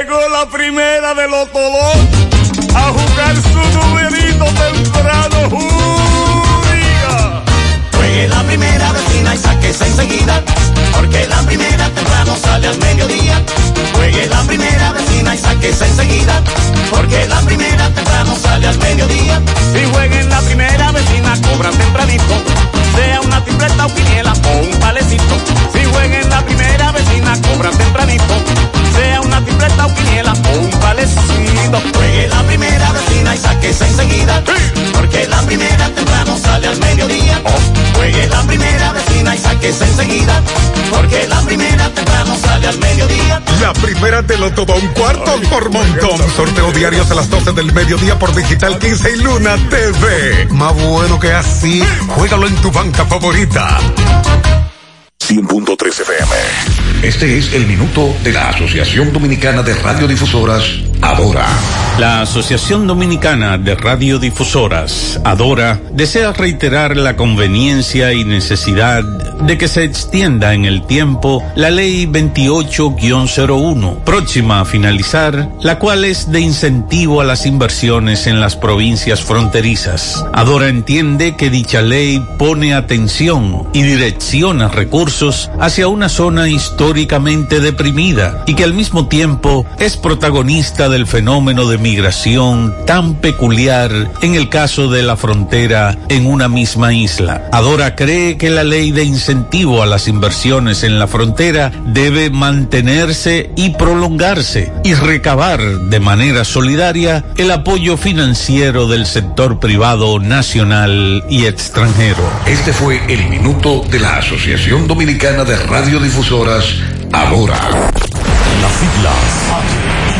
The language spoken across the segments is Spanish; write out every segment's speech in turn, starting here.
Llegó la primera de los todos a jugar su numerito temprano. Juega. Juegue la primera vecina y sáquese enseguida. Porque la primera temprano sale al mediodía. Juegue la primera vecina y sáquese enseguida. Porque la primera temprano sale al mediodía. Si juega en la primera vecina, cobran tempranito. Sea una tripleta o quiniela o un palecito. Si juega en la primera vecina, cobran tempranito. Sea una tripleta o quiniela o un palecito. Juegue la primera vecina y sáquese enseguida. Porque la primera temprano sale al mediodía. Juegue la primera vecina y sáquese enseguida. Porque la primera temprano sale al mediodía. La primera te lo toma un cuarto por montón. Sorteo diarios a las 12 del mediodía por Digital 15 y Luna TV. Más bueno que así, juégalo en tu banca favorita. 100.3 FM. Este es el minuto de la Asociación Dominicana de Radiodifusoras, Adora. La Asociación Dominicana de Radiodifusoras, Adora, desea reiterar la conveniencia y necesidad de que se extienda en el tiempo la Ley 28-01, próxima a finalizar, la cual es de incentivo a las inversiones en las provincias fronterizas. Adora entiende que dicha ley pone atención y direcciona recursos hacia una zona históricamente deprimida y que al mismo tiempo es protagonista del fenómeno de migración tan peculiar en el caso de la frontera en una misma isla. Adora cree que la ley de incentivo a las inversiones en la frontera debe mantenerse y prolongarse y recabar de manera solidaria el apoyo financiero del sector privado nacional y extranjero. Este fue el minuto de la Asociación Dominicana de Radiodifusoras, Adora. Las siglas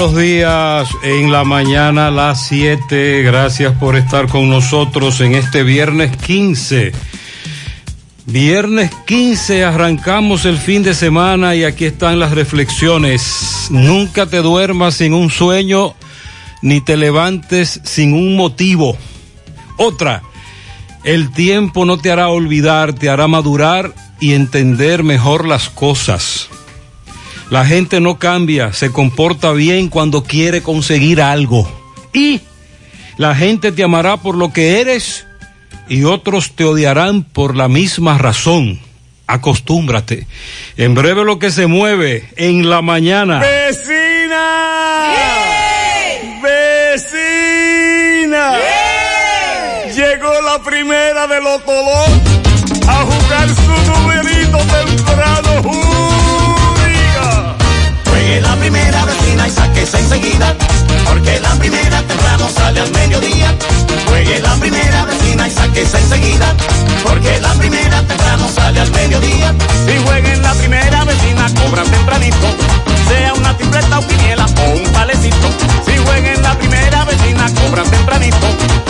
Buenos días. En la mañana las 7. Gracias por estar con nosotros en este viernes 15. Viernes 15 arrancamos el fin de semana y aquí están las reflexiones. Nunca te duermas sin un sueño ni te levantes sin un motivo. Otra, el tiempo no te hará olvidar, te hará madurar y entender mejor las cosas. La gente no cambia, se comporta bien cuando quiere conseguir algo. Y la gente te amará por lo que eres y otros te odiarán por la misma razón. Acostúmbrate. En breve lo que se mueve en la mañana. ¡Vecina! ¡Vecina! Llegó la primera de los todos enseguida. Porque la primera temprano sale al mediodía. Juegue la primera vecina y sáquese enseguida. Porque la primera temprano sale al mediodía. Si juega en la primera vecina, cobran tempranito. Sea una tripleta o quiniela o un palecito. Si juega en la primera vecina, cobran tempranito.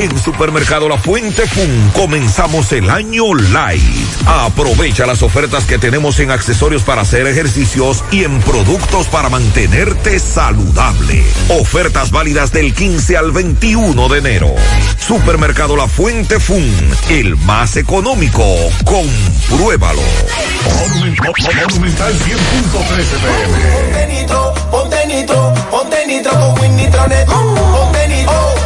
En Supermercado La Fuente Fun comenzamos el año light. Aprovecha las ofertas que tenemos en accesorios para hacer ejercicios y en productos para mantenerte saludable. Ofertas válidas del 15 al 21 de enero. Supermercado La Fuente Fun, el más económico. Compruébalo. Monumental 100.13 Ponte nitro, ponte nitro, ponte nitro con Win Nitronet. Ponte nitro, ponte nitro,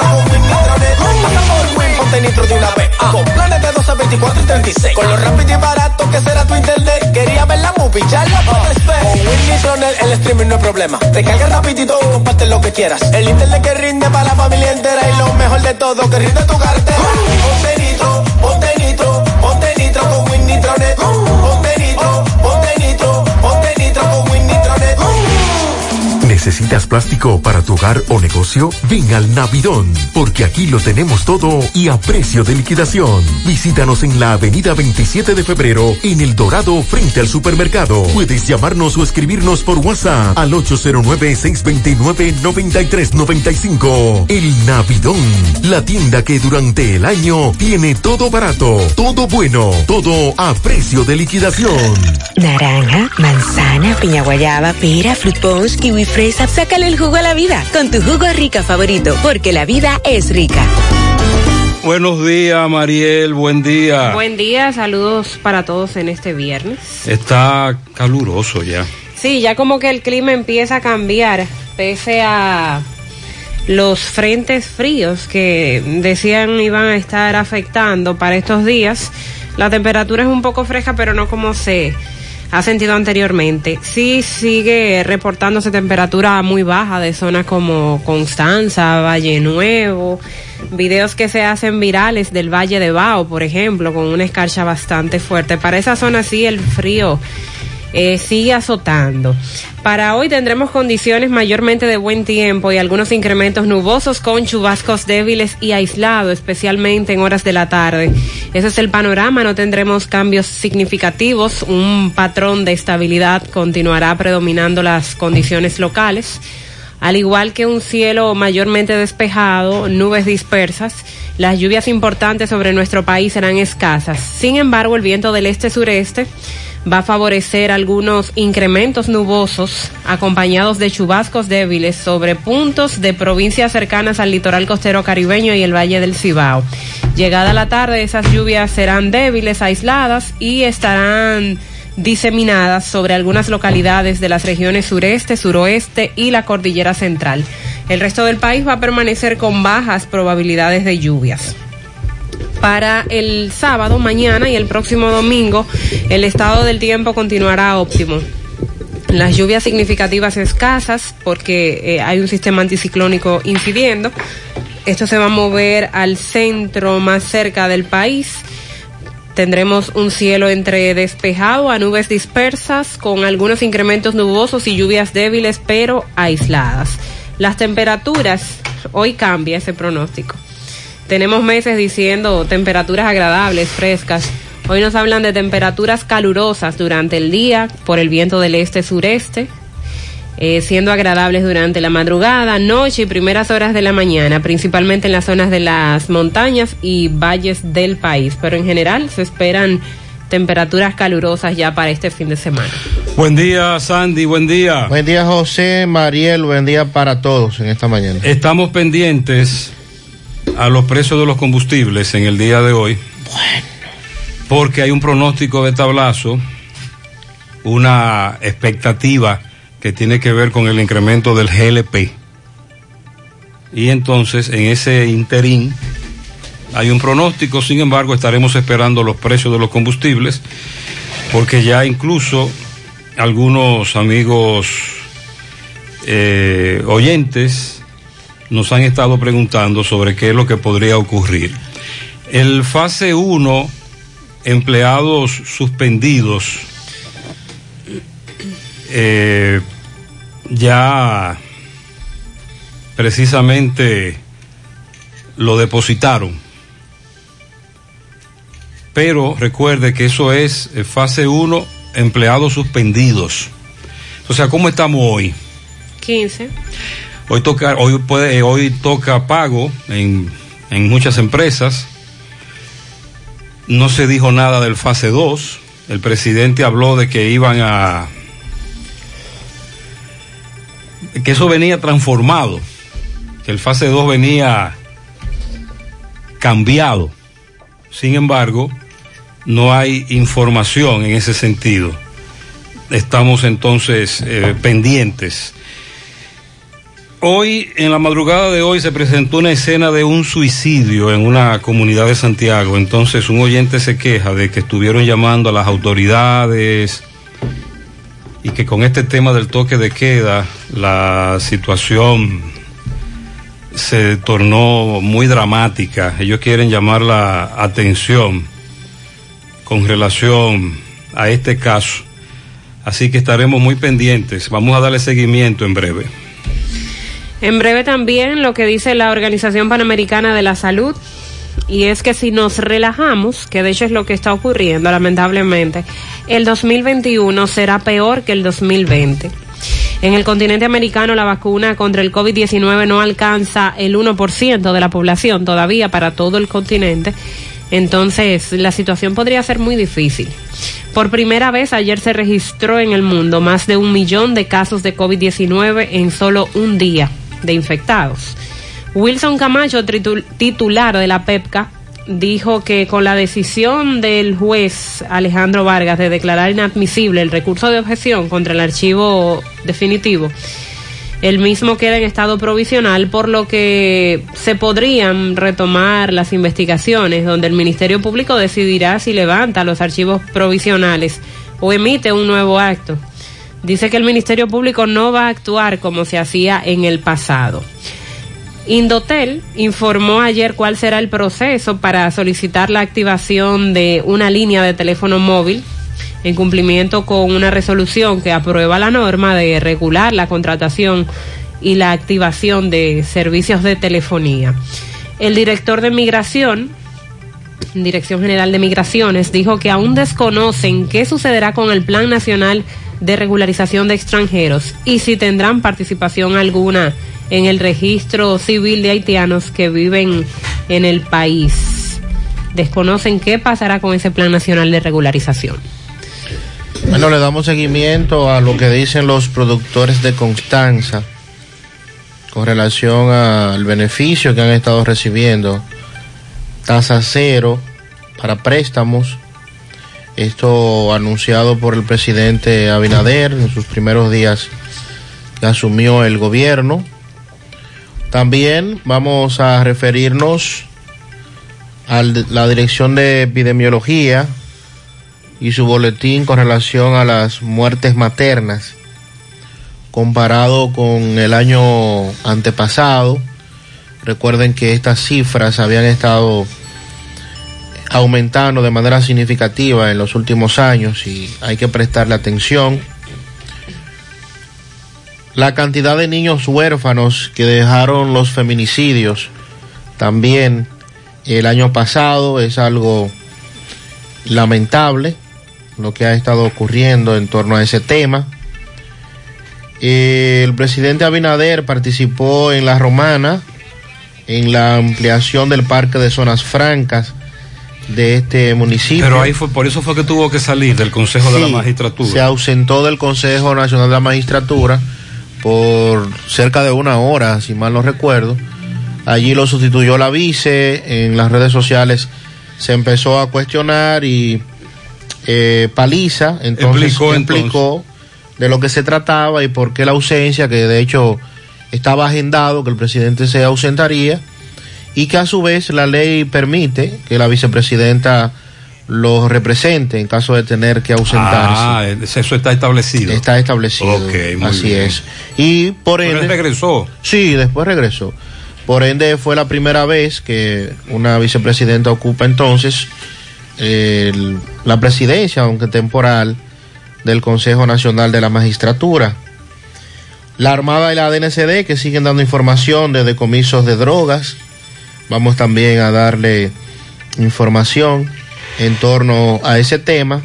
con Win Nitronet. Pasa por Win, ponte nitro de una vez. Con planes de 12, 24 y 36. Con lo rápido y barato que será tu internet. Quería ver la movie, ya la puedes. Con Win Nitronet el streaming no es problema. Te carga rapidito y comparte lo que quieras. El internet que rinde para la familia entera y lo mejor de todo que rinde tu cartera. Ponte nitro, ponte nitro, ponte nitro con Win Nitronet. ¿Necesitas plástico para tu hogar o negocio? Ven al Navidón, porque aquí lo tenemos todo y a precio de liquidación. Visítanos en la avenida 27 de febrero, en El Dorado, frente al supermercado. Puedes llamarnos o escribirnos por WhatsApp al 809-629-9395. El Navidón, la tienda que durante el año tiene todo barato, todo bueno, todo a precio de liquidación. Naranja, manzana, piña guayaba, pera, fruit punch, kiwi fresa. Sácale el jugo a la vida con tu jugo rica favorito, porque la vida es rica. Buenos días, Mariel, buen día. Buen día, saludos para todos en este viernes. Está caluroso ya. Sí, ya como que el clima empieza a cambiar, pese a los frentes fríos que decían iban a estar afectando para estos días. La temperatura es un poco fresca, pero no como se ha sentido anteriormente. Sí sigue reportándose temperatura muy baja de zonas como Constanza, Valle Nuevo, videos que se hacen virales del Valle de Bao, por ejemplo, con una escarcha bastante fuerte. Para esa zona sí el frío eh, sigue azotando. Para hoy tendremos condiciones mayormente de buen tiempo y algunos incrementos nubosos con chubascos débiles y aislados, especialmente en horas de la tarde. Ese es el panorama, no tendremos cambios significativos, un patrón de estabilidad continuará predominando las condiciones locales. Al igual que un cielo mayormente despejado, nubes dispersas, las lluvias importantes sobre nuestro país serán escasas. Sin embargo, el viento del este-sureste va a favorecer algunos incrementos nubosos acompañados de chubascos débiles sobre puntos de provincias cercanas al litoral costero caribeño y el Valle del Cibao. Llegada la tarde, esas lluvias serán débiles, aisladas y estarán diseminadas sobre algunas localidades de las regiones sureste, suroeste y la cordillera central. El resto del país va a permanecer con bajas probabilidades de lluvias para el sábado, mañana y el próximo domingo, el estado del tiempo continuará óptimo. Las lluvias significativas escasas porque eh, hay un sistema anticiclónico incidiendo. Esto se va a mover al centro más cerca del país. Tendremos un cielo entre despejado a nubes dispersas con algunos incrementos nubosos y lluvias débiles pero aisladas. Las temperaturas, hoy cambia ese pronóstico. Tenemos meses diciendo temperaturas agradables, frescas. Hoy nos hablan de temperaturas calurosas durante el día por el viento del este-sureste, eh, siendo agradables durante la madrugada, noche y primeras horas de la mañana, principalmente en las zonas de las montañas y valles del país. Pero en general se esperan temperaturas calurosas ya para este fin de semana. Buen día, Sandy, buen día. Buen día, José, Mariel, buen día para todos en esta mañana. Estamos pendientes a los precios de los combustibles en el día de hoy. Bueno. porque hay un pronóstico de tablazo, una expectativa que tiene que ver con el incremento del GLP. Y entonces en ese interín hay un pronóstico, sin embargo estaremos esperando los precios de los combustibles, porque ya incluso algunos amigos eh, oyentes nos han estado preguntando sobre qué es lo que podría ocurrir. El fase 1, empleados suspendidos, eh, ya precisamente lo depositaron. Pero recuerde que eso es eh, fase 1, empleados suspendidos. O sea, ¿cómo estamos hoy? 15. Hoy toca, hoy puede, eh, hoy toca pago en, en muchas empresas. No se dijo nada del fase 2. El presidente habló de que iban a que eso venía transformado, que el fase 2 venía cambiado. Sin embargo, no hay información en ese sentido. Estamos entonces eh, pendientes. Hoy, en la madrugada de hoy, se presentó una escena de un suicidio en una comunidad de Santiago. Entonces, un oyente se queja de que estuvieron llamando a las autoridades y que con este tema del toque de queda, la situación se tornó muy dramática. Ellos quieren llamar la atención con relación a este caso. Así que estaremos muy pendientes. Vamos a darle seguimiento en breve. En breve también lo que dice la Organización Panamericana de la Salud, y es que si nos relajamos, que de hecho es lo que está ocurriendo lamentablemente, el 2021 será peor que el 2020. En el continente americano la vacuna contra el COVID-19 no alcanza el 1% de la población todavía para todo el continente. Entonces la situación podría ser muy difícil. Por primera vez ayer se registró en el mundo más de un millón de casos de COVID-19 en solo un día de infectados. Wilson Camacho, titular de la PEPCA, dijo que con la decisión del juez Alejandro Vargas de declarar inadmisible el recurso de objeción contra el archivo definitivo, el mismo queda en estado provisional, por lo que se podrían retomar las investigaciones, donde el Ministerio Público decidirá si levanta los archivos provisionales o emite un nuevo acto. Dice que el Ministerio Público no va a actuar como se hacía en el pasado. Indotel informó ayer cuál será el proceso para solicitar la activación de una línea de teléfono móvil en cumplimiento con una resolución que aprueba la norma de regular la contratación y la activación de servicios de telefonía. El director de migración, Dirección General de Migraciones, dijo que aún desconocen qué sucederá con el Plan Nacional Regularización de Extranjeros y si tendrán participación alguna en el registro civil de haitianos que viven en el país. Desconocen qué pasará con ese Plan Nacional de Regularización. Bueno, le damos seguimiento a lo que dicen los productores de Constanza con relación al beneficio que han estado recibiendo. Tasa cero para préstamos. Esto anunciado por el presidente Abinader en sus primeros días que asumió el gobierno. También vamos a referirnos a la Dirección de Epidemiología y su boletín con relación a las muertes maternas comparado con el año antepasado. Recuerden que estas cifras habían estado aumentando de manera significativa en los últimos años y hay que prestarle atención la cantidad de niños huérfanos que dejaron los feminicidios también el año pasado es algo lamentable lo que ha estado ocurriendo en torno a ese tema. El presidente Abinader participó en la Romana en la ampliación del parque de zonas francas de este municipio. Pero ahí fue, por eso fue que tuvo que salir del Consejo de la Magistratura. Se ausentó del Consejo Nacional de la Magistratura por cerca de una hora, si mal no recuerdo. Allí lo sustituyó la vice, en las redes sociales se empezó a cuestionar y eh, Paliza entonces Explicó, explicó, de lo que se trataba y por qué la ausencia, que de hecho estaba agendado que el presidente se ausentaría y que a su vez la ley permite que la vicepresidenta lo represente en caso de tener que ausentarse. Ah, eso está establecido. Está establecido. Ok, muy Así bien. es. Y por ende. él regresó. Sí, después regresó. Por ende, fue la primera vez que una vicepresidenta ocupa entonces el- la presidencia, aunque temporal, del Consejo Nacional de la Magistratura. La Armada y la DNCD que siguen dando información de decomisos de drogas. Vamos también a darle información en torno a ese tema.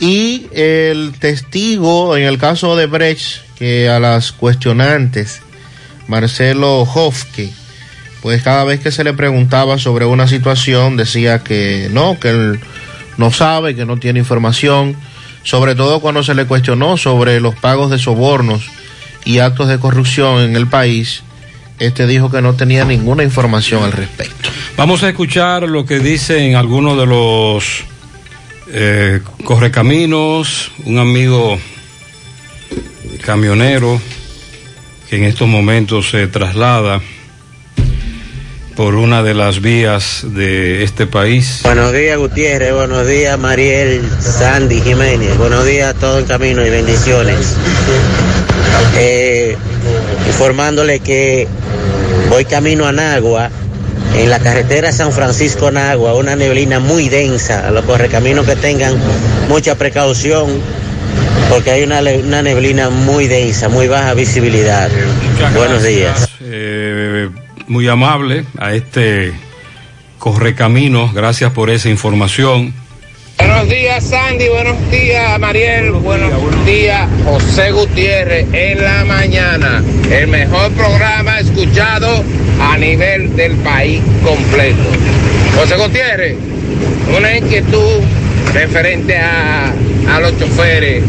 Y el testigo en el caso de Brecht, que a las cuestionantes, Marcelo Hofke, pues cada vez que se le preguntaba sobre una situación decía que no, que él no sabe, que no tiene información, sobre todo cuando se le cuestionó sobre los pagos de sobornos y actos de corrupción en el país, este dijo que no tenía ninguna información al respecto. Vamos a escuchar lo que dicen algunos de los eh, correcaminos, un amigo camionero que en estos momentos se traslada por una de las vías de este país. Buenos días Gutiérrez, buenos días Mariel, Sandy, Jiménez, buenos días todo el camino y bendiciones. Eh, informándole que voy camino a Nagua, en la carretera San Francisco Nagua, una neblina muy densa, a los correcaminos que tengan mucha precaución, porque hay una, una neblina muy densa, muy baja visibilidad. Muchas Buenos gracias, días. eh, muy amable a este correcaminos, gracias por esa información. Buenos días Sandy, buenos días Mariel, buenos días José Gutiérrez en la mañana. El mejor programa escuchado a nivel del país completo. José Gutiérrez, una inquietud referente a, a los choferes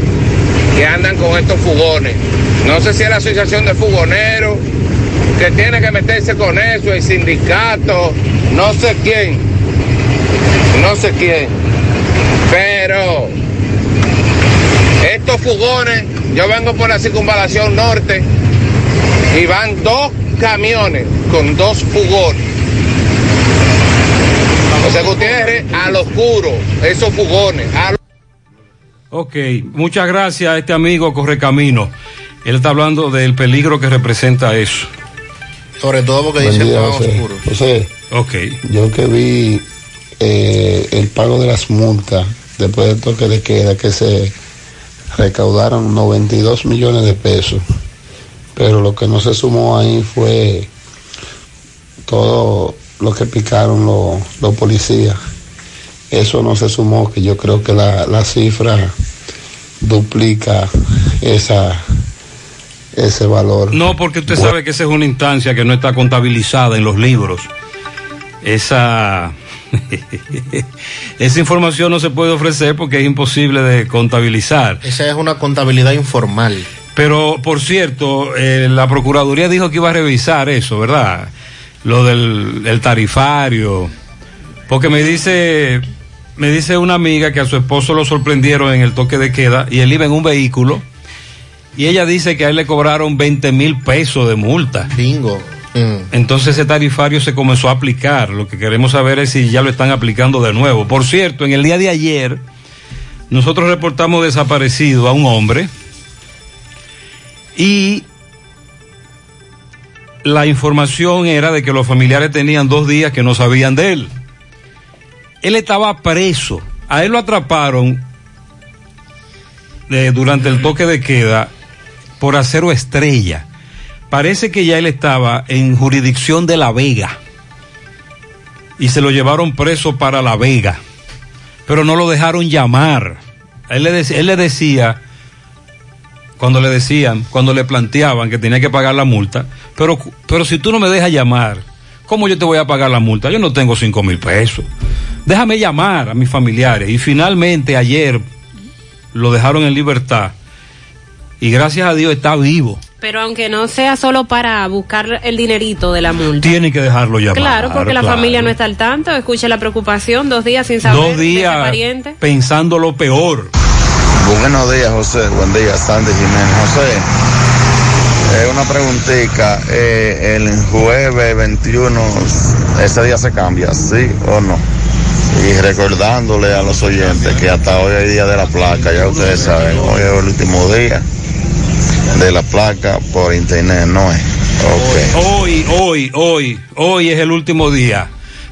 que andan con estos fugones. No sé si es la Asociación de Fugoneros que tiene que meterse con eso, el sindicato, no sé quién, no sé quién. Pero estos fugones, yo vengo por la circunvalación norte y van dos camiones con dos fugones. José Gutiérrez, al oscuro, esos fugones. al- Ok, muchas gracias a este amigo Correcamino. Él está hablando del peligro que representa eso. Sobre todo porque Buen dice día, José. oscuros. José, Ok. yo que vi eh, el pago de las multas después del toque de queda que se recaudaron 92 millones de pesos, pero lo que no se sumó ahí fue todo lo que picaron los, policías. Eso no se sumó, que yo creo que la, la cifra duplica esa ese valor. No, porque usted sabe que esa es una instancia que no está contabilizada en los libros. Esa, esa información no se puede ofrecer porque es imposible de contabilizar. Esa es una contabilidad informal. Pero, por cierto, eh, la Procuraduría dijo que iba a revisar eso, ¿verdad? Lo del el tarifario. Porque me dice, me dice una amiga que a su esposo lo sorprendieron en el toque de queda y él iba en un vehículo y ella dice que a él le cobraron 20 mil pesos de multa. Bingo. Entonces ese tarifario se comenzó a aplicar. Lo que queremos saber es si ya lo están aplicando de nuevo. Por cierto, en el día de ayer nosotros reportamos desaparecido a un hombre y la información era de que los familiares tenían dos días que no sabían de él. Él estaba preso. A él lo atraparon eh, durante el toque de queda por acero estrella. Parece que ya él estaba en jurisdicción de La Vega y se lo llevaron preso para La Vega, pero no lo dejaron llamar. Él le, decía, cuando le decían, cuando le planteaban que tenía que pagar la multa, pero, pero si tú no me dejas llamar, ¿cómo yo te voy a pagar la multa? Yo no tengo cinco mil pesos. Déjame llamar a mis familiares. Y finalmente ayer lo dejaron en libertad y gracias a Dios está vivo. Pero aunque no sea solo para buscar el dinerito de la multa. Tiene que dejarlo llamar. Claro, porque la familia no está al tanto, escucha la preocupación, dos días sin saber Dos de días pariente. pensando lo peor. Buenos días, José. Buen día, Sandy Jiménez. José, eh, una preguntita. eh, el jueves 21, ¿ese día se cambia, sí o no? Y recordándole a los oyentes que hasta hoy hay día de la placa, ya ustedes saben, hoy es el último día de la placa por internet, ¿no es? Ok. Hoy, hoy, hoy, hoy es el último día.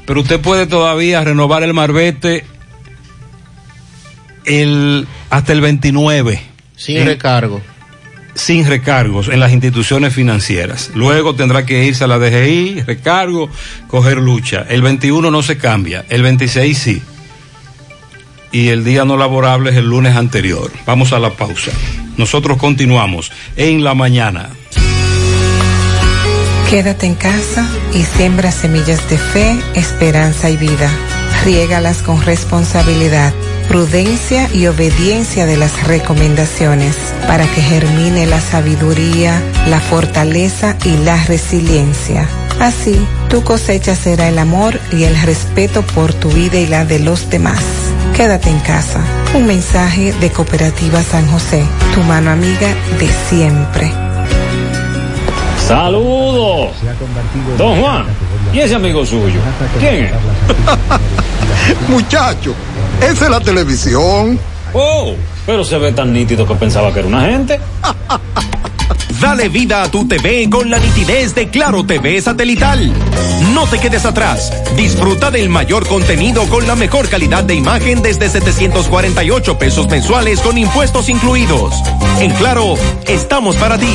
Pero usted puede todavía renovar el marbete el, hasta el 29. Sin En- recargo. Sin recargos en las instituciones financieras. Luego tendrá que irse a la DGI, recargo, coger lucha. El 21 no se cambia, el 26 sí. Y el día no laborable es el lunes anterior. Vamos a la pausa. Nosotros continuamos en la mañana. Quédate en casa y siembra semillas de fe, esperanza y vida. Riégalas con responsabilidad, prudencia y obediencia de las recomendaciones para que germine la sabiduría, la fortaleza y la resiliencia. Así, tu cosecha será el amor y el respeto por tu vida y la de los demás. Quédate en casa. Un mensaje de Cooperativa San José, tu mano amiga de siempre. Saludos. Don Juan. ¿Y ese amigo suyo? ¿Quién es? Muchacho, esa es la televisión. Oh, pero se ve tan nítido que pensaba que era una gente. Dale vida a tu TV con la nitidez de Claro TV satelital. No te quedes atrás. Disfruta del mayor contenido con la mejor calidad de imagen desde 748 pesos mensuales con impuestos incluidos. En Claro, estamos para ti.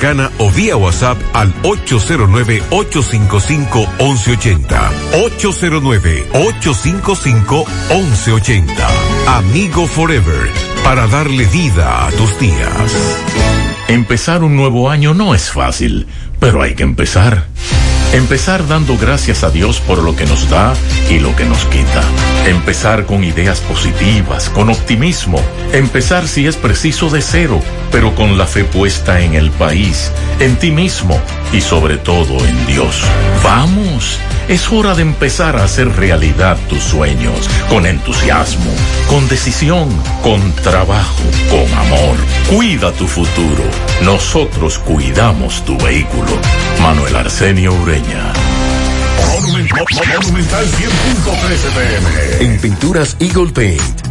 o vía WhatsApp al 809-855-1180. 809-855-1180. Amigo Forever, para darle vida a tus días. Empezar un nuevo año no es fácil, pero hay que empezar. Empezar dando gracias a Dios por lo que nos da y lo que nos quita. Empezar con ideas positivas, con optimismo. Empezar si es preciso de cero, pero con la fe puesta en el país, en ti mismo y sobre todo en Dios. Vamos, es hora de empezar a hacer realidad tus sueños, con entusiasmo, con decisión, con trabajo, con amor. Cuida tu futuro. Nosotros cuidamos tu vehículo. Manuel Arsenio Ureña. Monumental 100.13 pm. En Pinturas Eagle Paint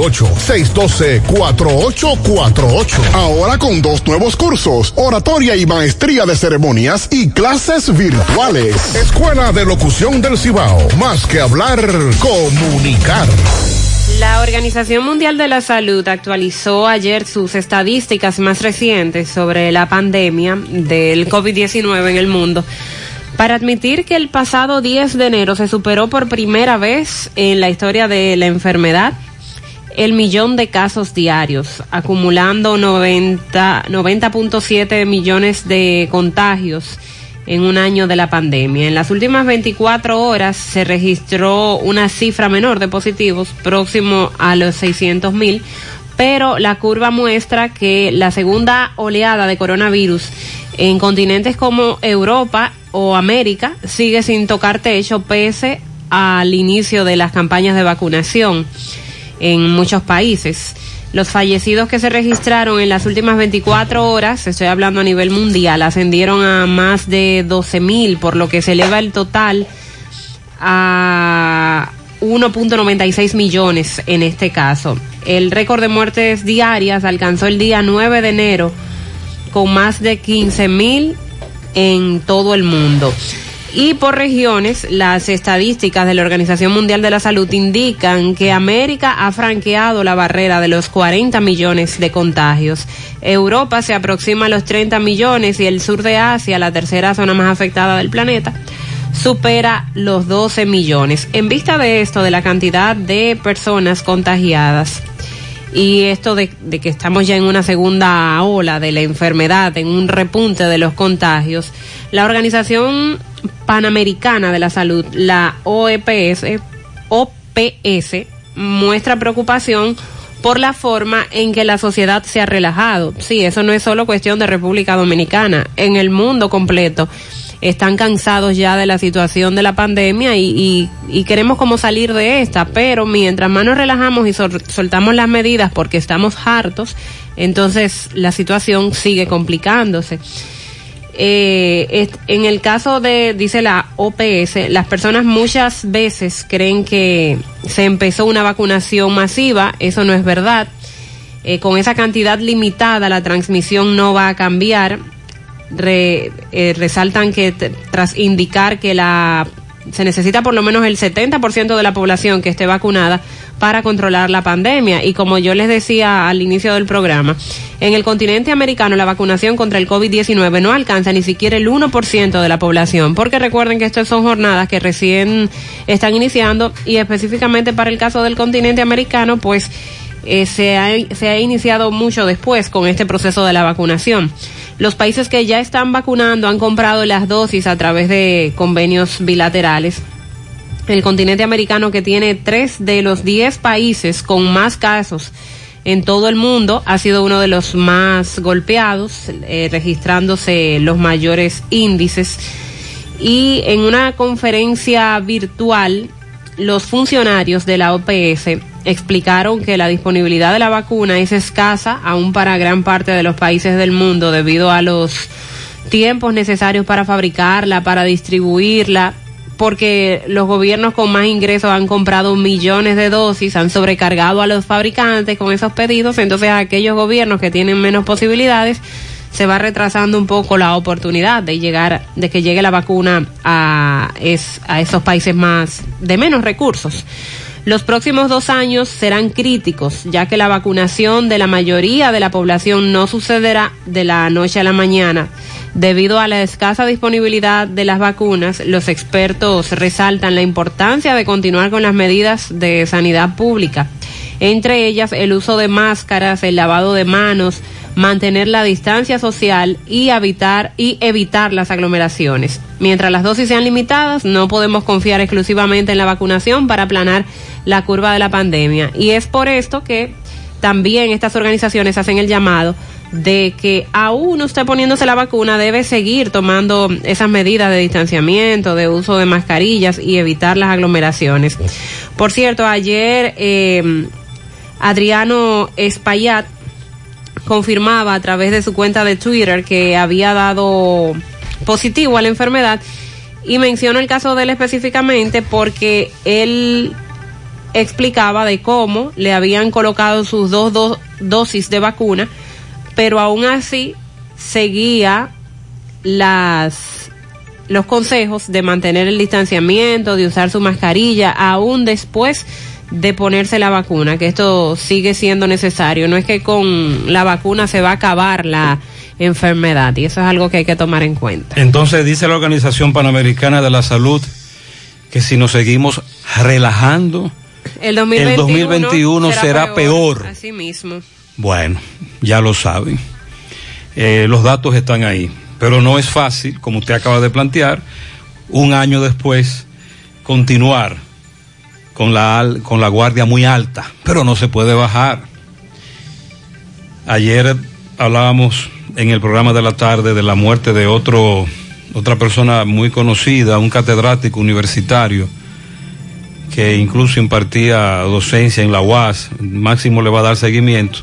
612-4848. Ahora con dos nuevos cursos, oratoria y maestría de ceremonias y clases virtuales. Escuela de Locución del Cibao. Más que hablar, comunicar. La Organización Mundial de la Salud actualizó ayer sus estadísticas más recientes sobre la pandemia del COVID-19 en el mundo para admitir que el pasado 10 de enero se superó por primera vez en la historia de la enfermedad el millón de casos diarios, acumulando 90.7 90 millones de contagios en un año de la pandemia. En las últimas 24 horas se registró una cifra menor de positivos, próximo a los 600 mil, pero la curva muestra que la segunda oleada de coronavirus en continentes como Europa o América sigue sin tocar techo pese al inicio de las campañas de vacunación en muchos países. Los fallecidos que se registraron en las últimas 24 horas, estoy hablando a nivel mundial, ascendieron a más de 12 mil, por lo que se eleva el total a 1.96 millones en este caso. El récord de muertes diarias alcanzó el día 9 de enero con más de 15 mil en todo el mundo. Y por regiones, las estadísticas de la Organización Mundial de la Salud indican que América ha franqueado la barrera de los 40 millones de contagios. Europa se aproxima a los 30 millones y el sur de Asia, la tercera zona más afectada del planeta, supera los 12 millones. En vista de esto, de la cantidad de personas contagiadas, y esto de, de, que estamos ya en una segunda ola de la enfermedad, en un repunte de los contagios, la Organización Panamericana de la Salud, la OEPS, OPS, muestra preocupación por la forma en que la sociedad se ha relajado. Sí, eso no es solo cuestión de República Dominicana, en el mundo completo están cansados ya de la situación de la pandemia y, y, queremos como salir de esta, pero mientras más nos relajamos y soltamos las medidas porque estamos hartos, entonces la situación sigue complicándose. Eh, en el caso de, dice la OPS, las personas muchas veces creen que se empezó una vacunación masiva, eso no es verdad. Eh, con esa cantidad limitada la transmisión no va a cambiar. Eh, resaltan que tras indicar que la se necesita por lo menos el 70% de la población que esté vacunada para controlar la pandemia. Y como yo les decía al inicio del programa, en el continente americano la vacunación contra el COVID-19 no alcanza ni siquiera el 1% de la población, porque recuerden que estas son jornadas que recién están iniciando y específicamente para el caso del continente americano, pues eh, se, ha, se ha iniciado mucho después con este proceso de la vacunación. Los países que ya están vacunando han comprado las dosis a través de convenios bilaterales. El continente americano que tiene tres de los diez países con más casos en todo el mundo ha sido uno de los más golpeados, eh, registrándose los mayores índices. Y en una conferencia virtual, los funcionarios de la OPS explicaron que la disponibilidad de la vacuna es escasa aún para gran parte de los países del mundo debido a los tiempos necesarios para fabricarla, para distribuirla, porque los gobiernos con más ingresos han comprado millones de dosis, han sobrecargado a los fabricantes con esos pedidos, entonces aquellos gobiernos que tienen menos posibilidades se va retrasando un poco la oportunidad de llegar, de que llegue la vacuna a, es, a esos países más de menos recursos. Los próximos dos años serán críticos, ya que la vacunación de la mayoría de la población no sucederá de la noche a la mañana. Debido a la escasa disponibilidad de las vacunas, los expertos resaltan la importancia de continuar con las medidas de sanidad pública, entre ellas el uso de máscaras, el lavado de manos, mantener la distancia social y evitar, y evitar las aglomeraciones. Mientras las dosis sean limitadas, no podemos confiar exclusivamente en la vacunación para aplanar la curva de la pandemia. Y es por esto que también estas organizaciones hacen el llamado de que aún usted poniéndose la vacuna debe seguir tomando esas medidas de distanciamiento, de uso de mascarillas y evitar las aglomeraciones. Por cierto, ayer eh, Adriano Espaillat confirmaba a través de su cuenta de Twitter que había dado positivo a la enfermedad y menciono el caso de él específicamente porque él explicaba de cómo le habían colocado sus dos, dosis de vacuna, pero aún así seguía las los consejos de mantener el distanciamiento, de usar su mascarilla, aún después de ponerse la vacuna, que esto sigue siendo necesario. No es que con la vacuna se va a acabar la enfermedad y eso es algo que hay que tomar en cuenta. Entonces dice la Organización Panamericana de la Salud que si nos seguimos relajando, el 2021, será, peor, Así mismo. Bueno, ya lo saben. Eh, los datos están ahí, pero no es fácil, como usted acaba de plantear, un año después continuar con la, con la guardia muy alta, pero no se puede bajar. Ayer hablábamos en el programa de la tarde de la muerte de otro, otra persona muy conocida, un catedrático universitario que incluso impartía docencia en la UAS, Máximo le va a dar seguimiento.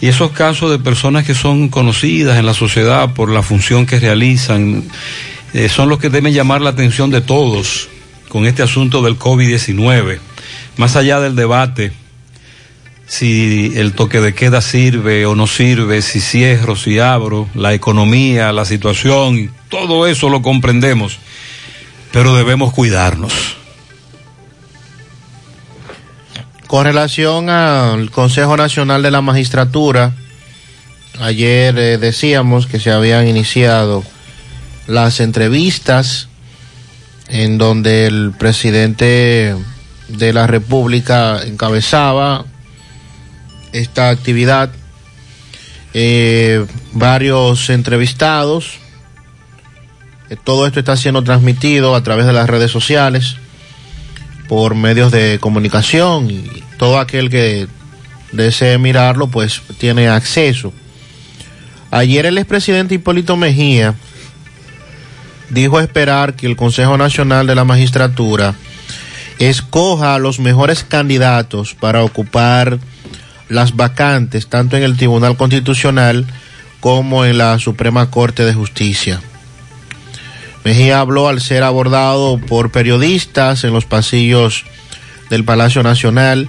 Y esos casos de personas que son conocidas en la sociedad por la función que realizan, eh, son los que deben llamar la atención de todos con este asunto del COVID-19. Más allá del debate, si el toque de queda sirve o no sirve, si cierro, si abro, la economía, la situación, todo eso lo comprendemos, pero debemos cuidarnos. Con relación al Consejo Nacional de la Magistratura, ayer eh, decíamos que se habían iniciado las entrevistas en donde el presidente de la República encabezaba esta actividad. Eh, varios entrevistados. Eh, todo esto está siendo transmitido a través de las redes sociales, por medios de comunicación y todo aquel que desee mirarlo pues tiene acceso. Ayer el expresidente Hipólito Mejía dijo esperar que el Consejo Nacional de la Magistratura escoja a los mejores candidatos para ocupar las vacantes tanto en el Tribunal Constitucional como en la Suprema Corte de Justicia. Mejía habló al ser abordado por periodistas en los pasillos del Palacio Nacional,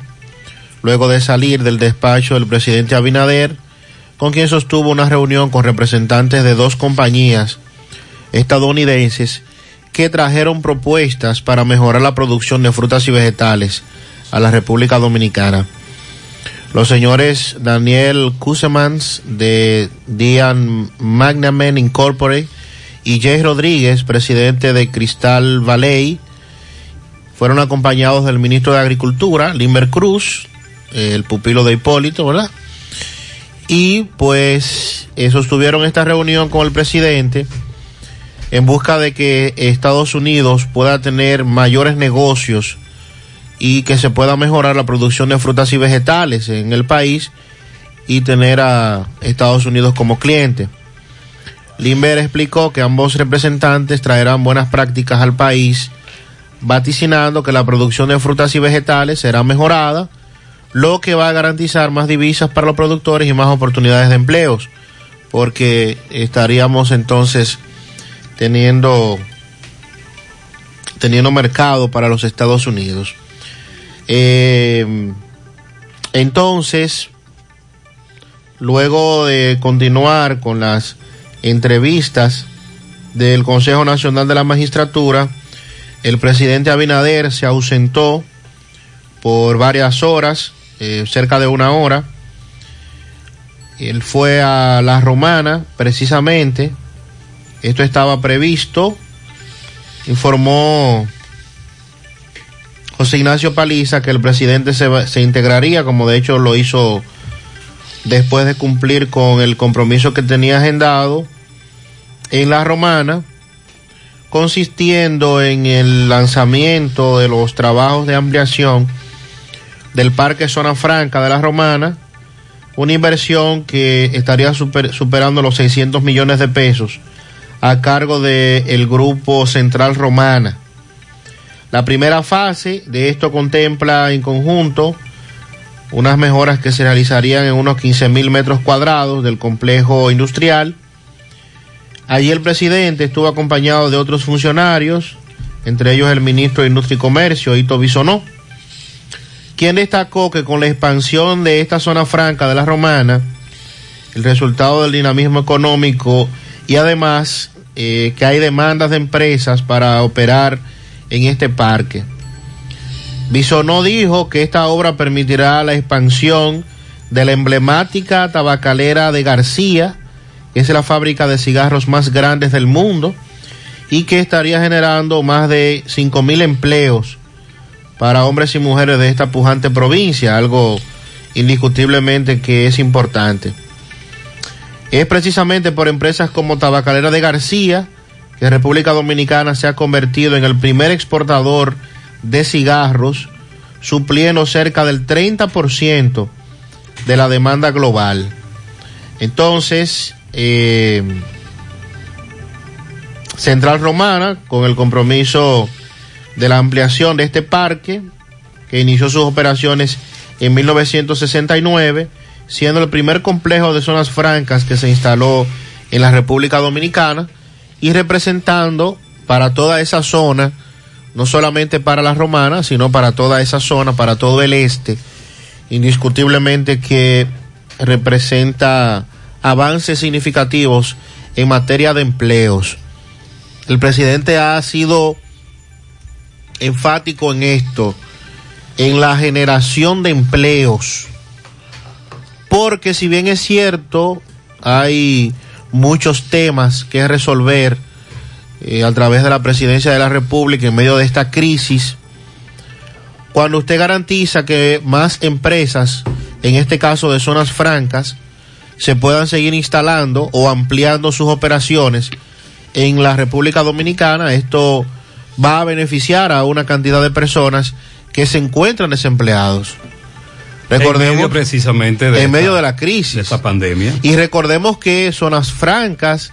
luego de salir del despacho del presidente Abinader, con quien sostuvo una reunión con representantes de dos compañías estadounidenses que trajeron propuestas para mejorar la producción de frutas y vegetales a la República Dominicana. Los señores Daniel Kusemans de Dian Magnamen Incorporated y Jay Rodríguez, presidente de Cristal Valley, fueron acompañados del ministro de Agricultura, Limber Cruz, el pupilo de Hipólito, ¿verdad? Y pues sostuvieron esta reunión con el presidente en busca de que Estados Unidos pueda tener mayores negocios y que se pueda mejorar la producción de frutas y vegetales en el país y tener a Estados Unidos como cliente. Limber explicó que ambos representantes traerán buenas prácticas al país, vaticinando que la producción de frutas y vegetales será mejorada, lo que va a garantizar más divisas para los productores y más oportunidades de empleos, porque estaríamos entonces teniendo teniendo mercado para los Estados Unidos. Eh, entonces, luego de continuar con las entrevistas del Consejo Nacional de la Magistratura, el presidente Abinader se ausentó por varias horas, eh, cerca de una hora. Él fue a La Romana, precisamente. Esto estaba previsto. Informó José Ignacio Paliza que el presidente se, integraría, como de hecho lo hizo después de cumplir con el compromiso que tenía agendado en la romana, consistiendo en el lanzamiento de los trabajos de ampliación del Parque Zona Franca de la Romana, una inversión que estaría superando los 600 millones de pesos a cargo del Grupo Central Romana. La primera fase de esto contempla en conjunto unas mejoras que se realizarían en unos 15 mil metros cuadrados del complejo industrial. Allí el presidente estuvo acompañado de otros funcionarios, entre ellos el ministro de Industria y Comercio, Ito Bisonó, quien destacó que con la expansión de esta zona franca de la Romana, el resultado del dinamismo económico y además eh, que hay demandas de empresas para operar en este parque. Bisonó dijo que esta obra permitirá la expansión de la emblemática tabacalera de García, que es la fábrica de cigarros más grandes del mundo, y que estaría generando más de 5.000 empleos para hombres y mujeres de esta pujante provincia, algo indiscutiblemente que es importante. Es precisamente por empresas como Tabacalera de García, que República Dominicana se ha convertido en el primer exportador de cigarros, supliendo cerca del 30% de la demanda global. Entonces, eh, Central Romana, con el compromiso de la ampliación de este parque, que inició sus operaciones en 1969, siendo el primer complejo de zonas francas que se instaló en la República Dominicana, y representando para toda esa zona, no solamente para la romana, sino para toda esa zona, para todo el este, indiscutiblemente que representa avances significativos en materia de empleos. El presidente ha sido enfático en esto, en la generación de empleos, porque si bien es cierto, hay muchos temas que resolver eh, a través de la presidencia de la República en medio de esta crisis. Cuando usted garantiza que más empresas, en este caso de zonas francas, se puedan seguir instalando o ampliando sus operaciones en la República Dominicana, esto va a beneficiar a una cantidad de personas que se encuentran desempleados. Recordemos, en medio precisamente de en medio de la crisis. de esta pandemia. Y recordemos que zonas francas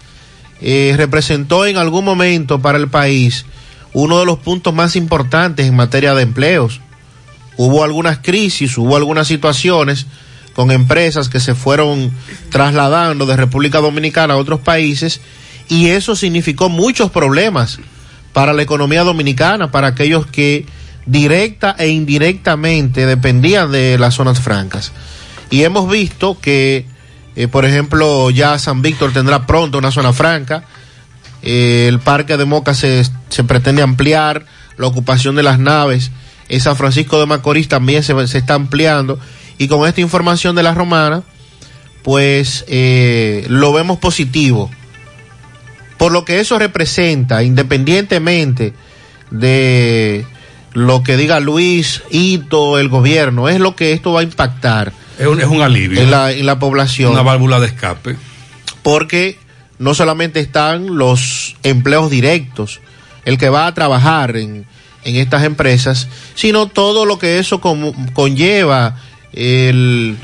eh, representó en algún momento para el país uno de los puntos más importantes en materia de empleos. Hubo algunas crisis hubo algunas situaciones con empresas que se fueron trasladando de República Dominicana a otros países y eso significó muchos problemas para la economía dominicana para aquellos que directa e indirectamente dependían de las zonas francas. Y hemos visto que, eh, por ejemplo, ya San Víctor tendrá pronto una zona franca, eh, el parque de Moca se, se, pretende ampliar, la ocupación de las naves en San Francisco de Macorís también se, se está ampliando y con esta información de la romana, pues eh, lo vemos positivo. Por lo que eso representa, independientemente de lo que diga Luis, Ito, el gobierno, es lo que esto va a impactar. Es un, es un alivio. En la, en la población. Una válvula de escape. Porque no solamente están los empleos directos, el que va a trabajar en, en estas empresas, sino todo lo que eso con, conlleva, el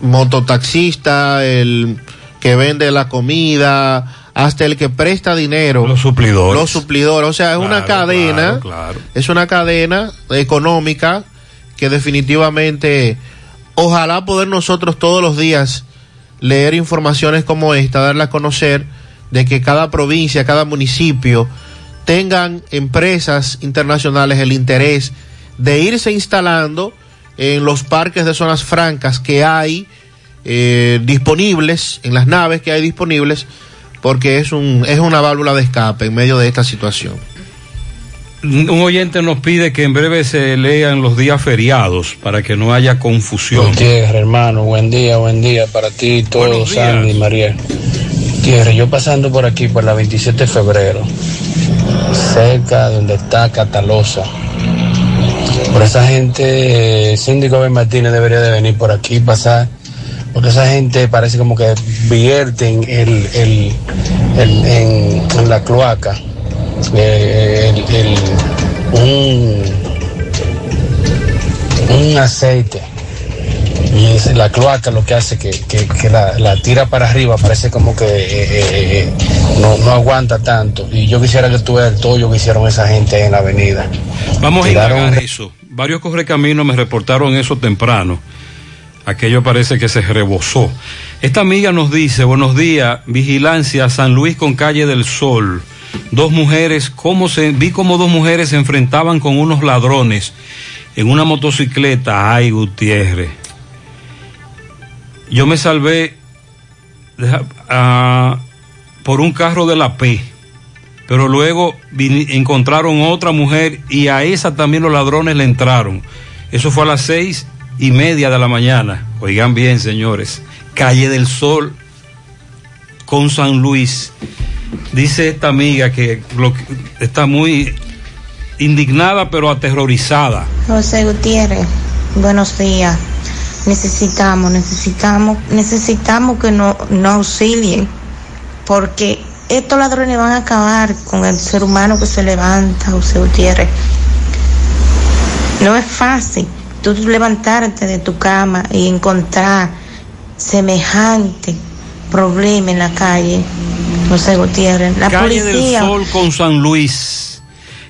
mototaxista, el que vende la comida, hasta el que presta dinero. Los suplidores. Los suplidores. O sea, es claro, una cadena. Claro, claro. Es una cadena económica que definitivamente, ojalá poder nosotros todos los días leer informaciones como esta, darla a conocer de que cada provincia, cada municipio tengan empresas internacionales el interés de irse instalando en los parques de zonas francas que hay eh, disponibles, en las naves que hay disponibles, porque es, un, es una válvula de escape en medio de esta situación. Un oyente nos pide que en breve se lean los días feriados para que no haya confusión. Gutiérrez, hermano, buen día, buen día para ti, todos, Sandy y María. Gutiérrez, yo pasando por aquí por la 27 de febrero, cerca de donde está Catalosa. Por esa gente, síndico Ben Martínez debería de venir por aquí, pasar porque esa gente parece como que vierten el, el, el en, en, la cloaca. Eh, un, un aceite. Y es la cloaca lo que hace que, que, que la, la, tira para arriba parece como que eh, eh, no, no, aguanta tanto. Y yo quisiera que veas el tollo que hicieron esa gente en la avenida. Vamos Tiraron... a indagar eso varios correcaminos me reportaron eso temprano aquello parece que se rebosó. Esta amiga nos dice, buenos días, vigilancia, San Luis con calle del Sol. Dos mujeres, cómo se, vi como dos mujeres se enfrentaban con unos ladrones en una motocicleta. Ay, Gutiérrez. Yo me salvé uh, por un carro de la P, pero luego encontraron otra mujer y a esa también los ladrones le entraron. Eso fue a las seis y media de la mañana. Oigan bien, señores. Calle del Sol con San Luis. Dice esta amiga que, está muy indignada pero aterrorizada. José Gutiérrez, buenos días. Necesitamos, necesitamos, necesitamos que nos no auxilien porque estos ladrones van a acabar con el ser humano que se levanta, José Gutiérrez. No es fácil tú levantarte de tu cama y encontrar semejante problema en la calle, José Gutiérrez. La calle policía. del Sol con San Luis,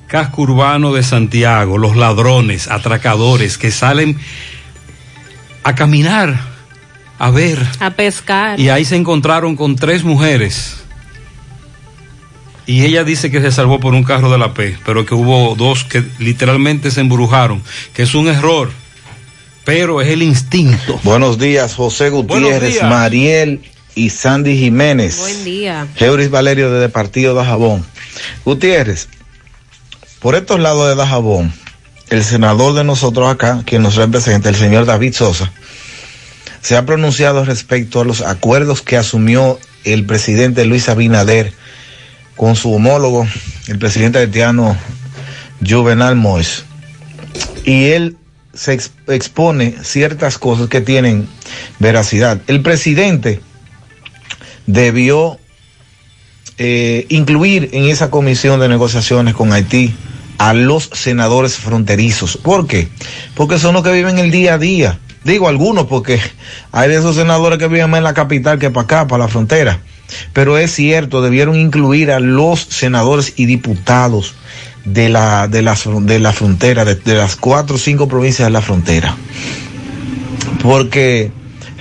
casco urbano de Santiago, los ladrones, atracadores que salen a caminar, a ver. A pescar. Y ahí se encontraron con tres mujeres. Y ella dice que se salvó por un carro de la P, pero que hubo dos que literalmente se embrujaron, que es un error pero es el instinto. Buenos días, José Gutiérrez, días. Mariel y Sandy Jiménez. Buen día. Euris Valerio de Partido de Jabón. Gutiérrez, por estos lados de Dajabón, el senador de nosotros acá, quien nos representa, el señor David Sosa, se ha pronunciado respecto a los acuerdos que asumió el presidente Luis Abinader con su homólogo, el presidente haitiano Juvenal Mois. Y él se ex expone ciertas cosas que tienen veracidad. El presidente debió eh, incluir en esa comisión de negociaciones con Haití a los senadores fronterizos. ¿Por qué? Porque son los que viven el día a día. Digo algunos porque hay de esos senadores que viven más en la capital que para acá, para la frontera. Pero es cierto, debieron incluir a los senadores y diputados de la, de la, de la frontera, de, las cuatro o cinco provincias de la frontera. Porque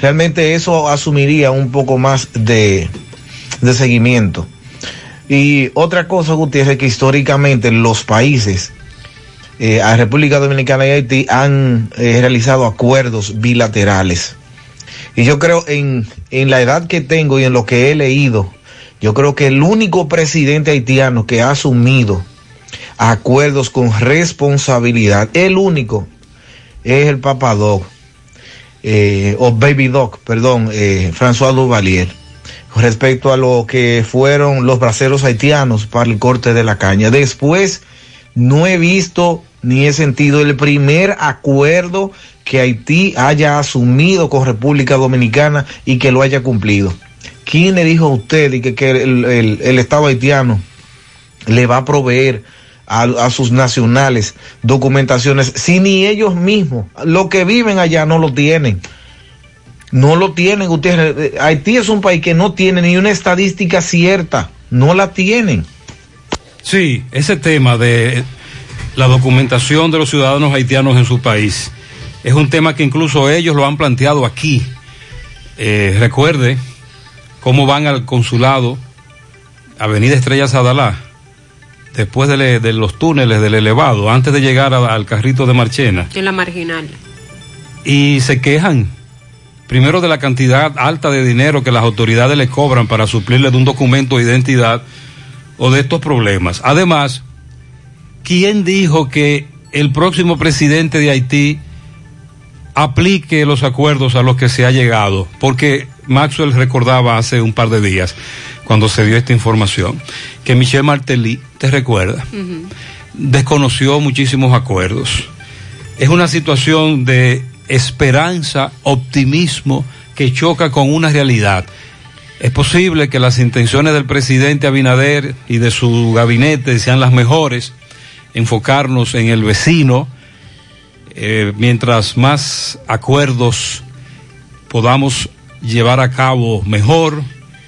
realmente eso asumiría un poco más de, de seguimiento. Y otra cosa, Gutiérrez, que históricamente los países, eh, a República Dominicana y Haití, han eh, realizado acuerdos bilaterales. Y yo creo en, en la edad que tengo y en lo que he leído, Yo creo que el único presidente haitiano que ha asumido acuerdos con responsabilidad, el único, es el Papa Doc, eh, o Baby Doc, perdón, eh, François Duvalier, respecto a lo que fueron los braceros haitianos para el corte de la caña. Después, no he visto ni he sentido el primer acuerdo que Haití haya asumido con República Dominicana y que lo haya cumplido. ¿Quién le dijo a usted y que, que el, Estado haitiano le va a proveer a, sus nacionales documentaciones si ni ellos mismos, lo que viven allá no lo tienen? No lo tienen ustedes. Haití es un país que no tiene ni una estadística cierta, no la tienen. Sí, ese tema de la documentación de los ciudadanos haitianos en su país es un tema que incluso ellos lo han planteado aquí. Eh, recuerde cómo van al consulado, Avenida Estrella Sadalá, después de, de, los túneles del elevado, antes de llegar a, al carrito de Marchena. En la marginal. Y se quejan, primero de la cantidad alta de dinero que las autoridades le cobran para suplirle de un documento de identidad o de estos problemas. Además, ¿quién dijo que el próximo presidente de Haití aplique los acuerdos a los que se ha llegado? Porque Maxwell recordaba hace un par de días, cuando se dio esta información, que Michel Martelly, te recuerda, uh -huh. desconoció muchísimos acuerdos. Es una situación de esperanza, optimismo, que choca con una realidad. Es posible que las intenciones del presidente Abinader y de su gabinete sean las mejores, enfocarnos en el vecino, eh, mientras más acuerdos podamos llevar a cabo mejor,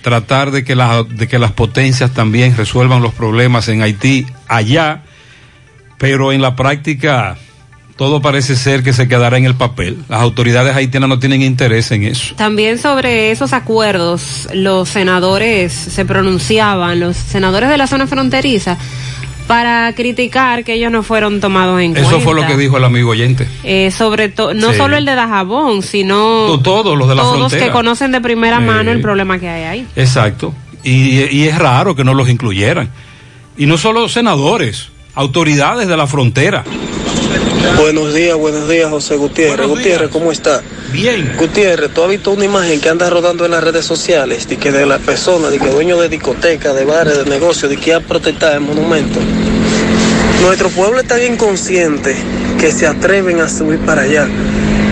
tratar de que, la, de que las potencias también resuelvan los problemas en Haití allá, pero en la práctica todo parece ser que se quedará en el papel. Las autoridades haitianas no tienen interés en eso. También sobre esos acuerdos, los senadores se pronunciaban, los senadores de la zona fronteriza, para criticar que ellos no fueron tomados en eso cuenta. Eso fue lo que dijo el amigo oyente. Eh, sobre todo, no sí. solo el de Dajabón, sino todos los de la todos frontera. que conocen de primera mano el problema que hay ahí. Exacto. Y, y es raro que no los incluyeran. Y no solo senadores, autoridades de la frontera. Buenos días, buenos días, José Gutiérrez. Buenos Gutiérrez, ¿cómo está? Bien. Gutiérrez, ¿tú has visto una imagen que anda rodando en las redes sociales de que de la persona, de que dueño de discoteca, de bares, de negocios, de que ha protestado el monumento? Nuestro pueblo está bien consciente que se atreven a subir para allá,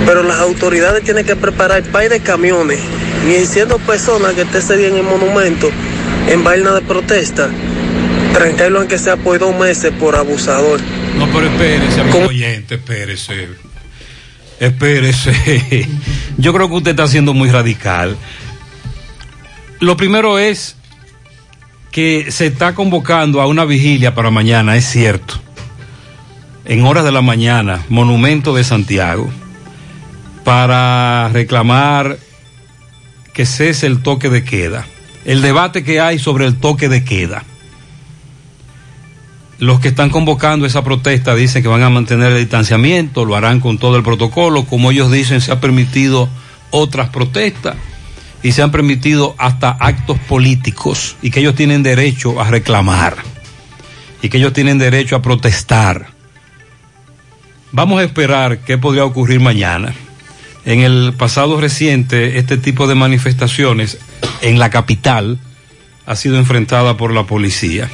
pero las autoridades tienen que preparar país de camiones, ni siendo personas que esté ese día en el monumento en vaina de protesta, trancarlo aunque sea por dos meses por abusador. No, pero espérese, amigo oyente, espérese. Espérese. Yo creo que usted está siendo muy radical. Lo primero es que se está convocando a una vigilia para mañana, es cierto. En horas de la mañana, Monumento de Santiago, para reclamar que cese el toque de queda. El debate que hay sobre el toque de queda los que están convocando esa protesta dicen que van a mantener el distanciamiento, lo harán con todo el protocolo, como ellos dicen, se ha permitido otras protestas y se han permitido hasta actos políticos y que ellos tienen derecho a reclamar y que ellos tienen derecho a protestar. Vamos a esperar qué podría ocurrir mañana. En el pasado reciente, este tipo de manifestaciones en la capital ha sido enfrentada por la policía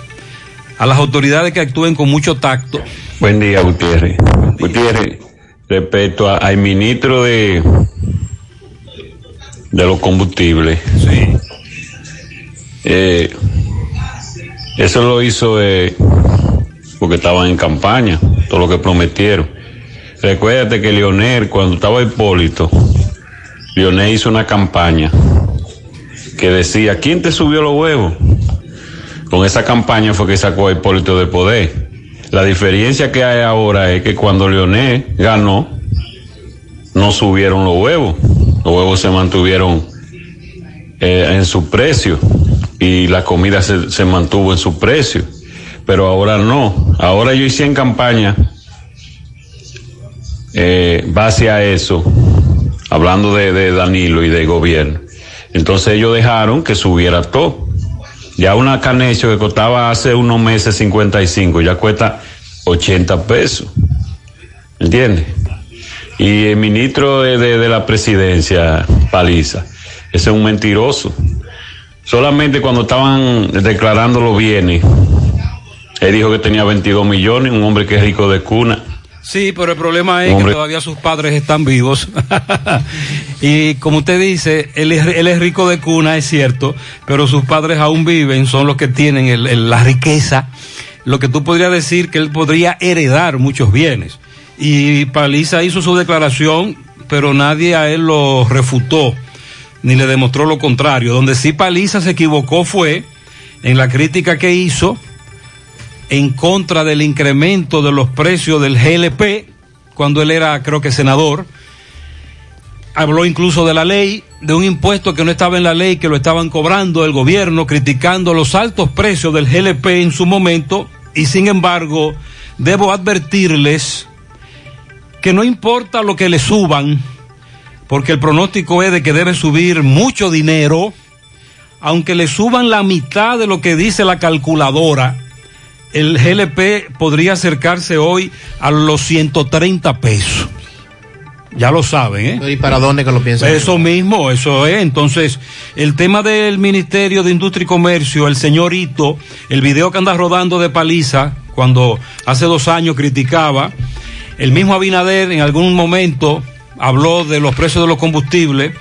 a las autoridades que actúen con mucho tacto. Buen día, Gutiérrez. Buen día. Gutiérrez, respecto al ministro de de los combustibles. Sí. Eh, eso lo hizo eh, porque estaban en campaña, todo lo que prometieron. Recuérdate que Leonel, cuando estaba Hipólito, Leonel hizo una campaña que decía, ¿quién te subió los huevos? Con esa campaña fue que sacó a Hipólito del poder. La diferencia que hay ahora es que cuando Leonel ganó, no subieron los huevos. Los huevos se mantuvieron eh, en su precio y la comida se, se, mantuvo en su precio. Pero ahora no. Ahora yo hice en campaña eh, base a eso, hablando de, de Danilo y de gobierno. Entonces ellos dejaron que subiera todo Ya una canecho que costaba hace unos meses 55, ya cuesta 80 pesos. ¿Entiendes? Y el ministro de, de- de la presidencia, Paliza, ese es un mentiroso. Solamente cuando estaban declarando los bienes, él dijo que tenía 22 millones, un hombre que es rico de cuna. Sí, pero el problema es Hombre. que todavía sus padres están vivos. y como usted dice, él es, él es rico de cuna, es cierto, pero sus padres aún viven, son los que tienen el- el- la riqueza. Lo que tú podrías decir que él podría heredar muchos bienes. Y Paliza hizo su declaración, pero nadie a él lo refutó, ni le demostró lo contrario. Donde sí Paliza se equivocó fue en la crítica que hizo en contra del incremento de los precios del GLP, cuando él era, creo que, senador. Habló incluso de la ley, de un impuesto que no estaba en la ley, que lo estaban cobrando el gobierno, criticando los altos precios del GLP en su momento. Y sin embargo, debo advertirles que no importa lo que le suban, porque el pronóstico es de que debe subir mucho dinero, aunque le suban la mitad de lo que dice la calculadora, el GLP podría acercarse hoy a los 130 pesos. Ya lo saben, ¿eh? ¿Y para dónde que lo piensan? Eso mismo, eso es. Entonces, el tema del Ministerio de Industria y Comercio, el señorito, el video que anda rodando de paliza, cuando hace dos años criticaba, el mismo Abinader en algún momento habló de los precios de los combustibles,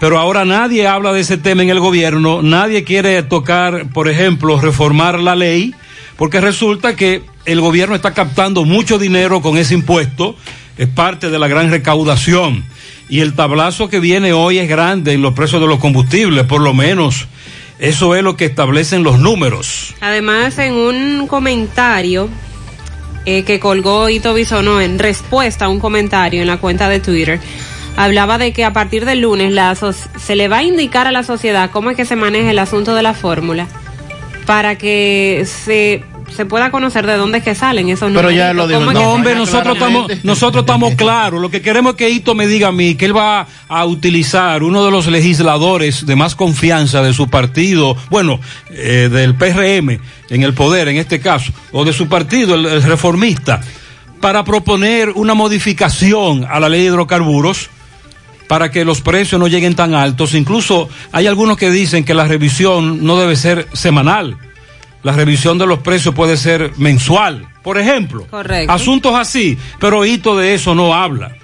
pero ahora nadie habla de ese tema en el gobierno, nadie quiere tocar, por ejemplo, reformar la ley, porque resulta que el gobierno está captando mucho dinero con ese impuesto, es parte de la gran recaudación. Y el tablazo que viene hoy es grande en los precios de los combustibles, por lo menos. Eso es lo que establecen los números. Además, en un comentario eh, que colgó Ito Bisonó en respuesta a un comentario en la cuenta de Twitter, hablaba de que a partir del lunes la se le va a indicar a la sociedad cómo es que se maneja el asunto de la fórmula para que se, se pueda conocer de dónde es que salen esos Pero ya lo es No, hombre, nosotros estamos, nosotros estamos claros. Lo que queremos es que Hito me diga a mí que él va a utilizar uno de los legisladores de más confianza de su partido, bueno, eh, del PRM en el poder en este caso, o de su partido, el, el reformista, para proponer una modificación a la ley de hidrocarburos para que los precios no lleguen tan altos. Incluso hay algunos que dicen que la revisión no debe ser semanal. La revisión de los precios puede ser mensual, por ejemplo. Correcto. Asuntos así, pero Hito de eso no habla.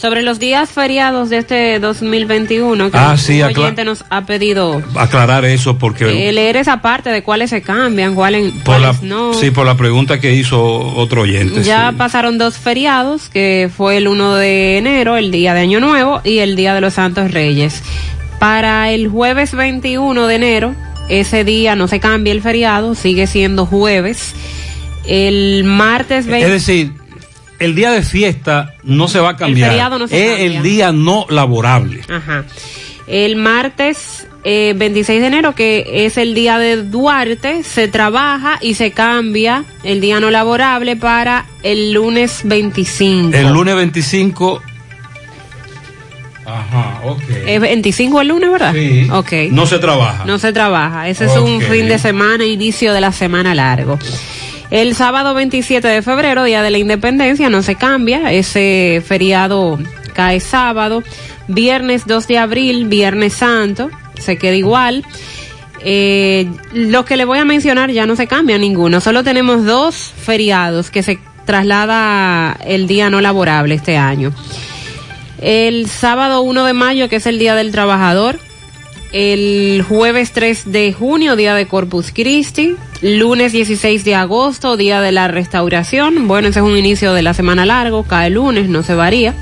Sobre los días feriados de este 2021, que Ah, un sí, acla- oyente nos ha pedido Aclarar eso porque eh, leer esa parte de cuáles se cambian, cuáles, por la, cuáles no. sí, por la pregunta que hizo otro oyente. Ya sí. pasaron dos feriados, que fue el 1 de enero, el día de Año Nuevo, y el día de los Santos Reyes. Para el jueves 21 de enero, ese día no se cambia el feriado, sigue siendo jueves. El martes 20... Es decir, el día de fiesta no se va a cambiar. feriado no se es cambia. el día no laborable. Ajá. El martes eh, 26 de enero, que es el día de Duarte, se trabaja y se cambia el día no laborable para el lunes 25. El lunes 25. Ajá, ok. ¿Es 25 el lunes, verdad? Sí. Ok. No se trabaja. No se trabaja. Ese es un fin de semana, inicio de la semana largo. El sábado 27 de febrero, Día de la Independencia, no se cambia. Ese feriado cae sábado. Viernes 2 de abril, Viernes Santo, se queda igual. Eh, los que le voy a mencionar ya no se cambia ninguno. Solo tenemos dos feriados que se traslada el día no laborable este año. El sábado 1 de mayo, que es el Día del Trabajador. El jueves 3 de junio, Día de Corpus Christi. Lunes 16 de agosto, Día de la Restauración. Bueno, ese es un inicio de la semana largo, cae lunes, no se varía.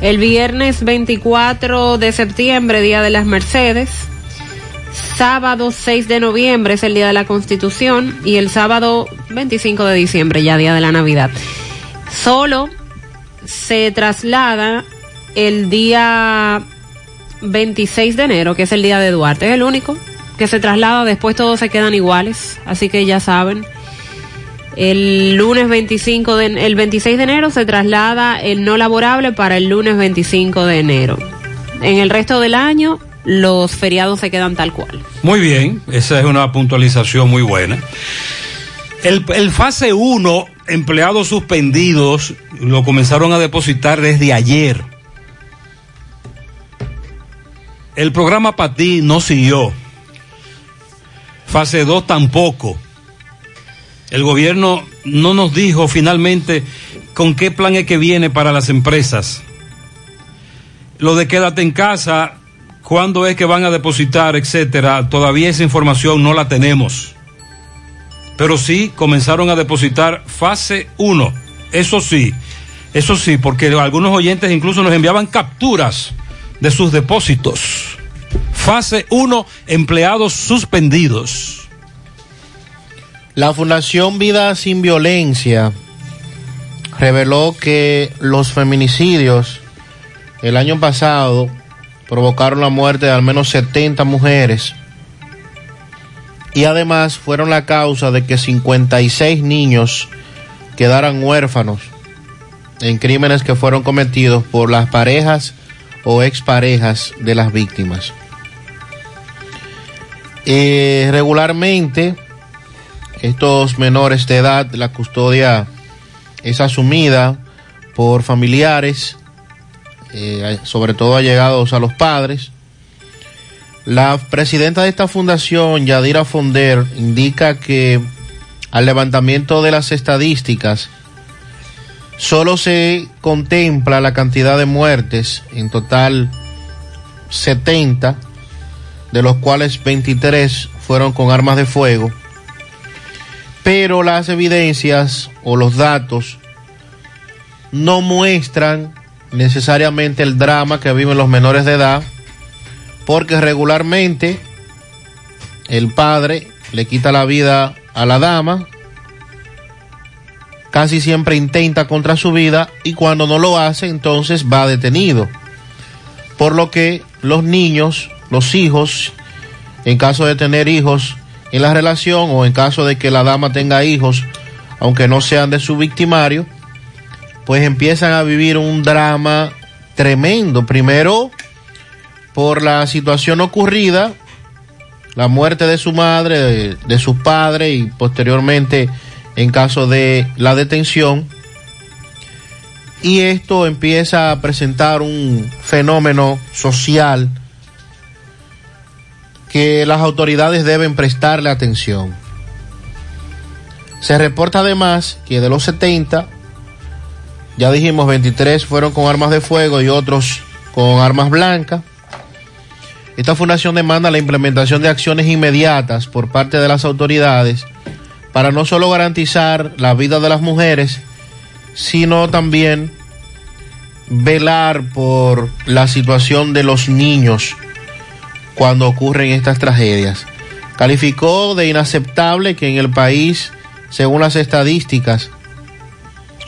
El viernes 24 de septiembre, Día de las Mercedes. Sábado 6 de noviembre es el Día de la Constitución. Y el sábado 25 de diciembre, ya Día de la Navidad. Solo se traslada el día 26 de enero, que es el día de Duarte. Es el único que se traslada, después todos se quedan iguales, así que ya saben. El lunes 25 de, el 26 de enero se traslada el no laborable para el lunes 25 de enero. En el resto del año los feriados se quedan tal cual. Muy bien, esa es una puntualización muy buena. El, el fase 1, empleados suspendidos, lo comenzaron a depositar desde ayer. El programa Patí no siguió. Fase 2 tampoco. El gobierno no nos dijo finalmente con qué plan es que viene para las empresas. Lo de quédate en casa, cuándo es que van a depositar, etcétera, todavía esa información no la tenemos. Pero sí comenzaron a depositar fase 1. Eso sí, eso sí, porque algunos oyentes incluso nos enviaban capturas de sus depósitos. Fase 1, empleados suspendidos. La Fundación Vida Sin Violencia reveló que los feminicidios el año pasado provocaron la muerte de al menos 70 mujeres y además fueron la causa de que 56 niños quedaran huérfanos en crímenes que fueron cometidos por las parejas o exparejas de las víctimas. Regularmente, estos menores de edad, la custodia es asumida por familiares, eh, sobre todo allegados a los padres. La presidenta de esta fundación, Yadira Fonder, indica que al levantamiento de las estadísticas, solo se contempla la cantidad de muertes, en total 70, de los cuales 23 fueron con armas de fuego, pero las evidencias o los datos no muestran necesariamente el drama que viven los menores de edad, porque regularmente el padre le quita la vida a la dama, casi siempre intenta contra su vida y cuando no lo hace entonces va detenido. Por lo que los niños, los hijos, en caso de tener hijos en la relación o en caso de que la dama tenga hijos, aunque no sean de su victimario, pues empiezan a vivir un drama tremendo. Primero, por la situación ocurrida, la muerte de su madre, de, de sus padres y posteriormente en caso de la detención. Y esto empieza a presentar un fenómeno social que las autoridades deben prestarle atención. Se reporta además que de los 70, ya dijimos 23 fueron con armas de fuego y otros con armas blancas. Esta fundación demanda la implementación de acciones inmediatas por parte de las autoridades para no solo garantizar la vida de las mujeres, sino también velar por la situación de los niños cuando ocurren estas tragedias. Calificó de inaceptable que en el país, según las estadísticas,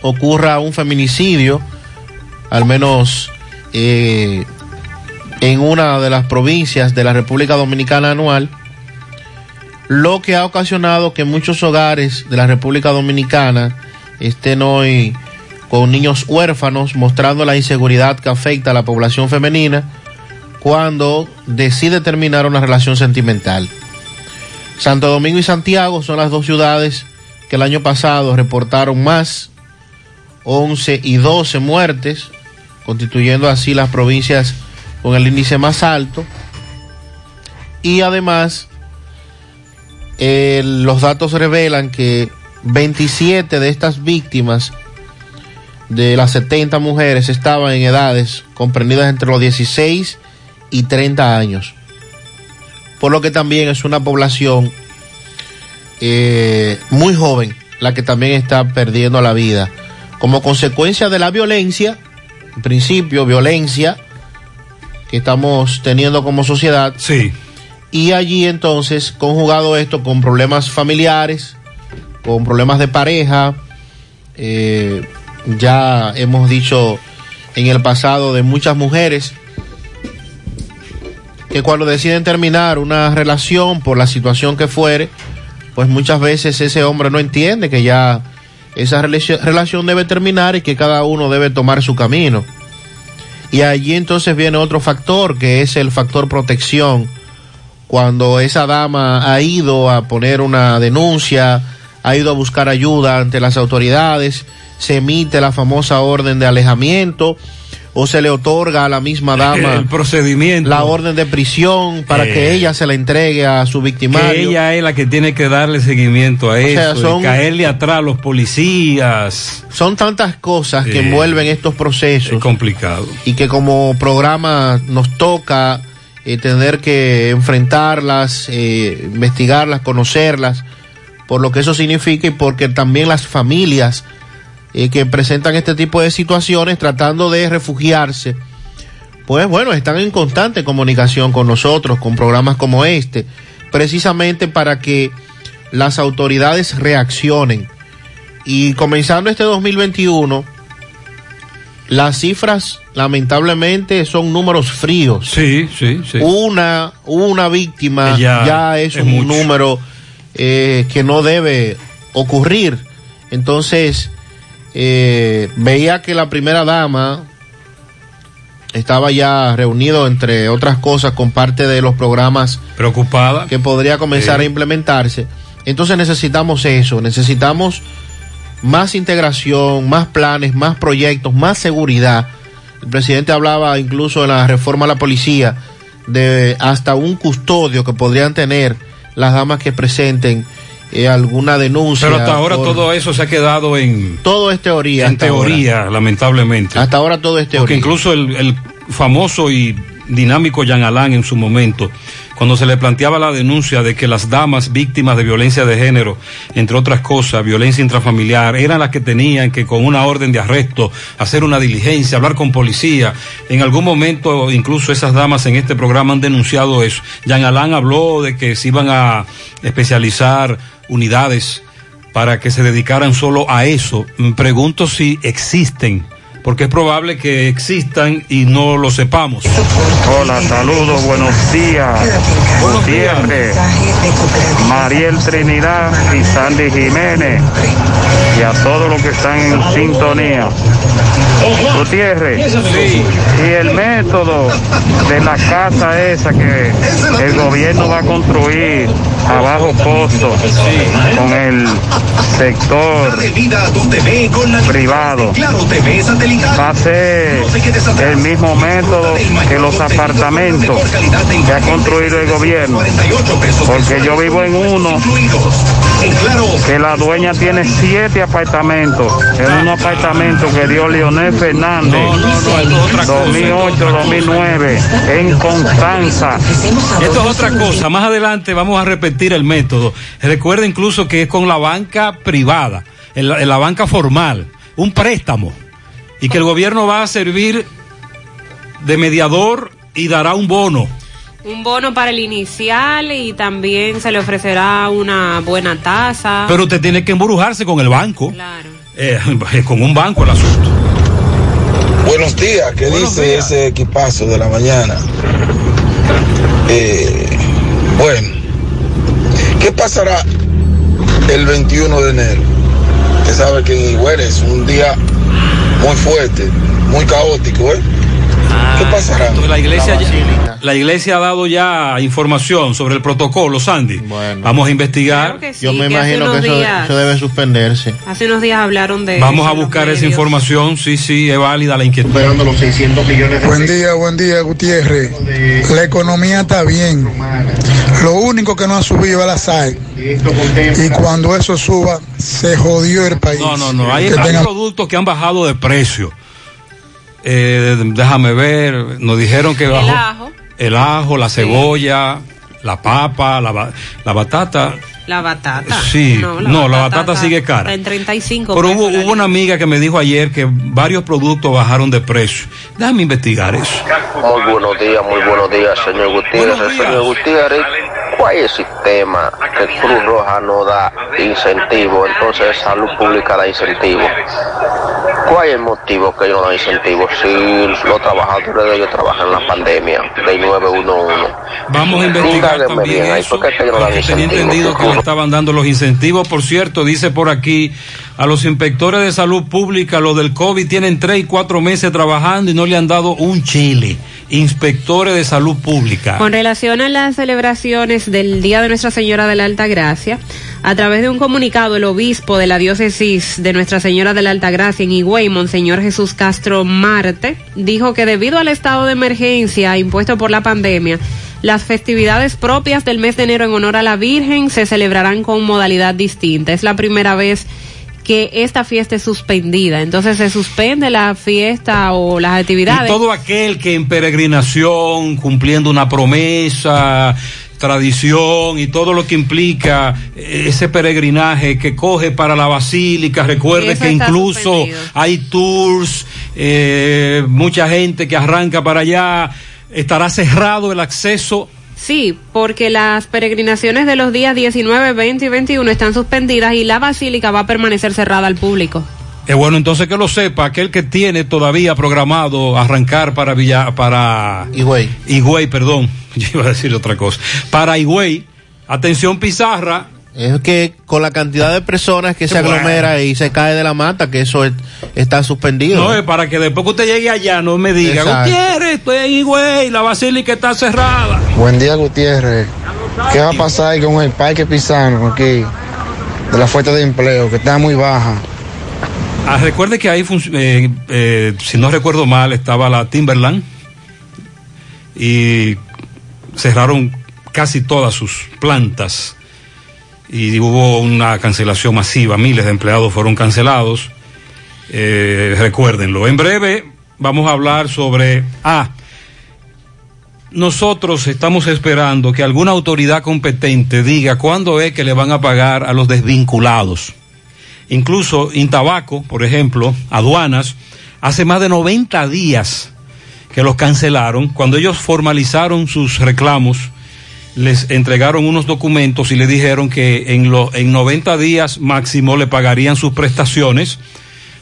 ocurra un feminicidio, al menos eh, en una de las provincias de la República Dominicana anual, lo que ha ocasionado que muchos hogares de la República Dominicana estén hoy con niños huérfanos, mostrando la inseguridad que afecta a la población femenina cuando decide terminar una relación sentimental. Santo Domingo y Santiago son las dos ciudades que el año pasado reportaron más 11 y 12 muertes, constituyendo así las provincias con el índice más alto. Y además, eh, los datos revelan que 27 de estas víctimas de las 70 mujeres estaban en edades comprendidas entre los 16 y 30 años. Por lo que también es una población eh, muy joven la que también está perdiendo la vida. Como consecuencia de la violencia, en principio violencia que estamos teniendo como sociedad. Sí. Y allí entonces, conjugado esto con problemas familiares, con problemas de pareja, eh, ya hemos dicho en el pasado de muchas mujeres que cuando deciden terminar una relación por la situación que fuere, pues muchas veces ese hombre no entiende que ya esa relación debe terminar y que cada uno debe tomar su camino. Y allí entonces viene otro factor, que es el factor protección. Cuando esa dama ha ido a poner una denuncia, ha ido a buscar ayuda ante las autoridades, se emite la famosa orden de alejamiento o se le otorga a la misma dama el procedimiento. la orden de prisión para Eh. que ella se la entregue a su victimario. Que ella es la que tiene que darle seguimiento a O sea, eso son- y caerle atrás a los policías. Son tantas cosas que Eh, envuelven estos procesos es complicado. y que como programa nos toca eh, tener que enfrentarlas, eh, investigarlas, conocerlas, por lo que eso significa y porque también las familias eh, que presentan este tipo de situaciones tratando de refugiarse, pues bueno, están en constante comunicación con nosotros, con programas como este, precisamente para que las autoridades reaccionen. Y comenzando este 2021, las cifras lamentablemente son números fríos. Sí, sí, sí. Una, una víctima Ya ya, es, es un mucho. número eh, que no debe ocurrir. Entonces, eh, veía que la primera dama estaba ya reunido, entre otras cosas, con parte de los programas preocupada que podría comenzar Sí. a implementarse. Entonces necesitamos eso, necesitamos más integración, más planes, más proyectos, más seguridad. El presidente hablaba incluso de la reforma a la policía, de hasta un custodio que podrían tener las damas que presenten eh, alguna denuncia. pero hasta ahora por- todo eso se ha quedado en todo es teoría. en ahora. teoría lamentablemente Hasta ahora todo es porque teoría. incluso el, el famoso y dinámico Jean Alain en su momento cuando se le planteaba la denuncia de que las damas víctimas de violencia de género, entre otras cosas, violencia intrafamiliar, eran las que tenían que con una orden de arresto hacer una diligencia, hablar con policía. En algún momento, incluso esas damas en este programa han denunciado eso. Jean Alain habló de que se iban a especializar unidades para que se dedicaran solo a eso. Me Pregunto si existen, porque es probable que existan y no lo sepamos. Hola, saludos, buenos días. Gutiérrez, Mariel Trinidad y Sandy Jiménez. Y a todos los que están en sintonía. Gutiérrez, y el método de la casa esa que el gobierno va a construir a bajo costo con el sector privado va a ser el mismo método que los apartamentos que ha construido el gobierno. Porque yo vivo en uno que la dueña tiene siete apartamentos. En un apartamento que dio Leonel Fernández 2008-2009 en Constanza. Esto es otra cosa. Más adelante vamos a repetir el método. Recuerda incluso que es con la banca privada, en la, en la banca formal, un préstamo. Y que el gobierno va a servir de mediador y dará un bono. Un bono para el inicial y también se le ofrecerá una buena tasa. Pero usted tiene que embrujarse con el banco. Claro. Eh, con un banco el asunto. Buenos días, ¿qué dice ese equipazo de la mañana? Eh, bueno, ¿qué pasará el 21 de enero? Usted sabe que en es un día muy fuerte, muy caótico, ¿eh? ¿Qué pasará? Entonces, la iglesia, ya- la iglesia ha dado ya información sobre el protocolo, Sandy. Vamos a investigar. Claro que sí, Yo me que imagino que eso- días- eso debe suspenderse. Hace unos días hablaron de Vamos a buscar esa información. Sí, sí, es válida la inquietud. los 600 millones Buen día, buen día, Gutiérrez. La economía está bien. Lo único que no ha subido es la sal. Y cuando eso suba, se jodió el país. No, no, no. Hay, hay productos que han bajado de precio. Eh, déjame ver. Nos dijeron que bajó. El ajo, El ajo, la cebolla, la papa, la, la batata. la batata. Sí, no, la batata sigue cara. Está en 35 Pero hubo, hubo una amiga que me dijo ayer que varios productos bajaron de precio. Déjame investigar eso. Muy buenos días, muy buenos días, señor Gutiérrez. Señor Gutiérrez, ¿cuál es el sistema que Cruz Roja no da incentivo? Entonces Salud Pública da incentivo. ¿Cuál es el motivo que ellos no dan incentivo? Si los trabajadores de ellos trabajan en la pandemia del 911. Vamos a investigar Indárgueme también bien ahí, eso. ¿por qué es que ellos no dan porque tenía entendido que le estaban dando los incentivos. Por cierto, dice por aquí a los inspectores de salud pública, los del COVID, tienen tres y cuatro meses trabajando y no le han dado un chile. Inspectores de salud pública. Con relación a las celebraciones del Día de Nuestra Señora de la Alta Gracia, a través de un comunicado, el obispo de la diócesis de Nuestra Señora de la Alta Gracia en Higüey, Monseñor Jesús Castro Marte, dijo que debido al estado de emergencia impuesto por la pandemia, las festividades propias del mes de enero en honor a la Virgen se celebrarán con modalidad distinta. Es la primera vez que esta fiesta es suspendida. Entonces se suspende la fiesta o las actividades. Y todo aquel que en peregrinación, cumpliendo una promesa, tradición y todo lo que implica ese peregrinaje que coge para la basílica. Recuerde que incluso suspendido. hay tours, eh, mucha gente que arranca para allá. Estará cerrado el acceso Sí, porque las peregrinaciones de los días 19, 20 y 21 están suspendidas y la basílica va a permanecer cerrada al público. Es bueno entonces que lo sepa, aquel que tiene todavía programado arrancar para Villa, para Higüey. Higüey, perdón, yo iba a decir otra cosa. Para Higüey, atención Pizarra, es que con la cantidad de personas que se aglomera y se cae de la mata, que eso es, está suspendido. No, es para que después que usted llegue allá no me diga, Exacto. Gutiérrez, estoy ahí, güey, la basílica está cerrada. Buen día, Gutiérrez. ¿Qué va a pasar con el parque pisano aquí? De la fuente de empleo, que está muy baja. Ah, recuerde que ahí, eh, eh, si no recuerdo mal, estaba la Timberland y cerraron casi todas sus plantas y hubo una cancelación masiva, miles de empleados fueron cancelados. Eh, recuérdenlo. En breve vamos a hablar sobre... Ah, nosotros estamos esperando que alguna autoridad competente diga cuándo es que le van a pagar a los desvinculados. Incluso Intabaco, por ejemplo, aduanas, hace más de 90 días que los cancelaron. Cuando ellos formalizaron sus reclamos, les entregaron unos documentos y le dijeron que en, lo, en 90 días máximo le pagarían sus prestaciones,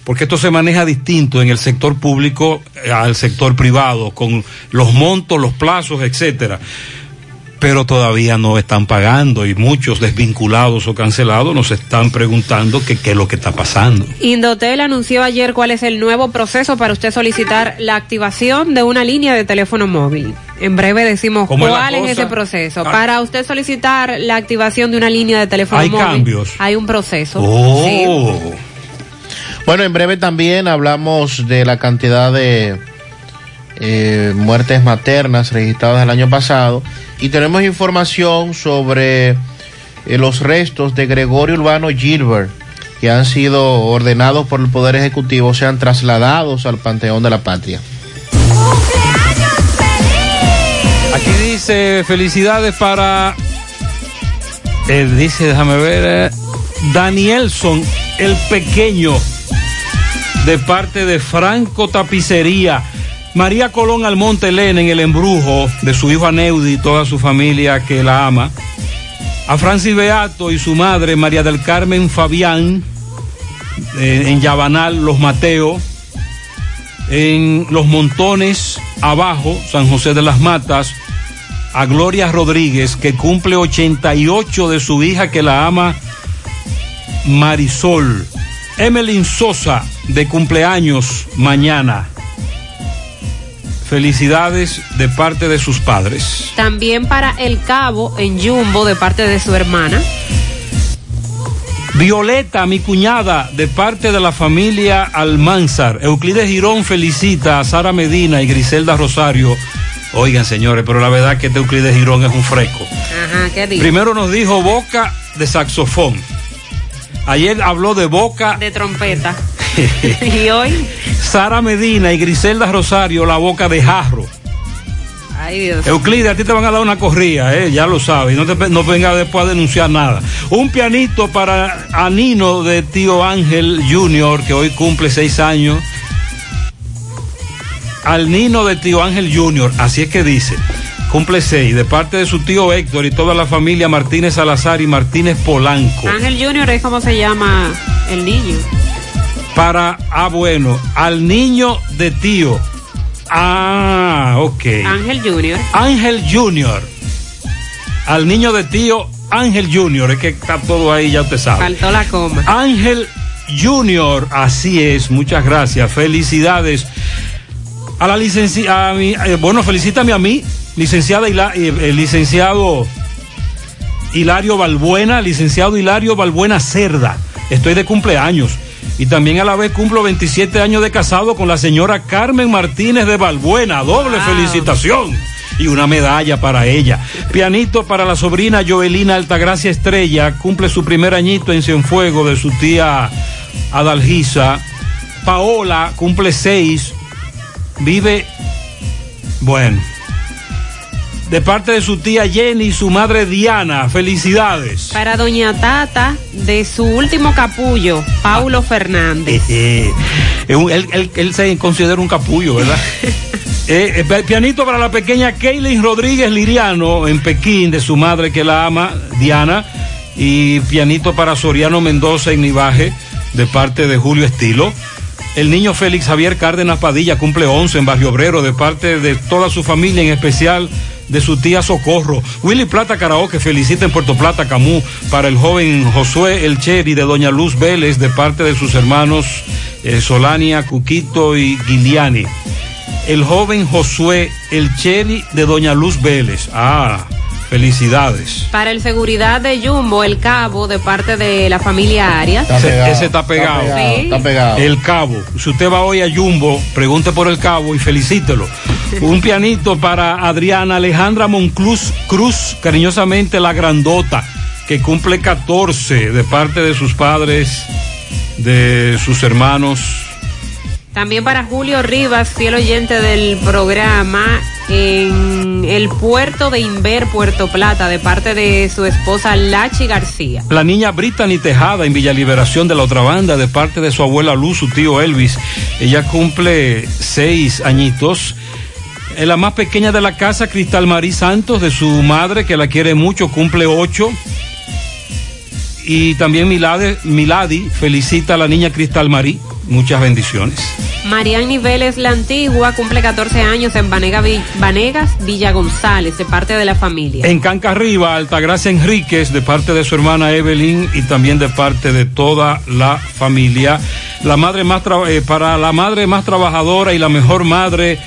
porque esto se maneja distinto en el sector público al sector privado, con los montos, los plazos, etcétera. Pero todavía no están pagando y muchos desvinculados o cancelados nos están preguntando qué es lo que está pasando. Indotel anunció ayer cuál es el nuevo proceso para usted solicitar la activación de una línea de teléfono móvil. En breve decimos cuál es, es, ese proceso. Ah. Para usted solicitar la activación de una línea de teléfono hay móvil. Hay cambios. Hay un proceso. Oh. Sí. Bueno, en breve también hablamos de la cantidad de eh, muertes maternas registradas el año pasado y tenemos información sobre eh, los restos de Gregorio Urbano Gilbert que han sido ordenados por el Poder Ejecutivo sean trasladados al Panteón de la Patria. Aquí dice felicidades para, eh, dice, déjame ver, eh, Danielson, el pequeño, de parte de Franco Tapicería. María Colón Almonte Elena en el embrujo de su hijo Aneudi y toda su familia que la ama. A Francis Beato y su madre María del Carmen Fabián eh, en Yabanal, Los Mateos. En Los Montones, abajo, San José de las Matas, a Gloria Rodríguez, que cumple 88 de su hija que la ama Marisol. Emelyn Sosa, de cumpleaños mañana. Felicidades de parte de sus padres. También para El Cabo en Jumbo de parte de su hermana. Violeta, mi cuñada, de parte de la familia Almanzar. Euclides Girón felicita a Sara Medina y Griselda Rosario. Oigan, señores, pero la verdad que este Euclides Girón es un fresco. Ajá, ¿qué dice? Primero nos dijo boca de saxofón. Ayer habló de boca de trompeta. y hoy Sara Medina y Griselda Rosario la boca de jarro. Ay, Dios. Euclides, a ti te van a dar una corrida, ¿eh? ya lo sabes, no, te, no venga después a denunciar nada. Un pianito para Anino de tío Ángel Junior, que hoy cumple seis años. Al Nino de tío Ángel Junior, así es que dice, cumple seis, de parte de su tío Héctor y toda la familia Martínez Salazar y Martínez Polanco. Ángel Junior es como se llama el niño. Para, ah, bueno, al niño de tío. Ah, ok. Ángel Junior. Ángel Junior. Al niño de tío Ángel Junior. Es que está todo ahí, ya usted sabe. Faltó la coma. Ángel Junior. Así es, muchas gracias. Felicidades a la licenciada, eh, bueno, felicítame a mí, licenciada eh, el licenciado Hilario Balbuena, licenciado Hilario Balbuena Cerda. Estoy de cumpleaños. Y también a la vez cumplo 27 años de casado con la señora Carmen Martínez de Balbuena. Doble felicitación y una medalla para ella. Pianito para la sobrina Joelina Altagracia Estrella, cumple su primer añito en Cienfuego de su tía Adalgisa. Paola cumple seis, vive, bueno, de parte de su tía Jenny y su madre Diana. Felicidades. Para doña Tata, de su último capullo, Paulo Fernández. él, él, se considera un capullo, ¿verdad? Eh, eh, pianito para la pequeña Kaylin Rodríguez Liriano en Pekín, de su madre que la ama, Diana. Y pianito para Soriano Mendoza en Nivaje, de parte de Julio Estilo. El niño Félix Javier Cárdenas Padilla cumple 11 en Barrio Obrero, de parte de toda su familia, en especial de su tía Socorro. Willy Plata Karaoke felicita en Puerto Plata Camú para el joven Josué El Cheri de Doña Luz Vélez de parte de sus hermanos eh, Solania, Cuquito y Guiliani el joven Josué El Cheri de Doña Luz Vélez. Ah, felicidades. Para el seguridad de Jumbo, el cabo de parte de la familia Arias. ese, está pegado. Está pegado, El cabo. Si usted va hoy a Jumbo, pregunte por el cabo y felicítelo. Un pianito para Adriana Alejandra Moncluz Cruz, cariñosamente la grandota, que cumple 14 de parte de sus padres, de sus hermanos también para Julio Rivas, fiel oyente del programa, en el puerto de Inver, Puerto Plata, de parte de su esposa Lachi García. La niña Brittany Tejada en Villa Liberación de la otra banda, de parte de su abuela Luz, su tío Elvis. Ella cumple seis añitos. La más pequeña de la casa, Cristal Marí Santos, de su madre, que la quiere mucho, cumple ocho. Y también Miladi, Miladi felicita a la niña Cristal Marí Muchas bendiciones. Marian Niveles la Antigua cumple 14 años en Vanegas, Villa González, de parte de la familia. En Canca Arriba, Altagracia Enríquez, de parte de su hermana Evelyn y también de parte de toda la familia. La madre más eh, para la madre más trabajadora y la mejor madre,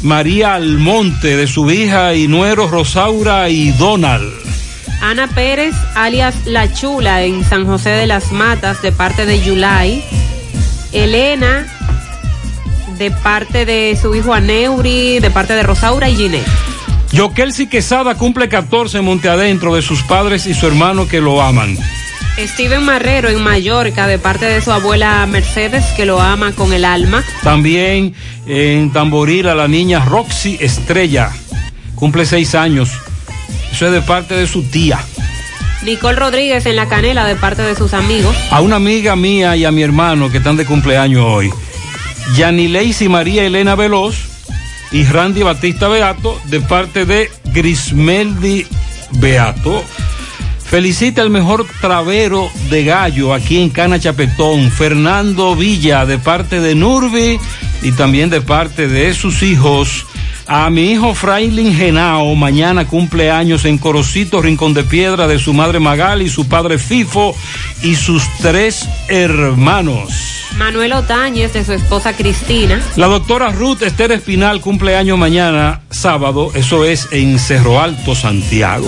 María Almonte, de su hija y nuero Rosaura y Donald. Ana Pérez, alias La Chula, en San José de las Matas, de parte de Yulay. Elena, de parte de su hijo Aneuri, de parte de Rosaura y Ginette. Yokelsi Quesada cumple 14 en Monte Adentro de sus padres y su hermano que lo aman. Steven Marrero en Mallorca de parte de su abuela Mercedes que lo ama con el alma. También en Tamboril a la niña Roxy Estrella, cumple 6 años. Eso es de parte de su tía. Nicole Rodríguez en La Canela de parte de sus amigos. A una amiga mía y a mi hermano que están de cumpleaños hoy. Yanni María Elena Veloz y Randy Batista Beato de parte de Grismeldi Beato. Felicita el mejor travero de gallo aquí en Cana Chapetón, Fernando Villa, de parte de Nurbi y también de parte de sus hijos a mi hijo Frailin Genao, mañana cumple años en Corocito, Rincón de Piedra, de su madre Magali, su padre Fifo y sus tres hermanos. Manuel Otañez de su esposa Cristina. La doctora Ruth Esther Espinal cumple años mañana, sábado, eso es en Cerro Alto, Santiago.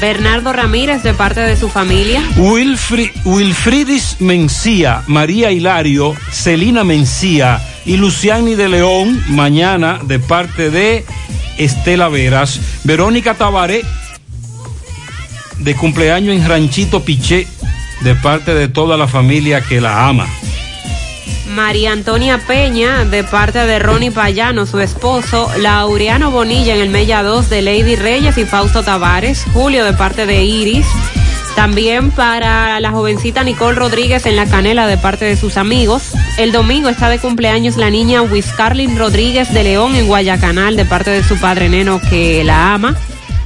Bernardo Ramírez de parte de su familia. Wilfridis Mencía, María Hilario, Celina Mencía y Luciani de León, mañana de parte de Estela Veras. Verónica Tabaré, de cumpleaños en Ranchito Piché, de parte de toda la familia que la ama. María Antonia Peña, de parte de Ronnie Payano, su esposo, Laureano Bonilla en el Mella 2 de Lady Reyes y Fausto Tavares, Julio de parte de Iris, también para la jovencita Nicole Rodríguez en la canela de parte de sus amigos. El domingo está de cumpleaños la niña Wiscarlin Rodríguez de León en Guayacanal de parte de su padre Neno que la ama.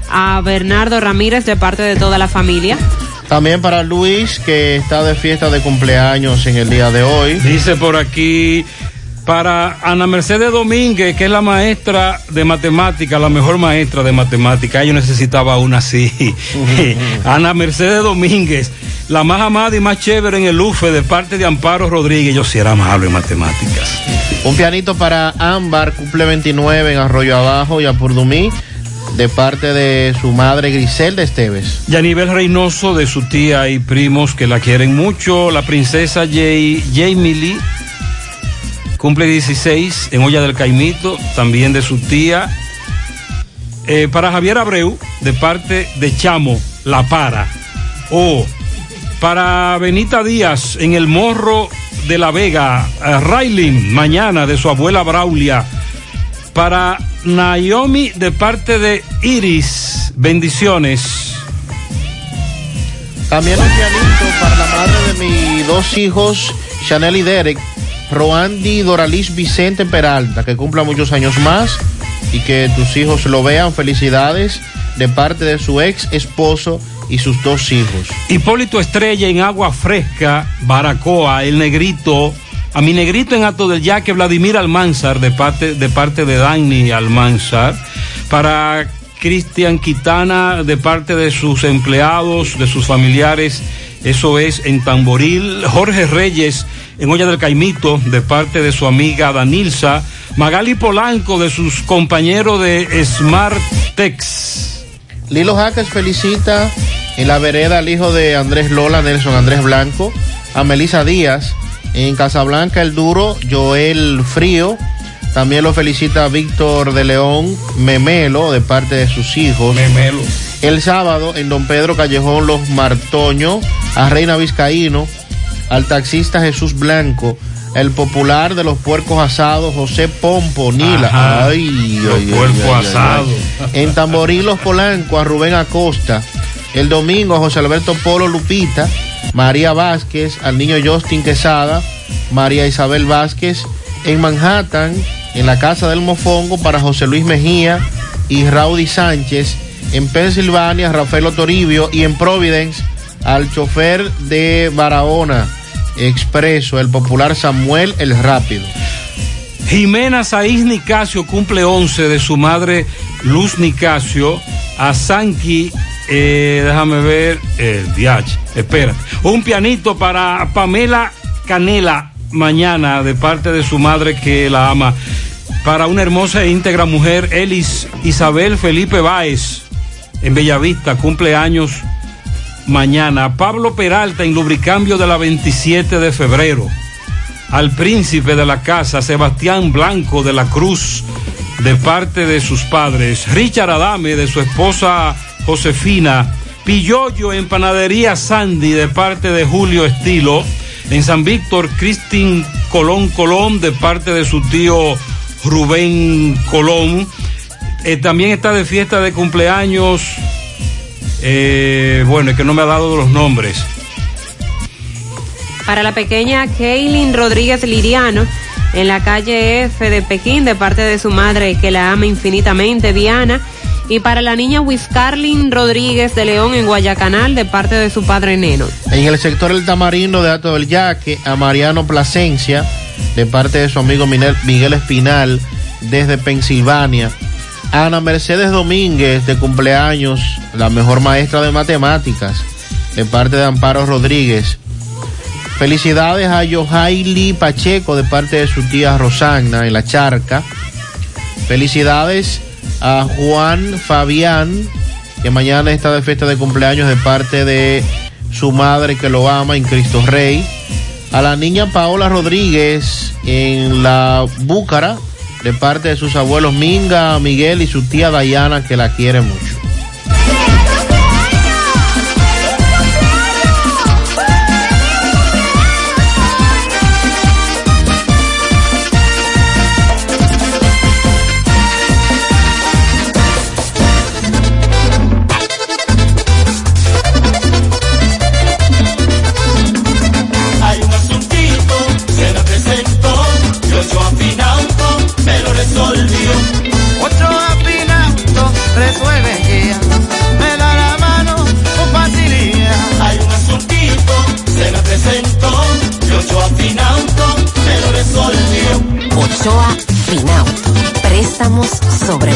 A Bernardo Ramírez de parte de toda la familia. También para Luis, que está de fiesta de cumpleaños en el día de hoy. Dice por aquí, para Ana Mercedes Domínguez, que es la maestra de matemática, la mejor maestra de matemática. Yo necesitaba una así. Ana Mercedes Domínguez, la más amada y más chévere en el UFE de parte de Amparo Rodríguez. Yo sí era malo en matemáticas. Un pianito para Ámbar, cumple 29 en Arroyo Abajo y Apurdumí, de parte de su madre Griselda Esteves. Y a nivel Reynoso, de su tía y primos que la quieren mucho, la princesa Jay, Jamie Lee, cumple 16 en Olla del Caimito, también de su tía. Eh, para Javier Abreu, de parte de Chamo, La Para. O para Benita Díaz, en el Morro de la Vega, eh, Raylin, mañana, de su abuela Braulia. Para Naomi, de parte de Iris, bendiciones. También un pianito para la madre de mis dos hijos, Chanel y Derek, Roandi Doraliz Vicente Peralta, que cumpla muchos años más y que tus hijos lo vean. Felicidades de parte de su ex esposo y sus dos hijos. Hipólito Estrella en Agua Fresca, Baracoa, El Negrito, a mi negrito en Acto del Yaque, Vladimir Almanzar, de parte de, parte de Dani Almanzar, para Cristian Quitana, de parte de sus empleados, de sus familiares, eso es en Tamboril, Jorge Reyes en Olla del Caimito, de parte de su amiga Danilza, Magali Polanco, de sus compañeros de Smart Tex. Lilo Jaques felicita en la vereda al hijo de Andrés Lola, Nelson Andrés Blanco, a Melisa Díaz, en Casablanca el duro, Joel Frío, también lo felicita Víctor de León Memelo de parte de sus hijos. Memelo. El sábado en Don Pedro Callejón Los Martoño, a Reina Vizcaíno, al taxista Jesús Blanco, el popular de los puercos asados, José Pompo, Nila. Ajá. Ay, Los ay, puercos asados. En Tamborilos Polanco, a Rubén Acosta. El domingo, a José Alberto Polo Lupita, María Vázquez, al niño Justin Quesada, María Isabel Vázquez. En Manhattan, en la casa del Mofongo, para José Luis Mejía y Raudy Sánchez. En Pensilvania, Rafael Toribio. Y en Providence, al chofer de Barahona Expreso, el popular Samuel el Rápido. Jimena Saiz Nicasio cumple 11 de su madre Luz Nicasio. A Sanki, eh, déjame ver, el DH, espera. Un pianito para Pamela Canela mañana de parte de su madre que la ama. Para una hermosa e íntegra mujer, Elis Isabel Felipe Báez en Bellavista, cumpleaños mañana. Pablo Peralta en Lubricambio de la 27 de febrero al príncipe de la casa, Sebastián Blanco de la Cruz, de parte de sus padres, Richard Adame de su esposa Josefina, Pilloyo en Panadería Sandy de parte de Julio Estilo, en San Víctor, Cristín Colón Colón de parte de su tío Rubén Colón. Eh, también está de fiesta de cumpleaños, eh, bueno, es que no me ha dado los nombres. Para la pequeña Kaylin Rodríguez Liriano, en la calle F de Pekín, de parte de su madre que la ama infinitamente, Diana. Y para la niña Wiscarlin Rodríguez de León en Guayacanal, de parte de su padre Neno. En el sector El Tamarindo de Ato del Yaque, a Mariano Plasencia, de parte de su amigo Miguel Espinal, desde Pensilvania. Ana Mercedes Domínguez, de cumpleaños, la mejor maestra de matemáticas, de parte de Amparo Rodríguez. Felicidades a Yohaili Pacheco, de parte de su tía Rosagna, en la charca. Felicidades a Juan Fabián, que mañana está de fiesta de cumpleaños de parte de su madre que lo ama en Cristo Rey. A la niña Paola Rodríguez en la Búcara, de parte de sus abuelos Minga, Miguel y su tía Dayana, que la quiere mucho.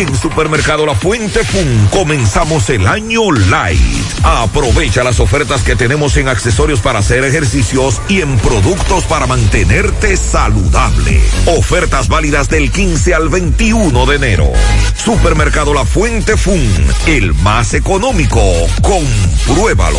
En Supermercado La Fuente Fun comenzamos el año light. Aprovecha las ofertas que tenemos en accesorios para hacer ejercicios y en productos para mantenerte saludable. Ofertas válidas del 15 al 21 de enero. Supermercado La Fuente Fun, el más económico. Compruébalo.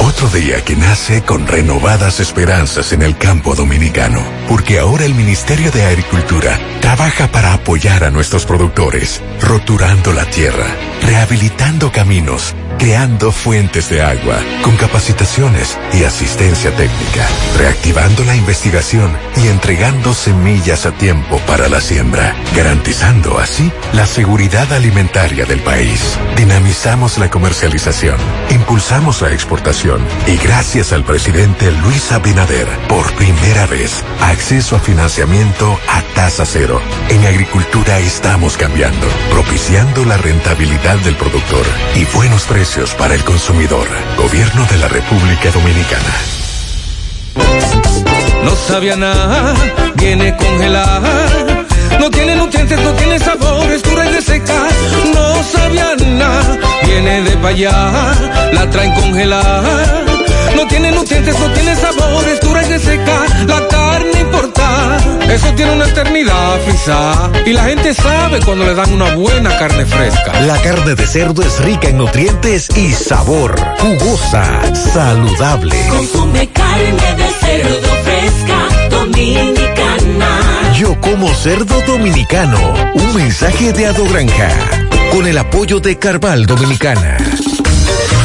Otro día que nace con renovadas esperanzas en el campo dominicano, porque ahora el Ministerio de Agricultura trabaja para apoyar a nuestros productores, roturando la tierra, rehabilitando caminos, creando fuentes de agua, con capacitaciones y asistencia técnica, reactivando la investigación y entregando semillas a tiempo para la siembra, garantizando así la seguridad alimentaria del país. Dinamizamos la comercialización, impulsamos la exportación y gracias al presidente Luis Abinader, por primera vez, acceso a financiamiento a tasa cero. En agricultura estamos cambiando, propiciando la rentabilidad del productor y buenos precios para el consumidor. Gobierno de la República Dominicana. No sabía nada, viene congelada. No tiene nutrientes, no tiene sabor, es dura y de seca. No sabía nada, viene de allá, la traen congelada. No tiene nutrientes, no tiene sabor, es dura y de seca. La carne importa, eso tiene una eternidad frisada. Y la gente sabe cuando le dan una buena carne fresca. La carne de cerdo es rica en nutrientes y sabor. Jugosa, saludable. Consume carne de cerdo fresca, dominicana. Yo como cerdo dominicano. Un mensaje de Ado Granja. Con el apoyo de Carval Dominicana.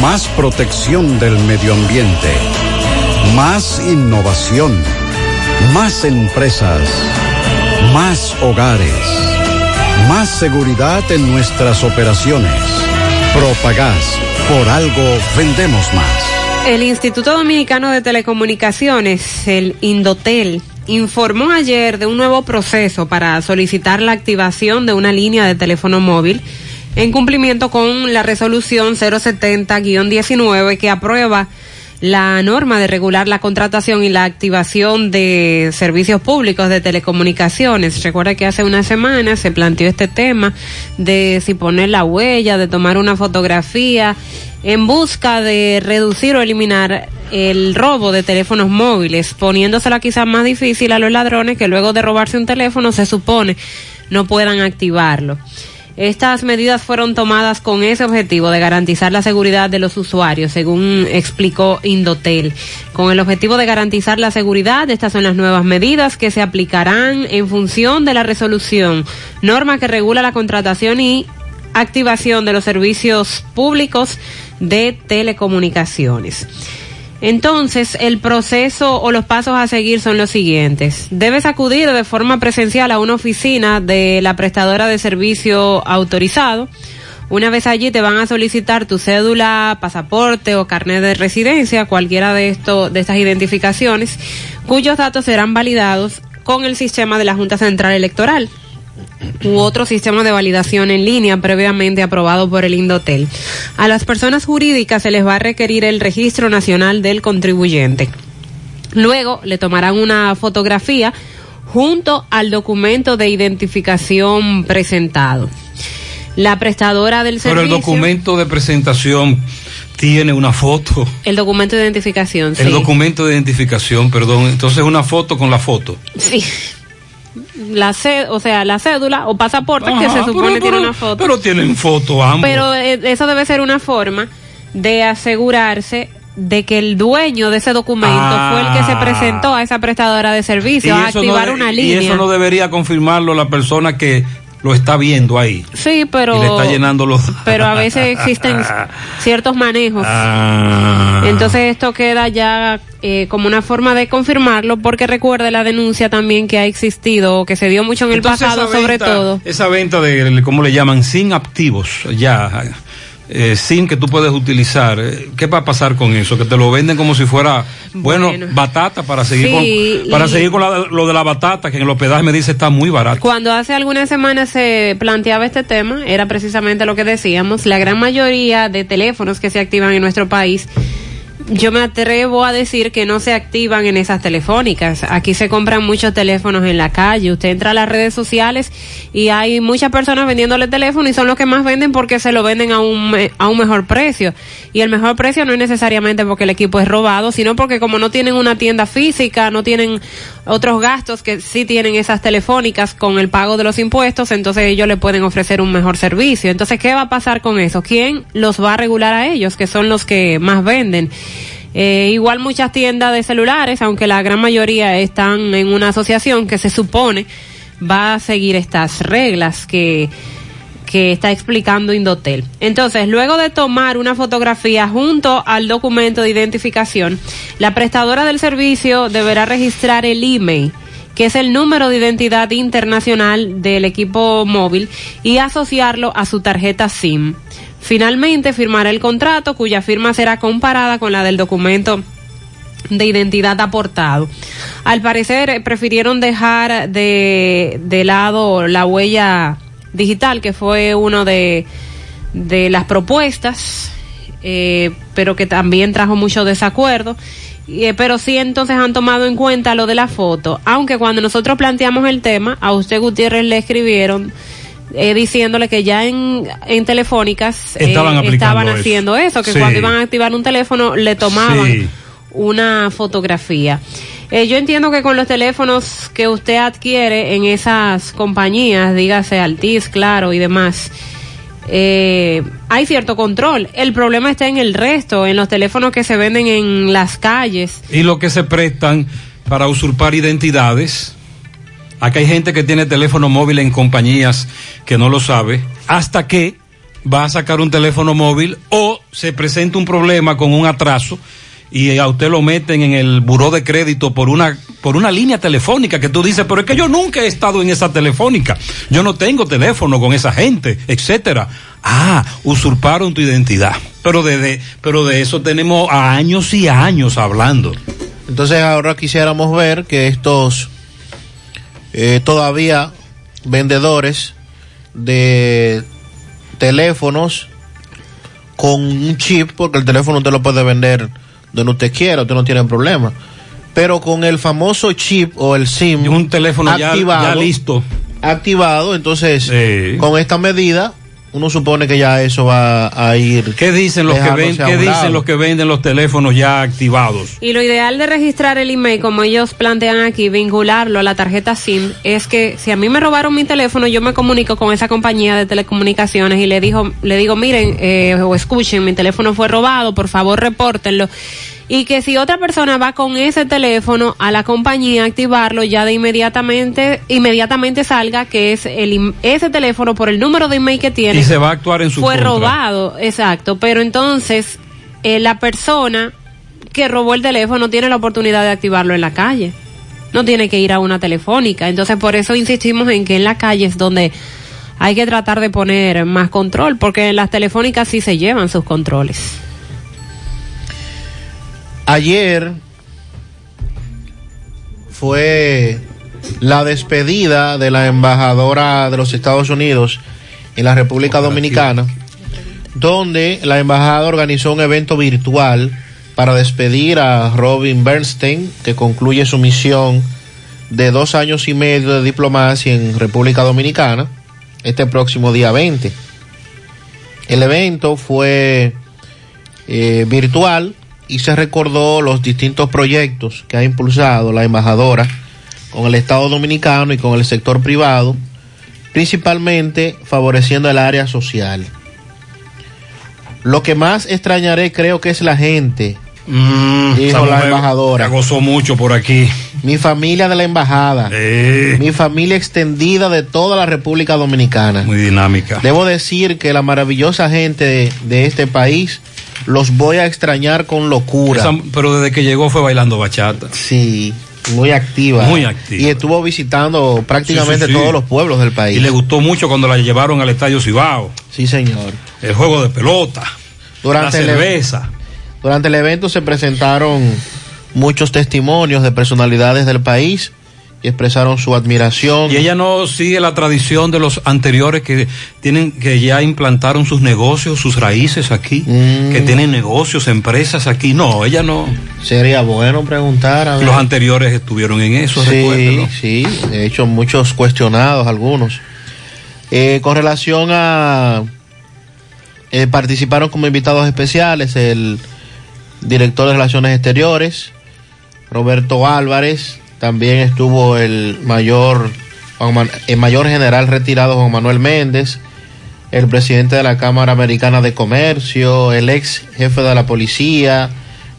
Más protección del medio ambiente. Más innovación. Más empresas. Más hogares. Más seguridad en nuestras operaciones. Propagás. Por algo vendemos más. El Instituto Dominicano de Telecomunicaciones, el Indotel, informó ayer de un nuevo proceso para solicitar la activación de una línea de teléfono móvil en cumplimiento con la resolución 070-19 que aprueba la norma de regular la contratación y la activación de servicios públicos de telecomunicaciones. Recuerda que hace una semana se planteó este tema de si poner la huella, de tomar una fotografía en busca de reducir o eliminar el robo de teléfonos móviles, poniéndosela quizás más difícil a los ladrones que luego de robarse un teléfono se supone no puedan activarlo. Estas medidas fueron tomadas con ese objetivo de garantizar la seguridad de los usuarios, según explicó Indotel. Con el objetivo de garantizar la seguridad, estas son las nuevas medidas que se aplicarán en función de la resolución, norma que regula la contratación y activación de los servicios públicos de telecomunicaciones. Entonces, el proceso o los pasos a seguir son los siguientes. Debes acudir de forma presencial a una oficina de la prestadora de servicio autorizado. Una vez allí te van a solicitar tu cédula, pasaporte o carnet de residencia, cualquiera de estos de estas identificaciones, cuyos datos serán validados con el sistema de la Junta Central Electoral u otro sistema de validación en línea previamente aprobado por el Indotel. A las personas jurídicas se les va a requerir el registro nacional del contribuyente. Luego le tomarán una fotografía junto al documento de identificación presentado. La prestadora del Pero servicio. el documento de presentación tiene una foto. El documento de identificación, sí. El documento de identificación, perdón. Entonces una foto con la foto. Sí. La o sea, la cédula o pasaporte que Ajá, se supone pero- tiene pero- una foto. Pero tienen foto ambos. Pero eh, eso debe ser una forma de asegurarse de que el dueño de ese documento Ah. fue el que se presentó a esa prestadora de servicios a activar no de- una y línea. eso no debería confirmarlo la persona que lo está viendo ahí. Sí, pero y le está llenando los. pero a veces existen ciertos manejos. Ah. Entonces esto queda ya eh, como una forma de confirmarlo porque recuerde la denuncia también que ha existido que se dio mucho en el pasado sobre todo. Esa venta de, ¿cómo le llaman? Sin activos, ya. Eh, sin que tú puedes utilizar. eh, ¿Qué va a pasar con eso? Que te lo venden como si fuera, bueno, Bueno. batata para seguir Sí, con, para seguir con la- lo de la batata, que en el hospedaje me dice está muy barato. Cuando hace algunas semanas se planteaba este tema, era precisamente lo que decíamos, la gran mayoría de teléfonos que se activan en nuestro país, yo me atrevo a decir que no se activan en esas telefónicas. Aquí se compran muchos teléfonos en la calle. Usted entra a las redes sociales y hay muchas personas vendiéndole teléfono y son los que más venden porque se lo venden a un, a un mejor precio. Y el mejor precio no es necesariamente porque el equipo es robado, sino porque como no tienen una tienda física, no tienen otros gastos que sí tienen esas telefónicas con el pago de los impuestos, entonces ellos le pueden ofrecer un mejor servicio. Entonces, ¿qué va a pasar con eso? ¿Quién los va a regular a ellos, que son los que más venden? Eh, igual muchas tiendas de celulares, aunque la gran mayoría están en una asociación que se supone va a seguir estas reglas que, que está explicando Indotel. Entonces, luego de tomar una fotografía junto al documento de identificación, la prestadora del servicio deberá registrar el email que es el número de identidad internacional del equipo móvil y asociarlo a su tarjeta SIM. Finalmente firmará el contrato cuya firma será comparada con la del documento de identidad aportado. Al parecer eh, prefirieron dejar de, de lado la huella digital, que fue uno de, de las propuestas, eh, pero que también trajo mucho desacuerdo. Eh, pero sí entonces han tomado en cuenta lo de la foto, aunque cuando nosotros planteamos el tema, a usted Gutiérrez le escribieron eh, diciéndole que ya en, en telefónicas eh, Estaban aplicando estaban haciendo eso, que Sí. cuando iban a activar un teléfono le tomaban Sí. una fotografía. Eh, yo entiendo que con los teléfonos que usted adquiere en esas compañías, dígase Altis, Claro y demás, eh, hay cierto control. El problema está en el resto, en los teléfonos que se venden en las calles. y lo que se prestan para usurpar identidades. Aquí hay gente que tiene teléfono móvil en compañías que no lo sabe, hasta que va a sacar un teléfono móvil o se presenta un problema con un atraso y a usted lo meten en el buró de crédito por una por una línea telefónica que tú dices, pero es que yo nunca he estado en esa telefónica. Yo no tengo teléfono con esa gente, etcétera. Ah, usurparon tu identidad. Pero de- pero de eso tenemos años y años hablando. Entonces ahora quisiéramos ver que estos eh, todavía vendedores de teléfonos con un chip, porque el teléfono usted lo puede vender donde usted quiera, usted no tiene problema. Pero con el famoso chip o el SIM, un teléfono ya- ya listo. activado, entonces Sí. con esta medida uno supone que ya eso va a ir. ¿Qué dicen los que ven, qué dicen los que venden los teléfonos ya activados? Y lo ideal de registrar el email, como ellos plantean aquí, vincularlo a la tarjeta SIM, es que si a mí me robaron mi teléfono, yo me comunico con esa compañía de telecomunicaciones y le digo, le digo, miren, eh, o escuchen, mi teléfono fue robado, por favor repórtenlo. Y que si otra persona va con ese teléfono a la compañía a activarlo, ya de inmediatamente, inmediatamente salga que es el, ese teléfono por el número de email que tiene Y se va a actuar en su fue contra. robado, exacto. Pero entonces, eh, la persona que robó el teléfono tiene la oportunidad de activarlo en la calle. No tiene que ir a una telefónica. Entonces, por eso insistimos en que en la calle es donde hay que tratar de poner más control, porque en las telefónicas sí se llevan sus controles. Ayer fue la despedida de la embajadora de los Estados Unidos en la República Dominicana, donde la embajada organizó un evento virtual para despedir a Robin Bernstein, que concluye su misión de dos años y medio de diplomacia en República Dominicana, este próximo día 20. El evento fue eh, virtual y se recordó los distintos proyectos que ha impulsado la embajadora con el Estado Dominicano y con el sector privado, principalmente favoreciendo el área social. Lo que más extrañaré creo que es la gente, dijo esa la embajadora. gozó mucho por aquí. Mi familia de la embajada, mi familia extendida de toda la República Dominicana. Muy dinámica. Debo decir que la maravillosa gente de, de este país los voy a extrañar con locura. Esa- pero desde que llegó fue bailando bachata. Sí, muy activa. Muy activa. Y estuvo visitando prácticamente Sí, sí, sí. todos los pueblos del país. Y le gustó mucho cuando la llevaron al Estadio Cibao. Sí, señor. El juego de pelota. Durante la el- cerveza. Durante el evento se presentaron muchos testimonios de personalidades del país y expresaron su admiración. Y ella no sigue la tradición de los anteriores que tienen que ya implantaron sus negocios, sus raíces aquí, Mm. que tienen negocios, empresas aquí. No, ella no. Sería bueno preguntar. a ver. Los anteriores estuvieron en eso, Sí, recuérdelo. sí, de hecho muchos cuestionados, algunos. Eh, con relación a... eh, participaron como invitados especiales el director de Relaciones Exteriores, Roberto Álvarez, también estuvo el mayor, el mayor general retirado Juan Manuel Méndez, el presidente de la Cámara Americana de Comercio, el ex jefe de la policía,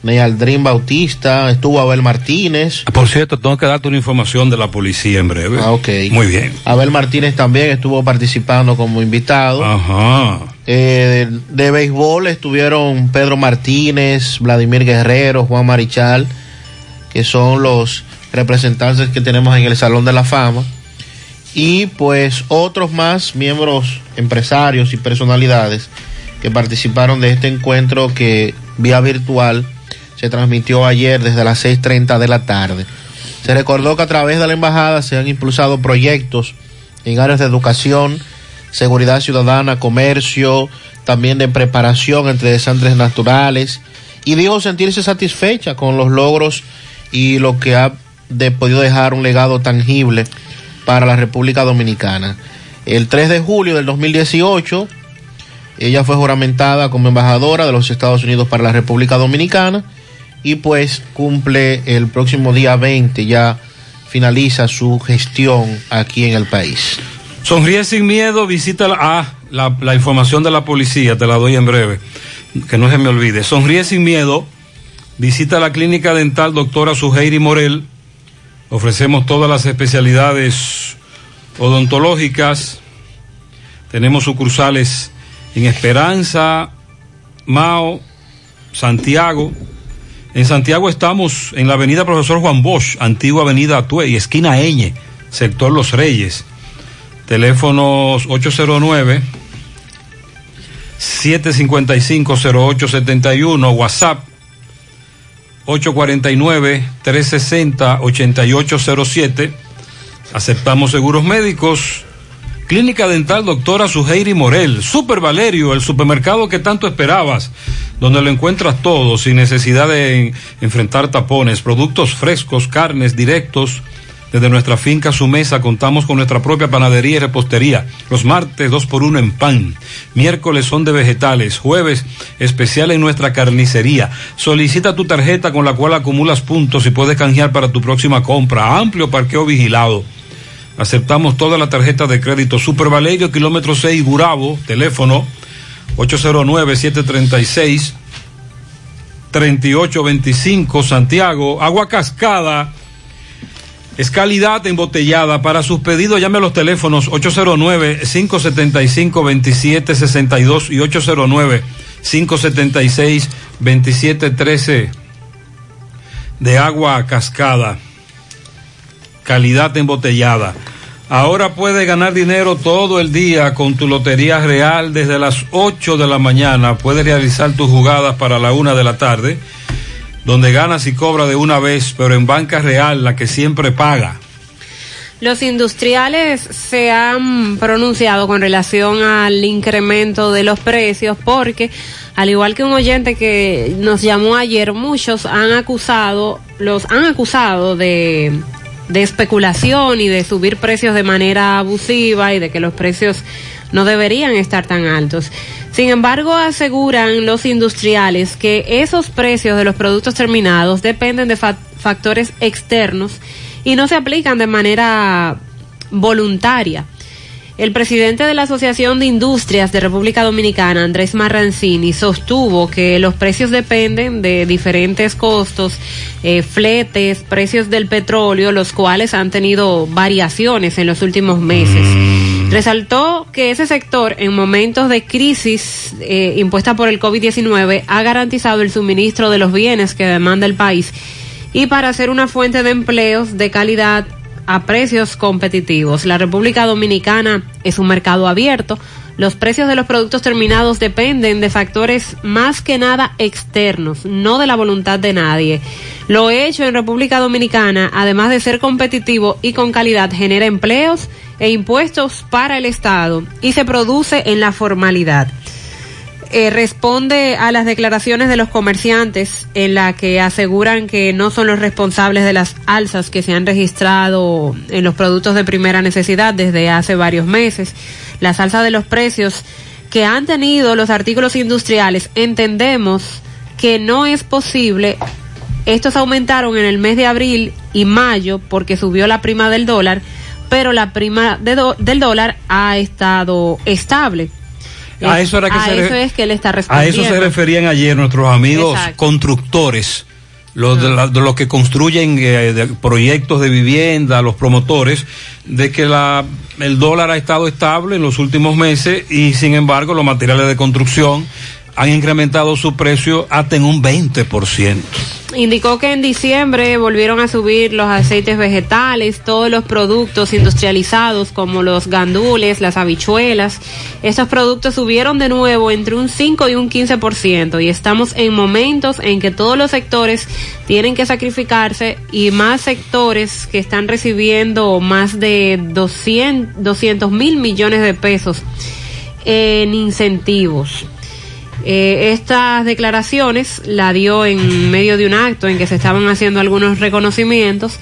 Neyaldrín Bautista, estuvo Abel Martínez, Por cierto, tengo que darte una información de la policía en breve. Ah, ok. Muy bien. Abel Martínez también estuvo participando como invitado. Ajá. Eh, de, de béisbol estuvieron Pedro Martínez, Vladimir Guerrero, Juan Marichal, que son los representantes que tenemos en el Salón de la Fama. Y pues otros más miembros empresarios y personalidades que participaron de este encuentro que vía virtual se transmitió ayer desde las 6.30 de la tarde. Se recordó que a través de la embajada se han impulsado proyectos en áreas de educación, seguridad ciudadana, comercio, también de preparación entre desastres naturales y dijo sentirse satisfecha con los logros y lo que ha de, podido dejar un legado tangible para la República Dominicana. El 3 de julio del 2018, ella fue juramentada como embajadora de los Estados Unidos para la República Dominicana y pues cumple el próximo día 20, ya finaliza su gestión aquí en el país. Sonríe sin miedo, visita la, ah, la, información de la policía, te la doy en breve, que no se me olvide. Sonríe sin miedo, visita la clínica dental doctora Suheiri Morel. Ofrecemos todas las especialidades odontológicas. Tenemos sucursales en Esperanza, Mao, Santiago. En Santiago estamos en la avenida Profesor Juan Bosch, antigua avenida Atuey, esquina Eñe, sector Los Reyes. Teléfonos 809 755-0871, WhatsApp 849-360-8807. Aceptamos seguros médicos. Clínica Dental Doctora Suheiri Morel. Super Valerio, el supermercado que tanto esperabas, donde lo encuentras todo sin necesidad de enfrentar tapones, productos frescos, carnes directos. Desde nuestra finca a su mesa contamos con nuestra propia panadería y repostería. Los martes dos por uno en pan. Miércoles son de vegetales. Jueves especial en nuestra carnicería. Solicita tu tarjeta con la cual acumulas puntos y puedes canjear para tu próxima compra. Amplio parqueo vigilado. Aceptamos toda la tarjeta de crédito Super Valerio, kilómetro 6, Gurabo, teléfono 809-736-3825, Santiago, Agua Cascada. Es calidad embotellada. Para sus pedidos, llame a los teléfonos 809-575-2762 y 809-576-2713 de agua cascada. Calidad embotellada. Ahora puedes ganar dinero todo el día con tu Lotería Real desde las 8 de la mañana. Puedes realizar tus jugadas para la una de la tarde donde ganas y cobras de una vez, pero en banca real, la que siempre paga. Los industriales se han pronunciado con relación al incremento de los precios porque, al igual que un oyente que nos llamó ayer, muchos han acusado, los han acusado de, de especulación y de subir precios de manera abusiva y de que los precios no deberían estar tan altos. Sin embargo, aseguran los industriales que esos precios de los productos terminados dependen de fa factores externos y no se aplican de manera voluntaria. El presidente de la Asociación de Industrias de República Dominicana, Andrés Marrancini, sostuvo que los precios dependen de diferentes costos, eh, fletes, precios del petróleo, los cuales han tenido variaciones en los últimos meses. Resaltó que ese sector, en momentos de crisis eh, impuesta por el COVID-19, ha garantizado el suministro de los bienes que demanda el país y para ser una fuente de empleos de calidad a precios competitivos. La República Dominicana es un mercado abierto. Los precios de los productos terminados dependen de factores más que nada externos, no de la voluntad de nadie. Lo hecho en República Dominicana, además de ser competitivo y con calidad, genera empleos e impuestos para el Estado y se produce en la formalidad. Eh, responde a las declaraciones de los comerciantes en la que aseguran que no son los responsables de las alzas que se han registrado en los productos de primera necesidad desde hace varios meses. Las alzas de los precios que han tenido los artículos industriales entendemos que no es posible. Estos aumentaron en el mes de abril y mayo porque subió la prima del dólar, pero la prima de do del dólar ha estado estable. A eso, era que a se eso es que él está A respondiendo. eso se referían ayer nuestros amigos Exacto. constructores, los, de, la- de los que construyen eh, de proyectos de vivienda, los promotores, de que la, el dólar ha estado estable en los últimos meses y sin embargo los materiales de construcción han incrementado su precio hasta en un 20%. Indicó que en diciembre volvieron a subir los aceites vegetales, todos los productos industrializados como los gandules, las habichuelas. Estos productos subieron de nuevo entre un 5 y un 15% y estamos en momentos en que todos los sectores tienen que sacrificarse y más sectores que están recibiendo más de 200 mil millones de pesos en incentivos. Eh, estas declaraciones la dio en medio de un acto en que se estaban haciendo algunos reconocimientos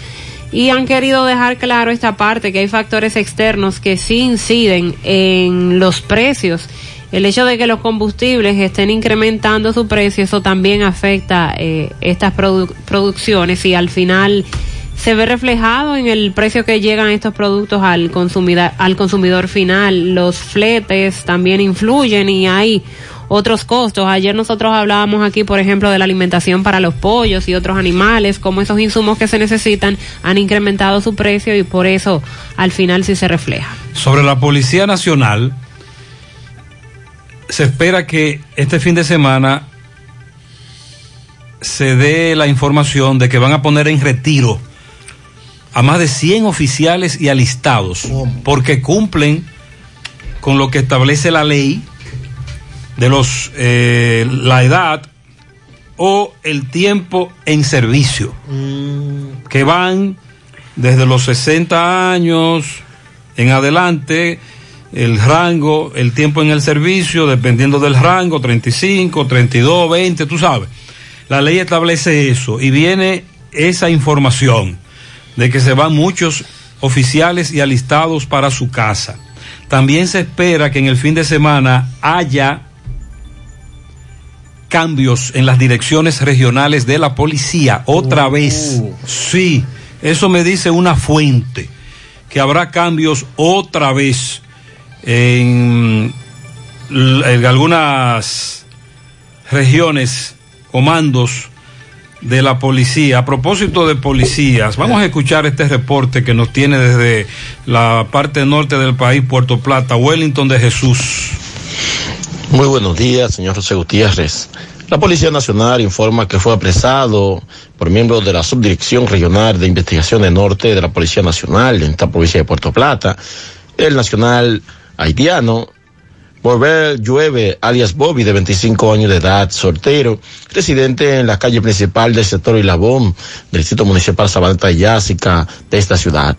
y han querido dejar claro esta parte que hay factores externos que sí inciden en los precios. El hecho de que los combustibles estén incrementando su precio, eso también afecta eh, estas producciones y al final se ve reflejado en el precio que llegan estos productos al consumidor, al consumidor final. Los fletes también influyen y hay otros costos. Ayer nosotros hablábamos aquí, por ejemplo, de la alimentación para los pollos y otros animales, como esos insumos que se necesitan han incrementado su precio y por eso al final sí se refleja. Sobre la Policía Nacional, se espera que este fin de semana se dé la información de que van a poner en retiro a más de 100 oficiales y alistados porque cumplen con lo que establece la ley de los eh, la edad o el tiempo en servicio Mm. que van desde los 60 años en adelante el rango, el tiempo en el servicio, dependiendo del rango, 35, 32, 20, tú sabes. La ley establece eso y viene esa información de que se van muchos oficiales y alistados para su casa. También se espera que en el fin de semana haya cambios en las direcciones regionales de la policía. Otra vez. Sí, eso me dice una fuente, que habrá cambios otra vez en, en algunas regiones, comandos de la policía. A propósito de policías, vamos a escuchar este reporte que nos tiene desde la parte norte del país, Puerto Plata, Wellington de Jesús. Muy buenos días, señor José Gutiérrez. La Policía Nacional informa que fue apresado por miembros de la Subdirección Regional de Investigaciones Norte de la Policía Nacional en esta provincia de Puerto Plata, el nacional haitiano Volver Llueve, alias Bobby, de 25 años de edad, soltero, residente en la calle principal del sector Ilabón, del distrito municipal Sabaneta Yásica de esta ciudad,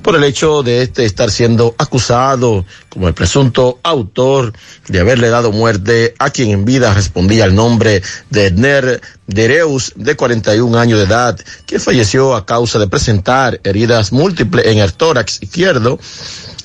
por el hecho de este estar siendo acusado como el presunto autor de haberle dado muerte a quien en vida respondía al nombre de Edner Dereus, de 41 años de edad, quien falleció a causa de presentar heridas múltiples en el tórax izquierdo,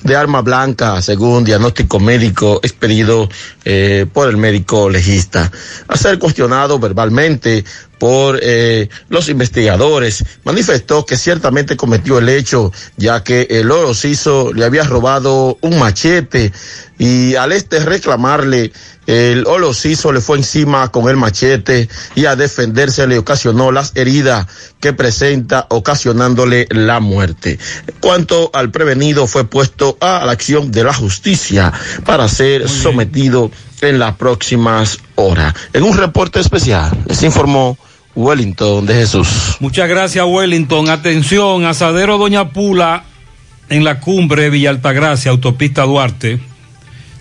de arma blanca, según diagnóstico médico expedido eh, por el médico legista. A ser cuestionado verbalmente por eh, los investigadores, manifestó que ciertamente cometió el hecho, ya que el orociso le había robado un machete y al este reclamarle, el olociso le fue encima con el machete y a defenderse le ocasionó las heridas que presenta, ocasionándole la muerte. En cuanto al prevenido, fue puesto a la acción de la justicia para ser sometido en las próximas horas. En un reporte especial, les informó Wellington de Jesús. Muchas gracias, Wellington. Atención, Asadero Doña Pula en la cumbre Villa Altagracia, Autopista Duarte,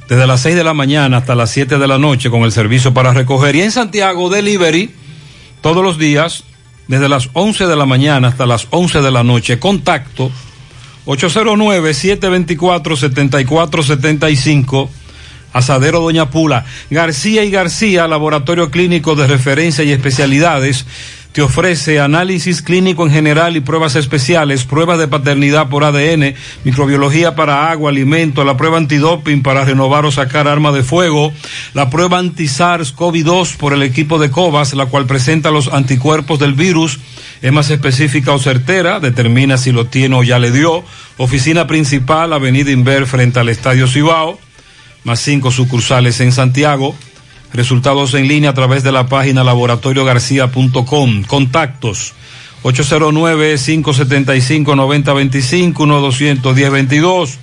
desde las 6 de la mañana hasta las 7 de la noche con el servicio para recoger. Y en Santiago, Delivery, todos los días, desde las 11 de la mañana hasta las 11 de la noche. Contacto 809-724-7475. Asadero Doña Pula. García y García, laboratorio clínico de referencia y especialidades, te ofrece análisis clínico en general y pruebas especiales, pruebas de paternidad por ADN, microbiología para agua, alimento, la prueba antidoping para renovar o sacar arma de fuego, la prueba anti-SARS-CoV-2 por el equipo de COVAS, la cual presenta los anticuerpos del virus, es más específica o certera, determina si lo tiene o ya le dio. Oficina principal, Avenida Inver frente al Estadio Cibao, más cinco sucursales en Santiago. Resultados en línea a través de la página laboratoriogarcia.com. Contactos 809-575-9025, 1-210-22.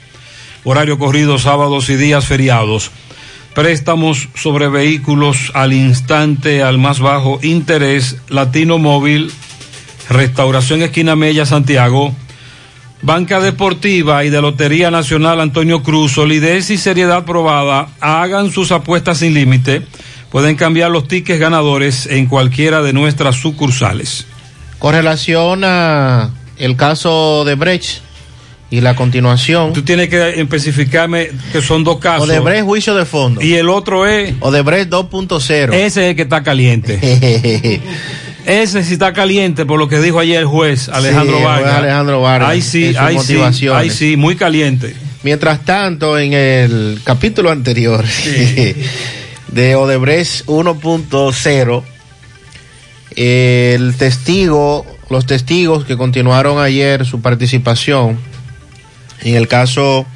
Horario corrido sábados y días feriados. préstamos sobre vehículos al instante, al más bajo interés, Latino Móvil, Restauración Esquina Mella, Santiago, Banca Deportiva y de Lotería Nacional Antonio Cruz, solidez y seriedad probada, hagan sus apuestas sin límite, pueden cambiar los tickets ganadores en cualquiera de nuestras sucursales. Con relación a el caso de Brecht y la continuación. Tú tienes que especificarme que son dos casos. Odebrecht juicio de fondo. Y el otro es. Odebrecht 2.0. Ese es el que está caliente. Ese sí está caliente por lo que dijo ayer el juez Alejandro Sí, el juez Vargas. Alejandro Vargas, Ahí sí, ahí sí, ahí sí, muy caliente. Mientras tanto, en el capítulo anterior de Odebrecht 1.0, el testigo, los testigos que continuaron ayer su participación en el caso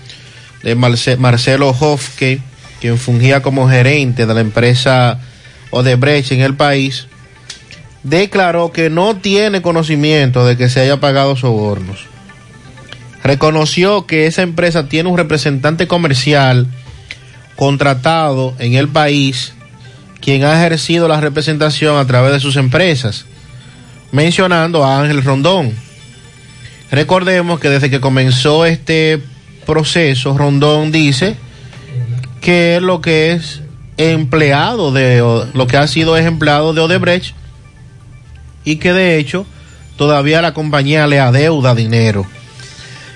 de Marce- Marcelo Hofke, quien fungía como gerente de la empresa Odebrecht en el país, declaró que no tiene conocimiento de que se haya pagado sobornos reconoció que esa empresa tiene un representante comercial contratado en el país quien ha ejercido la representación a través de sus empresas, mencionando a Ángel Rondón. Recordemos que desde que comenzó este proceso, Rondón dice que lo que es empleado de lo que ha sido es empleado de Odebrecht y que de hecho todavía la compañía le adeuda dinero.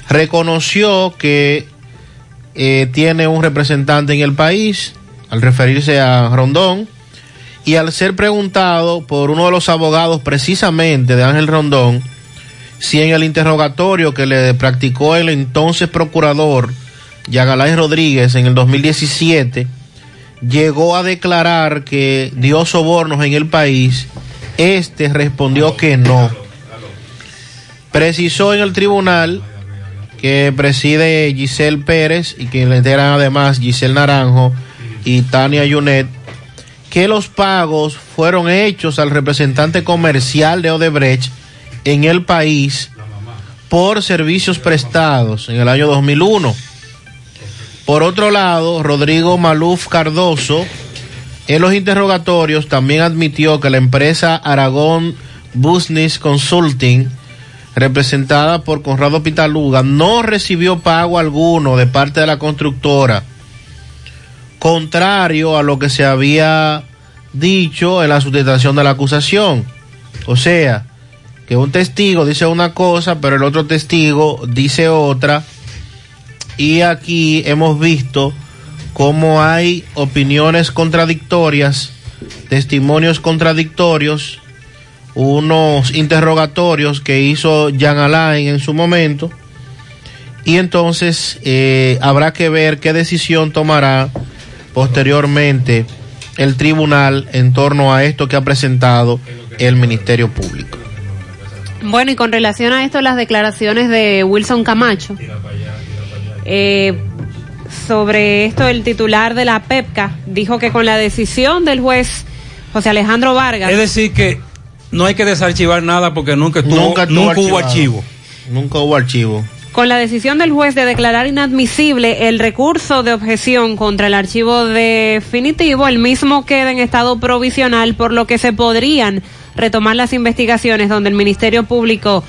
Reconoció que eh, tiene un representante en el país, al referirse a Rondón, y al ser preguntado por uno de los abogados precisamente de Ángel Rondón, si en el interrogatorio que le practicó el entonces procurador Yagalay Rodríguez en el 2017, llegó a declarar que dio sobornos en el país, este respondió que no. Precisó en el tribunal que preside Giselle Pérez y que le integran además Giselle Naranjo y Tania Yunet, que los pagos fueron hechos al representante comercial de Odebrecht en el país por servicios prestados en el año 2001. Por otro lado, Rodrigo Maluf Cardoso, en los interrogatorios también admitió que la empresa Aragón Business Consulting, representada por Conrado Pitaluga, no recibió pago alguno de parte de la constructora, contrario a lo que se había dicho en la sustentación de la acusación. O sea, que un testigo dice una cosa, pero el otro testigo dice otra. Y aquí hemos visto cómo hay opiniones contradictorias, testimonios contradictorios, unos interrogatorios que hizo Jean Alain en su momento. Y entonces eh, habrá que ver qué decisión tomará posteriormente el tribunal en torno a esto que ha presentado el Ministerio Público. Bueno, y con relación a esto, las declaraciones de Wilson Camacho. eh, sobre esto, el titular de la PEPCA dijo que con la decisión del juez José Alejandro Vargas. Es decir, que no hay que desarchivar nada porque nunca, estuvo, Nunca nunca, estuvo hubo archivado. archivo. Nunca hubo archivo. Con la decisión del juez de declarar inadmisible el recurso de objeción contra el archivo definitivo, el mismo queda en estado provisional, por lo que se podrían retomar las investigaciones donde el Ministerio Público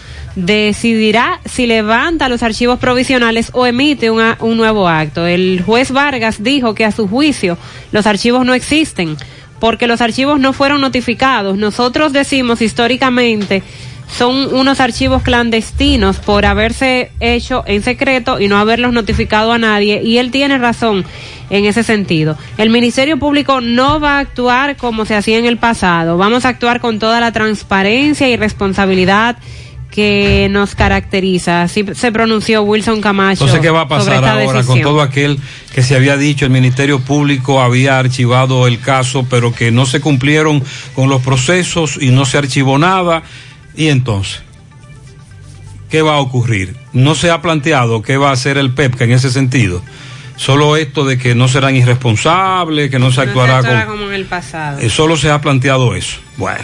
decidirá si levanta los archivos provisionales o emite un nuevo acto. El juez Vargas dijo que a su juicio los archivos no existen porque los archivos no fueron notificados. Nosotros decimos históricamente son unos archivos clandestinos por haberse hecho en secreto y no haberlos notificado a nadie y él tiene razón en ese sentido. El Ministerio Público no va a actuar como se hacía en el pasado. Vamos a actuar con toda la transparencia y responsabilidad que nos caracteriza. Así se pronunció Wilson Camacho. Entonces, ¿qué va a pasar ahora con todo aquel que se había dicho el Ministerio Público había archivado el caso, pero que no se cumplieron con los procesos y no se archivó nada? Y entonces, ¿qué va a ocurrir? No se ha planteado qué va a hacer el PEPCA en ese sentido. Solo esto de que no serán irresponsables, que no se No se actuará actuará con... como en el pasado. Eh, solo se ha planteado eso. Bueno,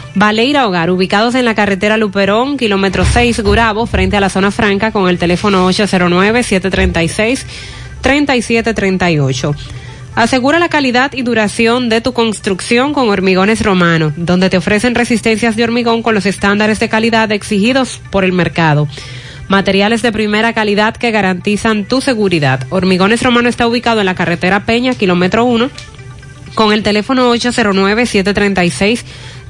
Baleira Hogar, ubicados en la carretera Luperón, kilómetro 6, Gurabo, frente a la zona franca, con el teléfono 809-736-3738. Asegura la calidad y duración de tu construcción con Hormigones Romano, donde te ofrecen resistencias de hormigón con los estándares de calidad exigidos por el mercado. Materiales de primera calidad que garantizan tu seguridad. Hormigones Romano está ubicado en la carretera Peña, kilómetro 1, con el teléfono 809-736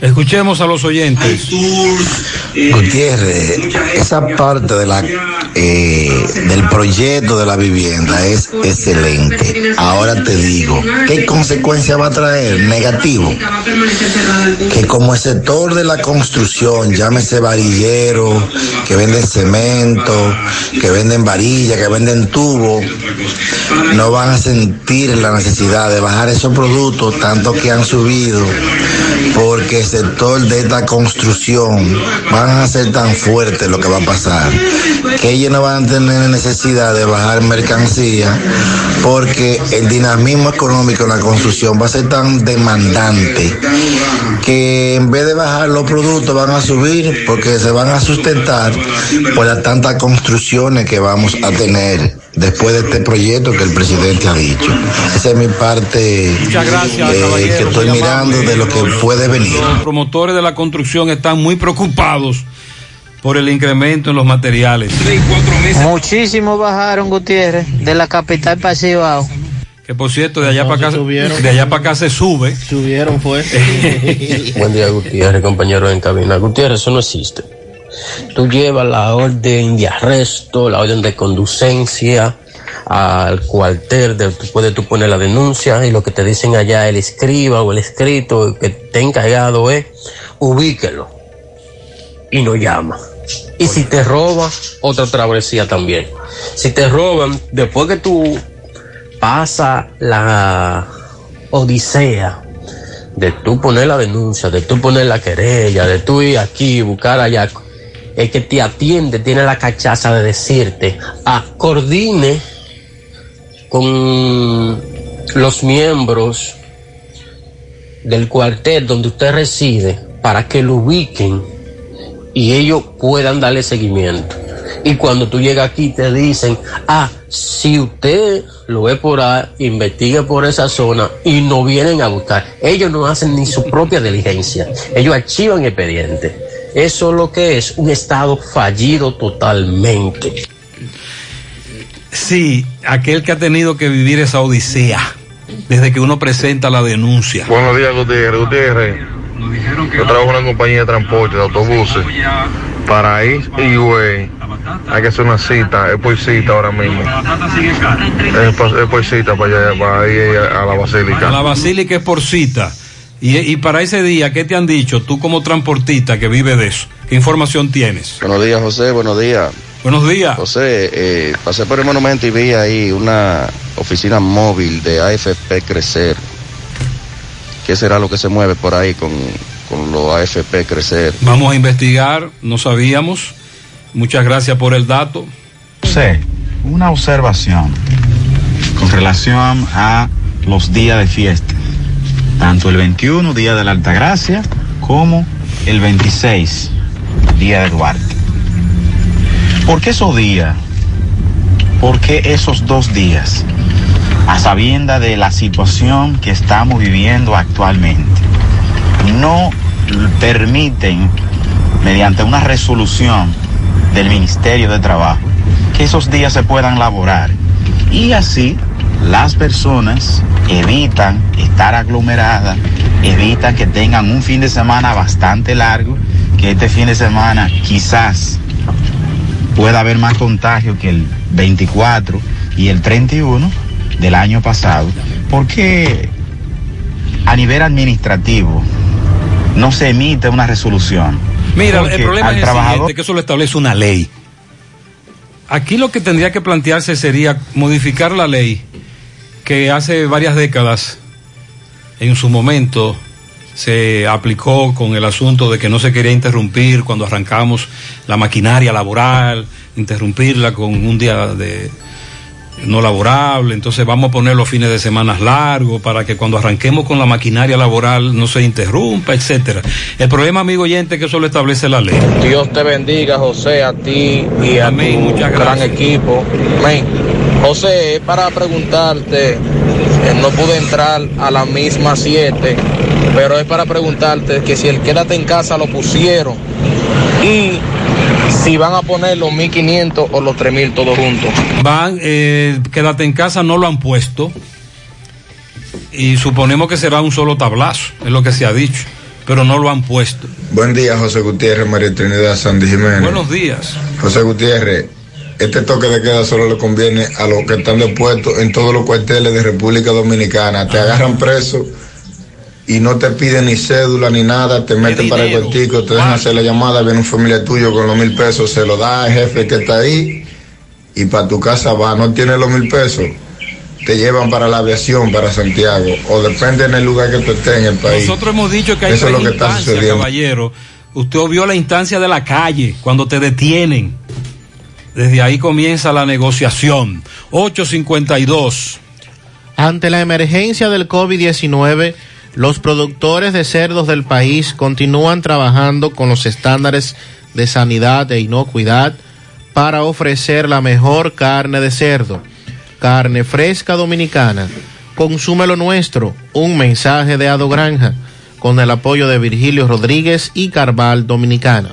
Escuchemos a los oyentes. Gutiérrez, esa parte de la eh, del proyecto de la vivienda es excelente. Ahora te digo, ¿qué consecuencia va a traer? Negativo. Que como el sector de la construcción, llámese varillero, que venden cemento, que venden varilla, que venden tubo, no van a sentir la necesidad de bajar esos productos tanto que han subido porque sector de esta construcción van a ser tan fuerte lo que va a pasar que ellos no van a tener necesidad de bajar mercancía porque el dinamismo económico en la construcción va a ser tan demandante que en vez de bajar los productos van a subir porque se van a sustentar por las tantas construcciones que vamos a tener después de este proyecto que el presidente ha dicho. Esa es mi parte Muchas gracias, eh, que estoy mirando de lo que puede venir. Los promotores de la construcción están muy preocupados por el incremento en los materiales. Muchísimo bajaron, Gutiérrez, de la capital para Cibao. Que por cierto, de allá para acá, de allá para acá se sube. Subieron, fue. Buen día, Gutiérrez, compañero en cabina. Gutiérrez, eso no existe. Tú llevas la orden de arresto, la orden de conducencia al cuartel, de, tú puedes tú poner la denuncia y lo que te dicen allá el escriba o el escrito que te encargado es, ubíquelo y no llama. Y si te roba, otra travesía también. Si te roban, después que tú pasas la odisea de tú poner la denuncia, de tú poner la querella, de tú ir aquí, buscar allá, el que te atiende tiene la cachaza de decirte, ah, coordine con los miembros del cuartel donde usted reside para que lo ubiquen y ellos puedan darle seguimiento. Y cuando tú llegas aquí te dicen, ah, si usted lo ve por ahí, investigue por esa zona y no vienen a buscar. Ellos no hacen ni su propia diligencia. Ellos archivan expediente. Eso es lo que es un estado fallido totalmente. Sí, aquel que ha tenido que vivir esa odisea desde que uno presenta la denuncia. Buenos días, Gutiérrez. Gutiérrez, yo trabajo en una compañía de transporte de autobuses. Para ir y güey, hay que hacer una cita, es por cita ahora mismo. Es por, es por cita para, allá, para ir a la basílica. A la basílica es por cita. Y, y para ese día, ¿qué te han dicho tú como transportista que vive de eso? ¿Qué información tienes? Buenos días, José, buenos días. Buenos días. José, eh, pasé por el monumento y vi ahí una oficina móvil de AFP Crecer. ¿Qué será lo que se mueve por ahí con, con los AFP Crecer? Vamos a investigar, no sabíamos. Muchas gracias por el dato. José, una observación con relación a los días de fiesta. Tanto el 21, Día de la Altagracia, como el 26, Día de Duarte. ¿Por qué esos días? ¿Por qué esos dos días? A sabienda de la situación que estamos viviendo actualmente, no permiten, mediante una resolución del Ministerio de Trabajo, que esos días se puedan laborar. Y así las personas evitan estar aglomeradas, evitan que tengan un fin de semana bastante largo, que este fin de semana quizás pueda haber más contagio que el 24 y el 31 del año pasado, porque a nivel administrativo no se emite una resolución. Mira, el problema es el trabajador- siguiente, que eso lo establece una ley. Aquí lo que tendría que plantearse sería modificar la ley que hace varias décadas, en su momento, se aplicó con el asunto de que no se quería interrumpir cuando arrancamos la maquinaria laboral, interrumpirla con un día de no laborable, entonces vamos a poner los fines de semana largos para que cuando arranquemos con la maquinaria laboral no se interrumpa, etcétera. El problema, amigo oyente, es que eso lo establece la ley. Dios te bendiga, José, a ti y a Amén, tu gran equipo. Amén. José, es para preguntarte, eh, no pude entrar a la misma 7, pero es para preguntarte que si el quédate en casa lo pusieron y si van a poner los 1500 o los 3000 todos juntos. Van, eh, quédate en casa, no lo han puesto. Y suponemos que será un solo tablazo, es lo que se ha dicho, pero no lo han puesto. Buen día, José Gutiérrez, María Trinidad, Sandy Jiménez. Buenos días. José Gutiérrez, este toque de queda solo le conviene a los que están depuestos en todos los cuarteles de República Dominicana. Te agarran preso y no te piden ni cédula ni nada, te meten para el cuartico, te dejan hacer la llamada, viene un familiar tuyo con los mil pesos, se lo da al jefe que está ahí y para tu casa va, no tiene los mil pesos. Te llevan para la aviación, para Santiago, o depende en el lugar que tú estés en el país. Nosotros hemos dicho que hay Eso es tres lo que está sucediendo. caballero. Usted obvió la instancia de la calle, cuando te detienen. Desde ahí comienza la negociación. 852. Ante la emergencia del COVID-19, los productores de cerdos del país continúan trabajando con los estándares de sanidad e inocuidad para ofrecer la mejor carne de cerdo, carne fresca dominicana. Consume lo nuestro, un mensaje de Ado Granja, con el apoyo de Virgilio Rodríguez y Carval Dominicana.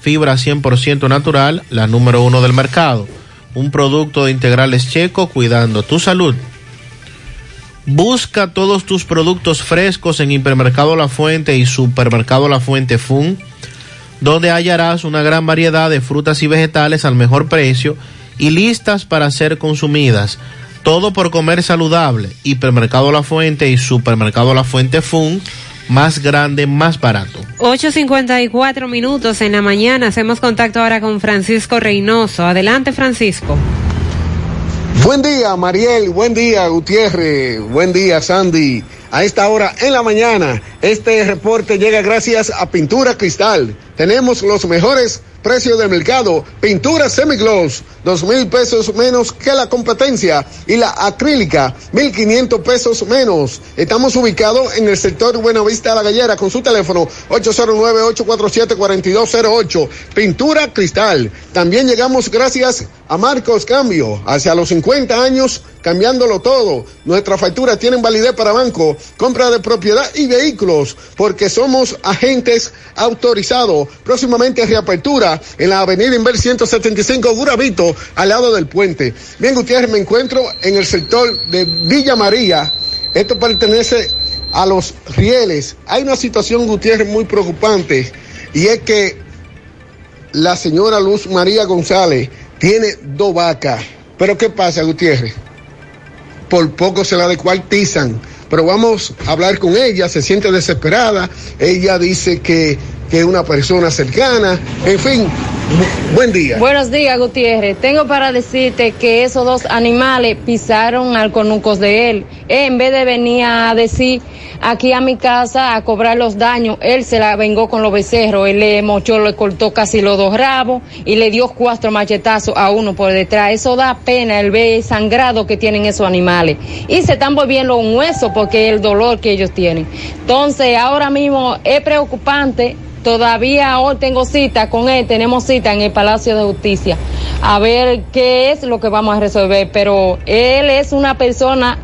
fibra 100% natural, la número uno del mercado. Un producto de integrales checo cuidando tu salud. Busca todos tus productos frescos en Hipermercado La Fuente y Supermercado La Fuente Fun, donde hallarás una gran variedad de frutas y vegetales al mejor precio y listas para ser consumidas. Todo por comer saludable. Hipermercado La Fuente y Supermercado La Fuente Fun, más grande, más barato. 8.54 minutos en la mañana. Hacemos contacto ahora con Francisco Reynoso. Adelante, Francisco. Buen día, Mariel. Buen día, Gutiérrez. Buen día, Sandy. A esta hora en la mañana, este reporte llega gracias a Pintura Cristal. Tenemos los mejores precios del mercado. Pintura semigloss, dos mil pesos menos que la competencia. Y la acrílica, mil quinientos pesos menos. Estamos ubicados en el sector Buenavista La Gallera con su teléfono 809-847-4208. Pintura Cristal. También llegamos gracias a Marcos Cambio. Hacia los 50 años, cambiándolo todo. Nuestras facturas tienen validez para banco, compra de propiedad y vehículos, porque somos agentes autorizados. Próximamente reapertura en la avenida Inver 175 Guravito, al lado del puente. Bien, Gutiérrez, me encuentro en el sector de Villa María. Esto pertenece a los rieles. Hay una situación, Gutiérrez, muy preocupante, y es que la señora Luz María González tiene dos vacas. Pero ¿qué pasa, Gutiérrez? por poco se la descuartizan. Pero vamos a hablar con ella, se siente desesperada, ella dice que, que una persona cercana, en fin, buen día. Buenos días, Gutiérrez. Tengo para decirte que esos dos animales pisaron al conucos de él. En vez de venir a decir aquí a mi casa a cobrar los daños, él se la vengó con los becerros. Él le mochó, le cortó casi los dos rabos y le dio cuatro machetazos a uno por detrás. Eso da pena el ver sangrado que tienen esos animales. Y se están volviendo un hueso porque el dolor que ellos tienen. Entonces, ahora mismo es preocupante Todavía hoy tengo cita con él, tenemos cita en el Palacio de Justicia, a ver qué es lo que vamos a resolver, pero él es una persona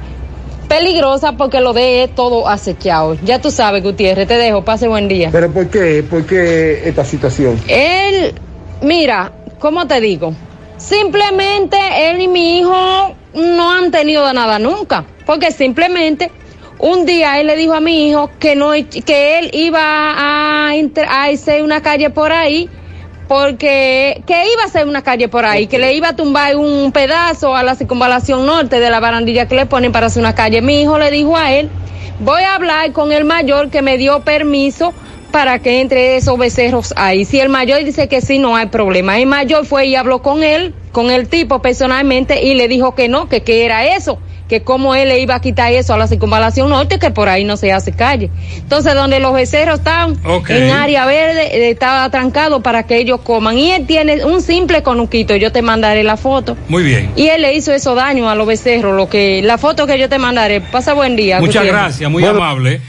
peligrosa porque lo de es todo acechado. Ya tú sabes, Gutiérrez, te dejo, pase buen día. ¿Pero por qué? ¿Por qué esta situación? Él, mira, ¿cómo te digo? Simplemente él y mi hijo no han tenido nada nunca, porque simplemente un día él le dijo a mi hijo que no que él iba a, hacer una calle por ahí porque que iba a hacer una calle por ahí, que le iba a tumbar un pedazo a la circunvalación norte de la barandilla que le ponen para hacer una calle. Mi hijo le dijo a él, voy a hablar con el mayor que me dio permiso para que entre esos becerros ahí. Si el mayor dice que sí, no hay problema. El mayor fue y habló con él, con el tipo personalmente, y le dijo que no, que qué era eso que como él le iba a quitar eso a la circunvalación norte, que por ahí no se hace calle. Entonces, donde los becerros están en área verde, eh, estaba trancado para que ellos coman. Y él tiene un simple conuquito, yo te mandaré la foto. Muy bien. Y él le hizo eso daño a los becerros, lo que, la foto que yo te mandaré. Pasa buen día. Muchas gracias, muy amable.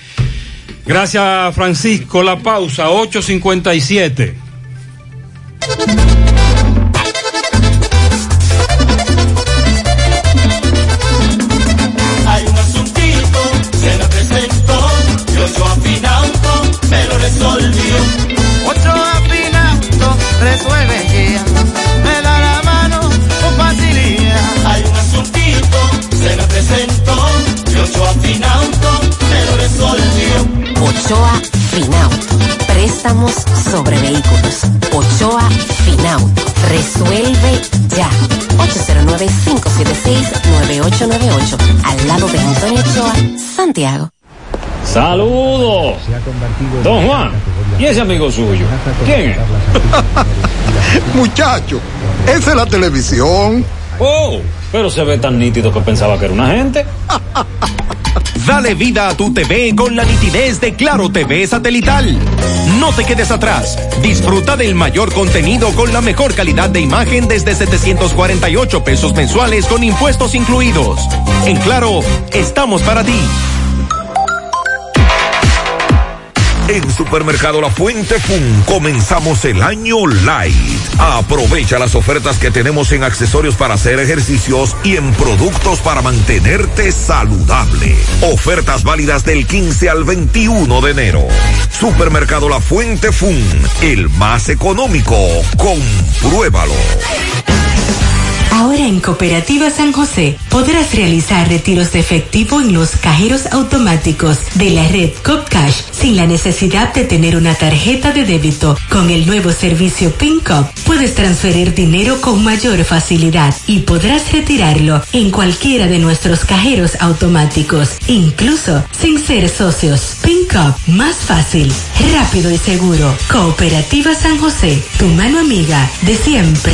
Gracias, Francisco. La pausa, 857. Ochoa Finauto. Préstamos sobre vehículos. Ochoa Finauto. Resuelve ya. 809-576-9898. Al lado de Antonio Ochoa, Santiago. Saludos. Don Juan. ¿Y ese amigo suyo? ¿Quién es? Muchacho, esa es la televisión. Oh, pero se ve tan nítido que pensaba que era una gente. Dale vida a tu TV con la nitidez de Claro TV satelital. No te quedes atrás. Disfruta del mayor contenido con la mejor calidad de imagen desde 748 pesos mensuales con impuestos incluidos. En Claro, estamos para ti. En Supermercado La Fuente Fun comenzamos el año light. Aprovecha las ofertas que tenemos en accesorios para hacer ejercicios y en productos para mantenerte saludable. Ofertas válidas del 15 al 21 de enero. Supermercado La Fuente Fun, el más económico. Compruébalo. Ahora en Cooperativa San José podrás realizar retiros de efectivo en los cajeros automáticos de la red CopCash sin la necesidad de tener una tarjeta de débito. Con el nuevo servicio PinCop puedes transferir dinero con mayor facilidad y podrás retirarlo en cualquiera de nuestros cajeros automáticos, incluso sin ser socios. PinCop, más fácil, rápido y seguro. Cooperativa San José, tu mano amiga de siempre.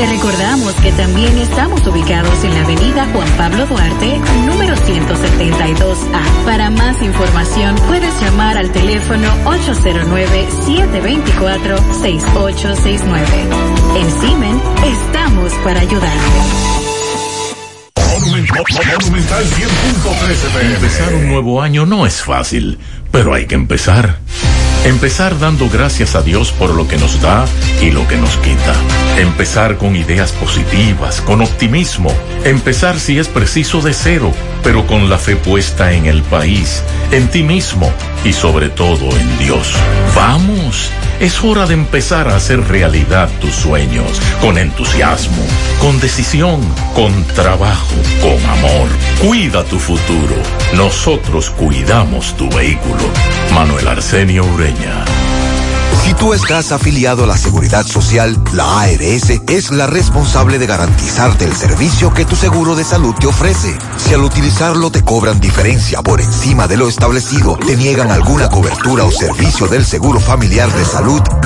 Te recordamos que también estamos ubicados en la avenida Juan Pablo Duarte, número 172A. Para más información puedes llamar al teléfono 809-724-6869. En Simen estamos para ayudarte. Monumental 100.13 pm. Empezar un nuevo año no es fácil, pero hay que empezar. Empezar dando gracias a Dios por lo que nos da y lo que nos quita. Empezar con ideas positivas, con optimismo. Empezar si es preciso de cero, pero con la fe puesta en el país, en ti mismo y sobre todo en Dios. Vamos, Es hora de empezar a hacer realidad tus sueños, con entusiasmo, con decisión, con trabajo, con amor. Cuida tu futuro. Nosotros cuidamos tu vehículo. Manuel Arsenio Ureña. Si tú estás afiliado a la Seguridad Social, la ARS es la responsable de garantizarte el servicio que tu seguro de salud te ofrece. Si al utilizarlo te cobran diferencia por encima de lo establecido, te niegan alguna cobertura o servicio del seguro familiar de salud,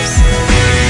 lives.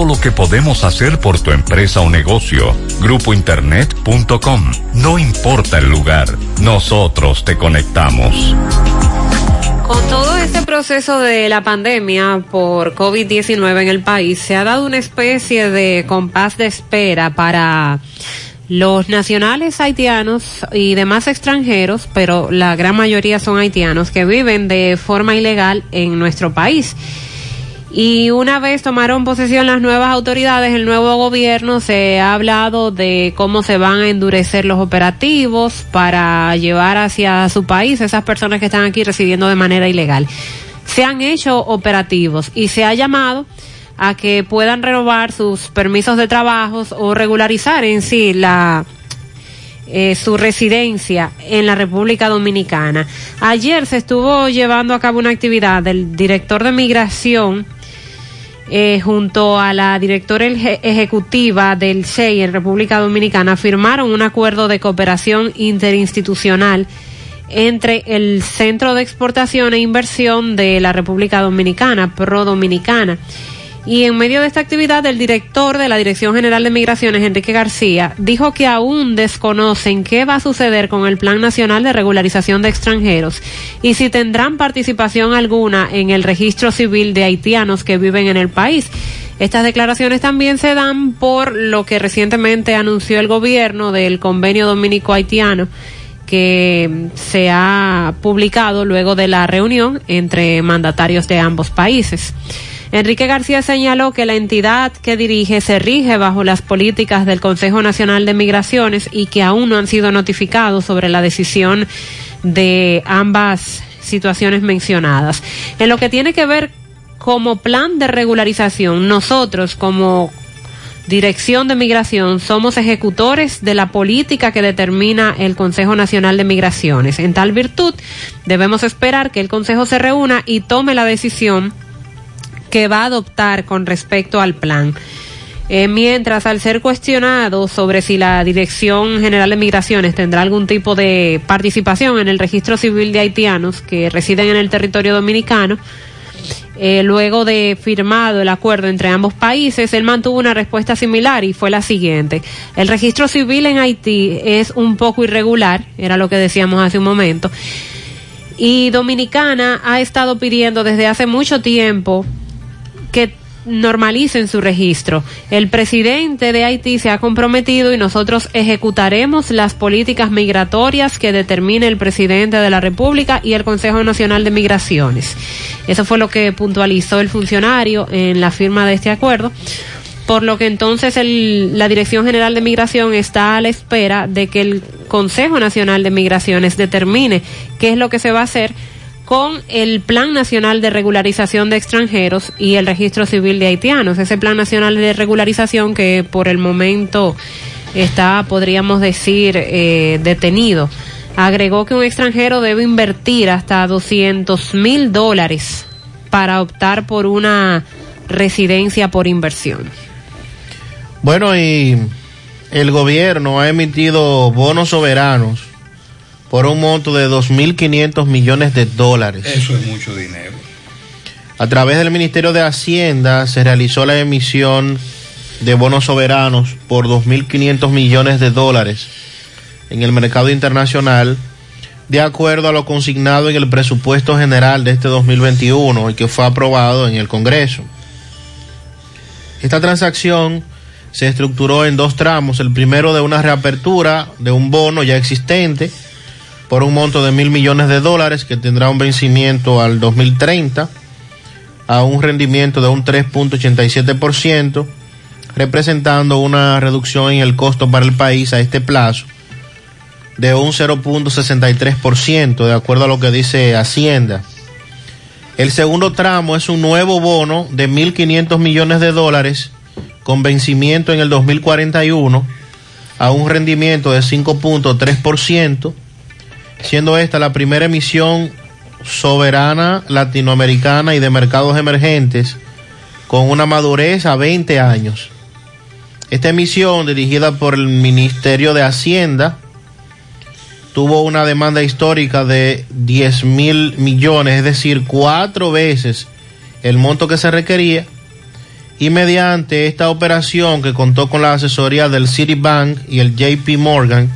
lo que podemos hacer por tu empresa o negocio. Grupointernet.com. No importa el lugar, nosotros te conectamos. Con todo este proceso de la pandemia por COVID-19 en el país, se ha dado una especie de compás de espera para los nacionales haitianos y demás extranjeros, pero la gran mayoría son haitianos que viven de forma ilegal en nuestro país. Y una vez tomaron posesión las nuevas autoridades, el nuevo gobierno, se ha hablado de cómo se van a endurecer los operativos para llevar hacia su país esas personas que están aquí residiendo de manera ilegal. Se han hecho operativos y se ha llamado a que puedan renovar sus permisos de trabajo o regularizar en sí la eh, su residencia en la República Dominicana. Ayer se estuvo llevando a cabo una actividad del director de migración eh, junto a la directora eje- ejecutiva del SEI en República Dominicana firmaron un acuerdo de cooperación interinstitucional entre el Centro de Exportación e Inversión de la República Dominicana, Pro Dominicana. Y en medio de esta actividad, el director de la Dirección General de Migraciones, Enrique García, dijo que aún desconocen qué va a suceder con el Plan Nacional de Regularización de Extranjeros y si tendrán participación alguna en el registro civil de haitianos que viven en el país. Estas declaraciones también se dan por lo que recientemente anunció el gobierno del convenio dominico-haitiano que se ha publicado luego de la reunión entre mandatarios de ambos países. Enrique García señaló que la entidad que dirige se rige bajo las políticas del Consejo Nacional de Migraciones y que aún no han sido notificados sobre la decisión de ambas situaciones mencionadas. En lo que tiene que ver como plan de regularización, nosotros como Dirección de Migración somos ejecutores de la política que determina el Consejo Nacional de Migraciones. En tal virtud, debemos esperar que el Consejo se reúna y tome la decisión que va a adoptar con respecto al plan. Eh, mientras, al ser cuestionado sobre si la Dirección General de Migraciones tendrá algún tipo de participación en el registro civil de haitianos que residen en el territorio dominicano, eh, luego de firmado el acuerdo entre ambos países, él mantuvo una respuesta similar y fue la siguiente. El registro civil en Haití es un poco irregular, era lo que decíamos hace un momento, y Dominicana ha estado pidiendo desde hace mucho tiempo que normalicen su registro. El presidente de Haití se ha comprometido y nosotros ejecutaremos las políticas migratorias que determine el presidente de la República y el Consejo Nacional de Migraciones. Eso fue lo que puntualizó el funcionario en la firma de este acuerdo. Por lo que entonces el, la Dirección General de Migración está a la espera de que el Consejo Nacional de Migraciones determine qué es lo que se va a hacer con el Plan Nacional de Regularización de Extranjeros y el Registro Civil de Haitianos. Ese Plan Nacional de Regularización que por el momento está, podríamos decir, eh, detenido. Agregó que un extranjero debe invertir hasta 200 mil dólares para optar por una residencia por inversión. Bueno, y el gobierno ha emitido bonos soberanos por un monto de 2.500 millones de dólares. Eso es mucho dinero. A través del Ministerio de Hacienda se realizó la emisión de bonos soberanos por 2.500 millones de dólares en el mercado internacional, de acuerdo a lo consignado en el presupuesto general de este 2021 y que fue aprobado en el Congreso. Esta transacción se estructuró en dos tramos, el primero de una reapertura de un bono ya existente, por un monto de mil millones de dólares que tendrá un vencimiento al 2030 a un rendimiento de un 3.87%, representando una reducción en el costo para el país a este plazo de un 0.63%, de acuerdo a lo que dice Hacienda. El segundo tramo es un nuevo bono de 1.500 millones de dólares con vencimiento en el 2041 a un rendimiento de 5.3%, siendo esta la primera emisión soberana latinoamericana y de mercados emergentes con una madurez a 20 años. Esta emisión, dirigida por el Ministerio de Hacienda, tuvo una demanda histórica de 10 mil millones, es decir, cuatro veces el monto que se requería. Y mediante esta operación que contó con la asesoría del Citibank y el JP Morgan,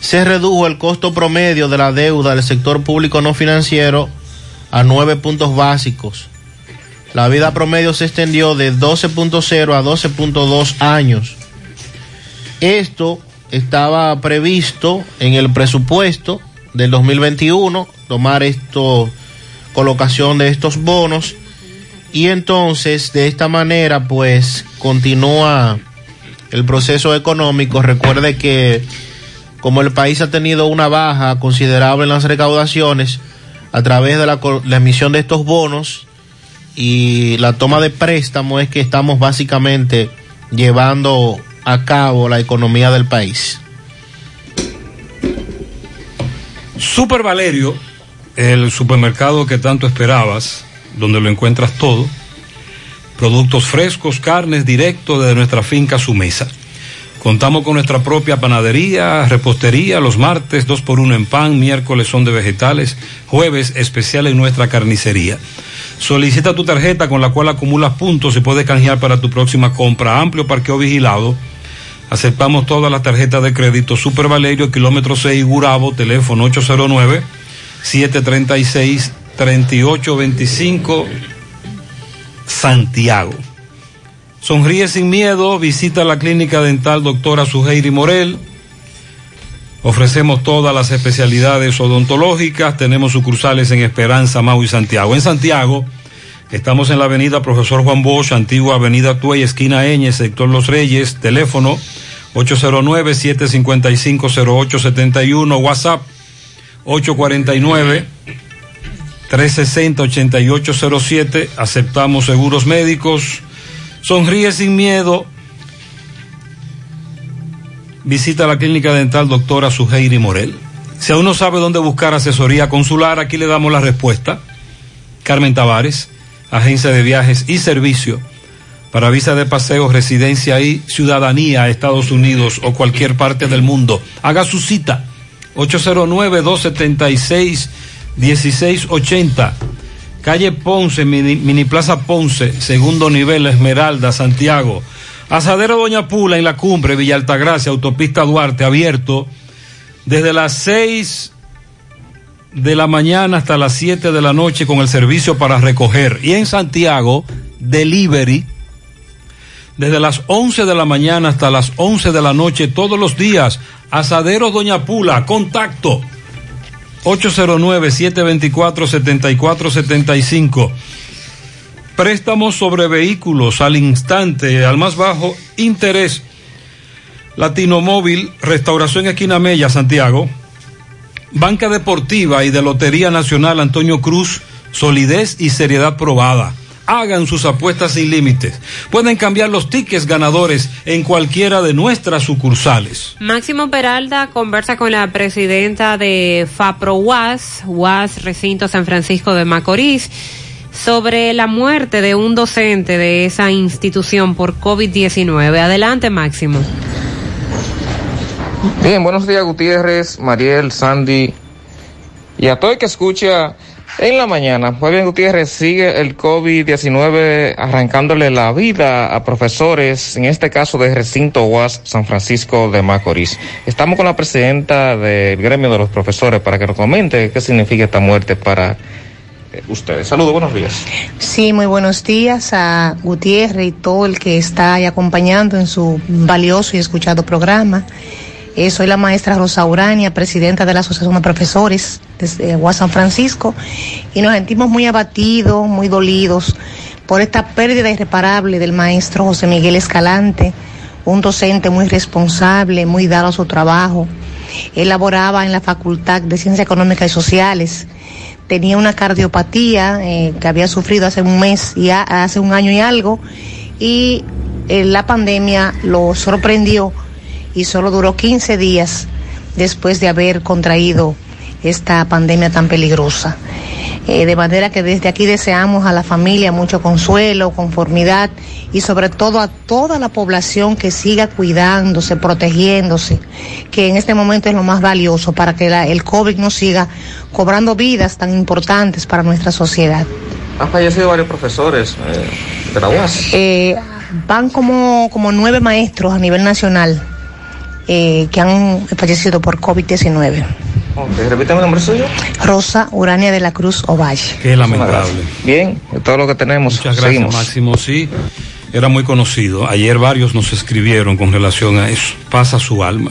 se redujo el costo promedio de la deuda del sector público no financiero a nueve puntos básicos. La vida promedio se extendió de 12.0 a 12.2 años. Esto estaba previsto en el presupuesto del 2021, tomar esto, colocación de estos bonos, y entonces de esta manera pues continúa el proceso económico. Recuerde que como el país ha tenido una baja considerable en las recaudaciones a través de la, emisión de estos bonos y la toma de préstamo es que estamos básicamente llevando a cabo la economía del país. Super Valerio, el supermercado que tanto esperabas, donde lo encuentras todo, productos frescos, carnes directo de nuestra finca a su mesa. Contamos con nuestra propia panadería, repostería, los martes dos por uno en pan, miércoles son de vegetales, jueves especial en nuestra carnicería. Solicita tu tarjeta con la cual acumulas puntos y puedes canjear para tu próxima compra. Amplio parqueo vigilado. Aceptamos todas las tarjetas de crédito. Super Valerio, kilómetro 6, Gurabo, teléfono 809 736 3825 Santiago. Sonríe sin miedo, visita la clínica dental doctora Suheiri Morel. Ofrecemos todas las especialidades odontológicas, tenemos sucursales en Esperanza, Mau y Santiago. En Santiago estamos en la avenida Profesor Juan Bosch, antigua avenida Tuey, esquina Eñe, sector Los Reyes, teléfono 809-755-0871, WhatsApp 849 360-8807. Aceptamos seguros médicos. Sonríe sin miedo. Visita la clínica dental doctora Suheiri Morel. Si aún no sabe dónde buscar asesoría consular, aquí le damos la respuesta. Carmen Tavares, agencia de viajes y servicio para visa de paseo, residencia y ciudadanía a Estados Unidos o cualquier parte del mundo. Haga su cita. 809-276-1680. Calle Ponce, mini, Plaza Ponce, segundo nivel, Esmeralda, Santiago. Asadero Doña Pula en la cumbre, Villa Altagracia, Autopista Duarte, abierto desde las 6 de la mañana hasta las 7 de la noche con el servicio para recoger. Y en Santiago, delivery, desde las 11 de la mañana hasta las 11 de la noche todos los días. Asadero Doña Pula, contacto 809-724-7475. Préstamos sobre vehículos al instante, al más bajo interés. Latino Móvil, Restauración Esquina Mella, Santiago. Banca Deportiva y de Lotería Nacional Antonio Cruz, solidez y seriedad probada. Hagan sus apuestas sin límites. Pueden cambiar los tickets ganadores en cualquiera de nuestras sucursales. Máximo Peralta conversa con la presidenta de FAPRO UAS, UAS Recinto San Francisco de Macorís, sobre la muerte de un docente de esa institución por COVID-19. Adelante, Máximo. Bien, buenos días Gutiérrez, Mariel, Sandy y a todo el que escucha en la mañana. Bien, Gutiérrez, sigue el COVID-19 arrancándole la vida a profesores, en este caso de recinto UAS San Francisco de Macorís. Estamos con la presidenta del gremio de los profesores para que nos comente qué significa esta muerte para ustedes. Saludos, buenos días. Sí, muy buenos días a Gutiérrez y todo el que está acompañando en su valioso y escuchado programa. Eh, soy la maestra Rosa Urania, presidenta de la Asociación de Profesores de San Francisco, y nos sentimos muy abatidos, muy dolidos por esta pérdida irreparable del maestro José Miguel Escalante, un docente muy responsable, muy dado a su trabajo. Él laboraba en la Facultad de Ciencias Económicas y Sociales, tenía una cardiopatía eh, que había sufrido hace un mes y hace un año y algo, y eh, la pandemia lo sorprendió y solo duró 15 días después de haber contraído esta pandemia tan peligrosa. Eh, de manera que desde aquí deseamos a la familia mucho consuelo, conformidad y sobre todo a toda la población que siga cuidándose, protegiéndose, que en este momento es lo más valioso para que la, el COVID no siga cobrando vidas tan importantes para nuestra sociedad. Han fallecido varios profesores eh, de la UAS. Eh, van como, como nueve maestros a nivel nacional eh, que han fallecido por COVID-19. Okay, repítame el nombre suyo. Rosa Urania de la Cruz Ovalle. Qué lamentable. Bien, todo lo que tenemos. Muchas gracias, Seguimos. Máximo. Sí, era muy conocido. Ayer varios nos escribieron con relación a eso. Pasa su alma.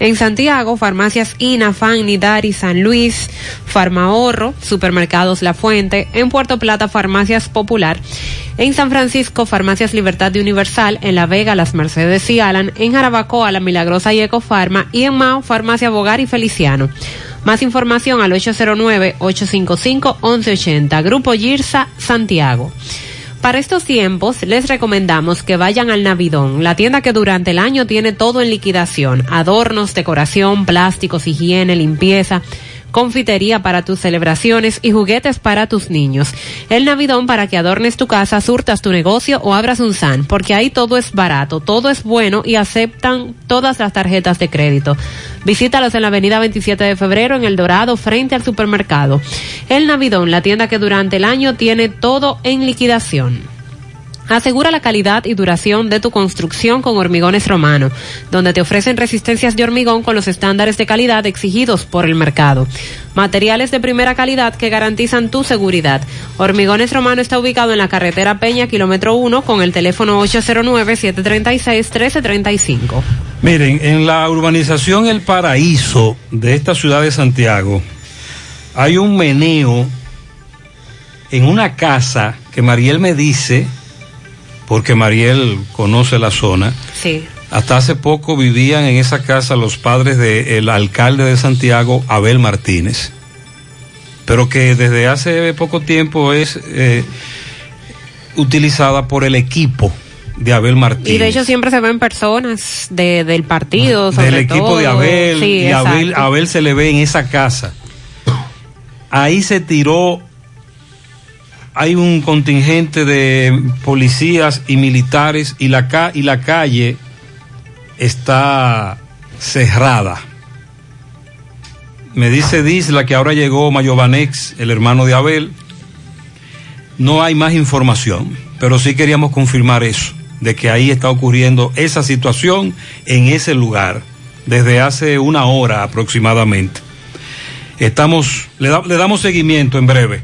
En Santiago, farmacias INA, FAN, Nidari, San Luis, Farmahorro, Supermercados La Fuente, en Puerto Plata, Farmacias Popular, en San Francisco, Farmacias Libertad de Universal, en La Vega, Las Mercedes y Alan, en Jarabacoa, La Milagrosa y Ecofarma, y en Mao, Farmacia Bogar y Feliciano. Más información al 809-855-1180, Grupo Girsa, Santiago. Para estos tiempos les recomendamos que vayan al Navidón, la tienda que durante el año tiene todo en liquidación, adornos, decoración, plásticos, higiene, limpieza, confitería para tus celebraciones y juguetes para tus niños. El Navidón para que adornes tu casa, surtas tu negocio o abras un SAN, porque ahí todo es barato, todo es bueno y aceptan todas las tarjetas de crédito. Visítalos en la avenida 27 de febrero en El Dorado frente al supermercado. El Navidón, la tienda que durante el año tiene todo en liquidación. Asegura la calidad y duración de tu construcción con Hormigones Romano, donde te ofrecen resistencias de hormigón con los estándares de calidad exigidos por el mercado. Materiales de primera calidad que garantizan tu seguridad. Hormigones Romano está ubicado en la carretera Peña, kilómetro 1, con el teléfono 809-736-1335. Miren, en la urbanización El Paraíso de esta ciudad de Santiago hay un meneo en una casa que Mariel me dice porque Mariel conoce la zona. Sí. Hasta hace poco vivían en esa casa los padres del alcalde de Santiago, Abel Martínez, pero que desde hace poco tiempo es eh, utilizada por el equipo de Abel Martínez. Y de hecho siempre se ven personas de, del partido, sobre del equipo todo. de Abel Sí, y. Abel se le ve en esa casa. Ahí se tiró, hay un contingente de policías y militares y la, calle está cerrada. Me dice Disla que ahora llegó Mayobanex, el hermano de Abel. No hay más información, pero sí queríamos confirmar eso, de que ahí está ocurriendo esa situación en ese lugar desde hace una hora aproximadamente. Estamos, le, le damos seguimiento en breve,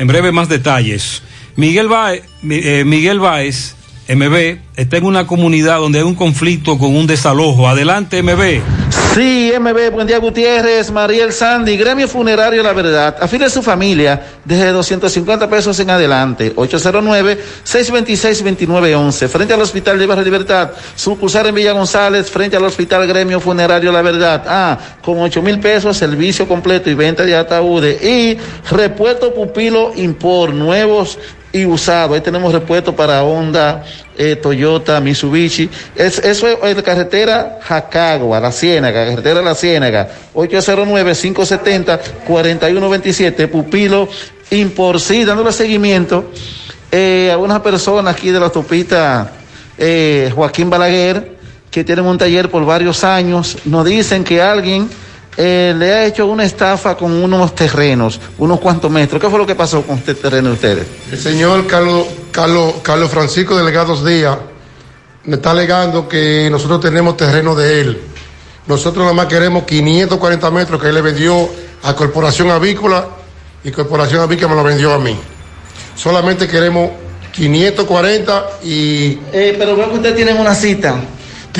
en breve más detalles. Miguel Baez, eh, Miguel MB, está en una comunidad donde hay un conflicto con un desalojo. Adelante, MB. Sí, MB, buen día Gutiérrez, Mariel Sandy, Gremio Funerario La Verdad. Afile su familia desde 250 pesos en adelante. 809-626-2911. Frente al Hospital de Barra Libertad. Sucursal en Villa González, frente al Hospital Gremio Funerario La Verdad. Ah, con 8 mil pesos, servicio completo y venta de ataúdes. Y repuesto pupilo import, nuevos y usado. Ahí tenemos repuesto para Honda, eh, Toyota, Mitsubishi. Es, eso es la carretera Jacagua, La Ciénaga, carretera La Ciénaga, 809-570-4127, Pupilo Impor. Sí, dándole seguimiento eh, a unas personas aquí de la autopista eh, Joaquín Balaguer, que tienen un taller por varios años, nos dicen que alguien eh, le ha hecho una estafa con unos terrenos, unos cuantos metros. ¿Qué fue lo que pasó con este terreno de ustedes? El señor Carlos, Carlos, Carlos Francisco Delegados Díaz me está alegando que nosotros tenemos terreno de él. Nosotros nada más queremos 540 metros que él le vendió a Corporación Avícola y Corporación Avícola me lo vendió a mí. Solamente queremos 540 y... Eh, pero veo que ustedes tienen una cita.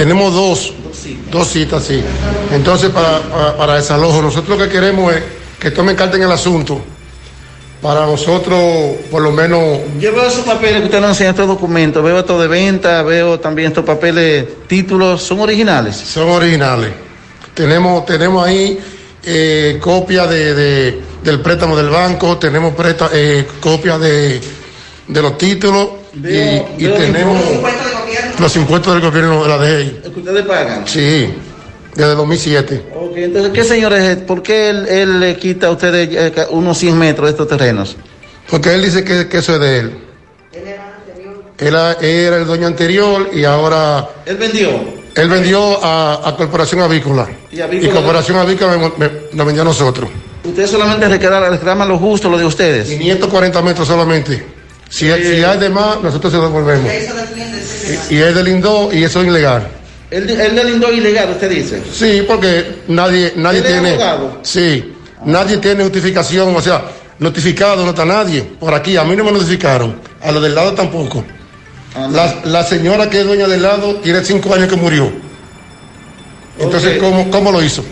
Tenemos dos, dos citas, sí. Entonces, para, para, para desalojo, nosotros lo que queremos es que tomen carta en el asunto. Para nosotros, por lo menos, Yo veo esos papeles que usted nos enseña, estos documentos, veo esto de venta, veo también estos papeles, títulos, ¿son originales? Son originales. Tenemos, tenemos ahí eh, copia de, de- del préstamo del banco, tenemos presta, eh, copia de, de los títulos y- Veo- y, veo tenemos los impuestos del gobierno de la DGI. que ustedes pagan. Sí, desde 2007. Ok, entonces, ¿qué señores, por qué él, él le quita a ustedes eh, unos 100 metros de estos terrenos? Porque él dice que, que eso es de él. Él era, era el dueño anterior y ahora... Él vendió. Él vendió a, a Corporación Avícola. Y Avícola- Corporación Avícola me, me- nos vendió a nosotros. Ustedes solamente reclaman, reclaman lo justo, lo de ustedes. 540 metros solamente. Si, hay- si hay de más, nosotros se lo devolvemos. Y, y él delindó y eso es ilegal. Él, él delindó ilegal, usted dice. Sí, porque nadie, nadie ¿Él es tiene. abogado? Sí, nadie tiene notificación, o sea, notificado no está nadie. Por aquí, a mí no me notificaron. A lo del lado tampoco. La, la señora que es dueña del lado tiene cinco años que murió. Entonces. ¿cómo, ¿cómo lo hizo?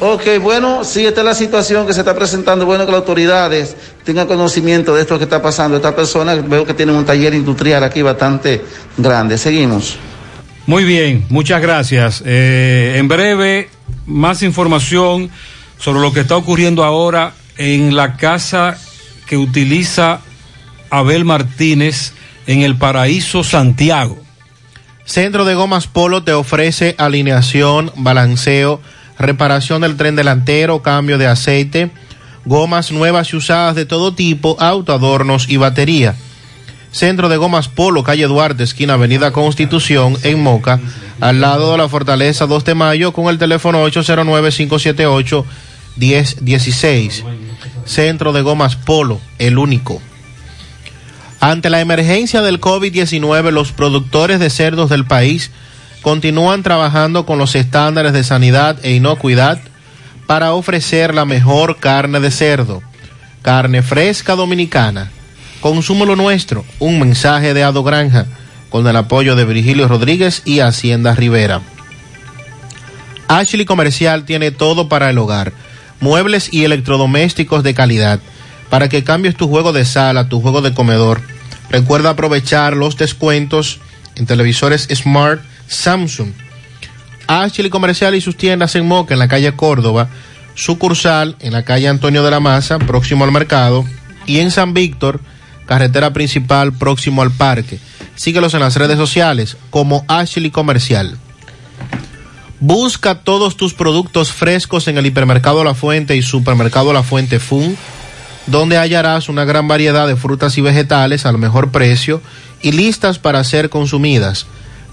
Ok, bueno, sí, esta es la situación que se está presentando. Bueno, que las autoridades tengan conocimiento de esto que está pasando. Esta persona, veo que tienen un taller industrial aquí bastante grande. Seguimos. Muy bien, muchas gracias. Eh, en breve, más información sobre lo que está ocurriendo ahora en la casa que utiliza Abel Martínez en el Paraíso Santiago. Centro de Gomas Polo te ofrece alineación, balanceo, reparación del tren delantero, cambio de aceite, gomas nuevas y usadas de todo tipo, autoadornos y batería. Centro de Gomas Polo, calle Duarte, esquina Avenida Constitución, en Moca, al lado de la Fortaleza 2 de Mayo, con el teléfono 809-578-1016. Centro de Gomas Polo, el único. Ante la emergencia del COVID-19, los productores de cerdos del país continúan trabajando con los estándares de sanidad e inocuidad para ofrecer la mejor carne de cerdo, carne fresca dominicana. Consumo lo nuestro, un mensaje de Ado Granja, con el apoyo de Virgilio Rodríguez y Hacienda Rivera. Ashley Comercial tiene todo para el hogar, muebles y electrodomésticos de calidad, para que cambies tu juego de sala, tu juego de comedor. Recuerda aprovechar los descuentos en televisores Smart Samsung Ashley Comercial y sus tiendas en Moca, en la calle Córdoba, sucursal en la calle Antonio de la Maza, próximo al mercado, y en San Víctor, carretera principal próximo al parque. Síguelos en las redes sociales como Ashley Comercial. Busca todos tus productos frescos en el hipermercado La Fuente y supermercado La Fuente Fun, donde hallarás una gran variedad de frutas y vegetales al mejor precio y listas para ser consumidas.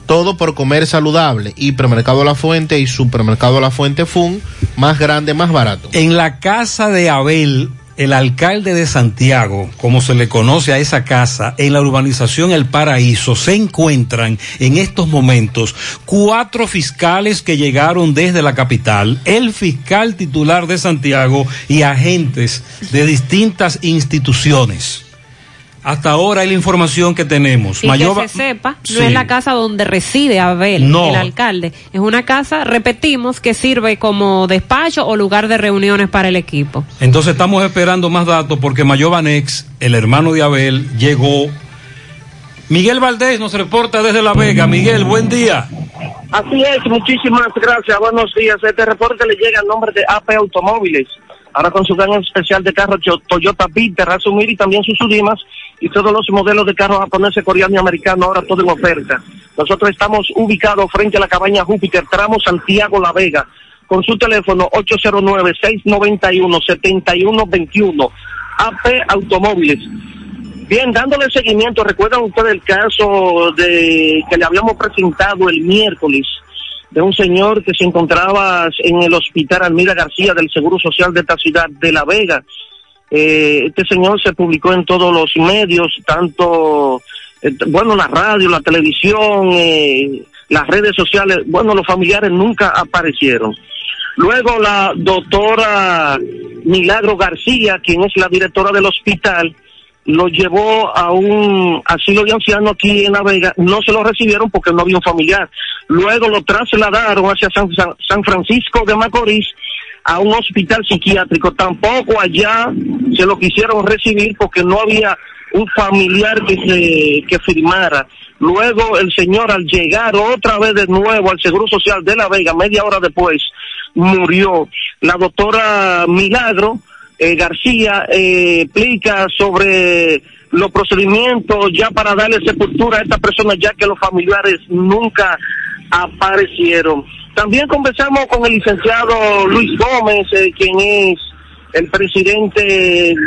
Todo por comer saludable. Hipermercado La Fuente y supermercado La Fuente Fun, más grande, más barato. En la casa de Abel, el alcalde de Santiago, como se le conoce a esa casa, en la urbanización El Paraíso, se encuentran en estos momentos cuatro fiscales que llegaron desde la capital, el fiscal titular de Santiago y agentes de distintas instituciones. Hasta ahora es la información que tenemos. Y Mayor- que se sepa, Sí. no es la casa donde reside Abel, No. el alcalde. Es una casa, repetimos, que sirve como despacho o lugar de reuniones para el equipo. Entonces estamos esperando más datos porque Mayobanex, el hermano de Abel, llegó. Miguel Valdés nos reporta desde La Vega. Miguel, buen día. Así es, muchísimas gracias, buenos días. Este reporte le llega a nombre de AP Automóviles, ahora con su gran especial de carros Yo- Toyota Beat, Razumir y también sus Sudimas y todos los modelos de carros japoneses, coreano y americano, ahora todo en oferta. Nosotros estamos ubicados frente a la cabaña Júpiter, tramo Santiago La Vega, con su teléfono 809-691-7121. AP Automóviles. Bien, dándole seguimiento, recuerdan ustedes el caso de que le habíamos presentado el miércoles de un señor que se encontraba en el hospital Almira García del Seguro Social de esta ciudad de La Vega. Eh, este señor se publicó en todos los medios, tanto, eh, bueno, la radio, la televisión, eh, las redes sociales, bueno, los familiares nunca aparecieron. Luego la doctora Milagro García, quien es la directora del hospital, lo llevó a un asilo de ancianos aquí en La Vega. No se lo recibieron porque no había un familiar. Luego lo trasladaron hacia San, San- San Francisco de Macorís a un hospital psiquiátrico. Tampoco allá se lo quisieron recibir porque no había un familiar que se que firmara. Luego el señor al llegar otra vez de nuevo al Seguro Social de La Vega, media hora después, murió. La doctora Milagro eh, García eh, explica sobre los procedimientos ya para darle sepultura a esta persona, ya que los familiares nunca aparecieron. También conversamos con el licenciado Luis Gómez, eh, quien es el presidente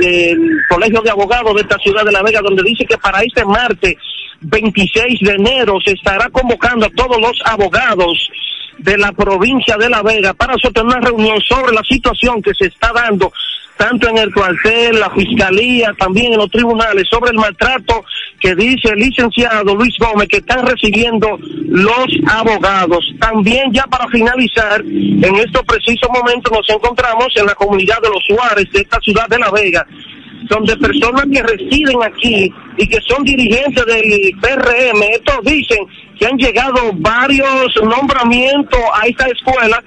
del Colegio de Abogados de esta ciudad de La Vega, donde dice que para este martes 26 de enero se estará convocando a todos los abogados de la provincia de La Vega para sostener una reunión sobre la situación que se está dando tanto en el cuartel, la fiscalía, también en los tribunales, sobre el maltrato que dice el licenciado Luis Gómez que están recibiendo los abogados. También ya para finalizar, en estos precisos momentos nos encontramos en la comunidad de los Suárez de esta ciudad de La Vega, donde personas que residen aquí y que son dirigentes del PRM, estos dicen que han llegado varios nombramientos a esta escuela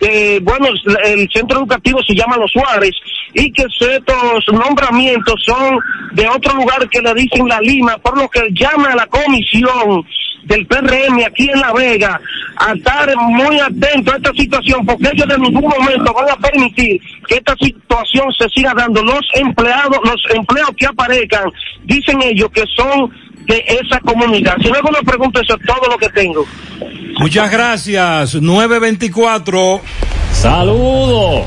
que, bueno, el centro educativo se llama Los Suárez y que estos nombramientos son de otro lugar que le dicen La Lima, por lo que llama a la comisión del PRM aquí en La Vega a estar muy atento a esta situación porque ellos de ningún momento van a permitir que esta situación se siga dando. Los empleados, los empleos que aparezcan, dicen ellos que son de esa comunidad. Si no alguna pregunta, eso es todo lo que tengo. Muchas gracias. 924. Saludos.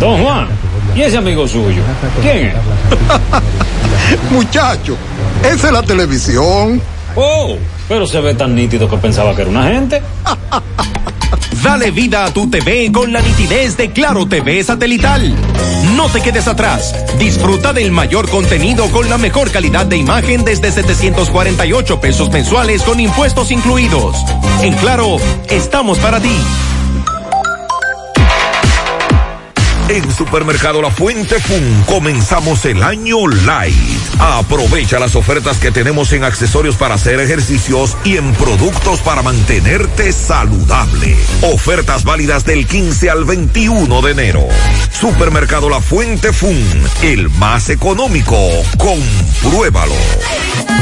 Don Juan. ¿Y ese amigo suyo? ¿Quién es? Muchacho, esa es la televisión. Oh, pero se ve tan nítido que pensaba que era una gente. Dale vida a tu TV con la nitidez de Claro TV satelital. No te quedes atrás. Disfruta del mayor contenido con la mejor calidad de imagen desde 748 pesos mensuales con impuestos incluidos. En Claro, estamos para ti. En Supermercado La Fuente Fun comenzamos el año light. Aprovecha las ofertas que tenemos en accesorios para hacer ejercicios y en productos para mantenerte saludable. Ofertas válidas del 15 al 21 de enero. Supermercado La Fuente Fun, el más económico. Compruébalo.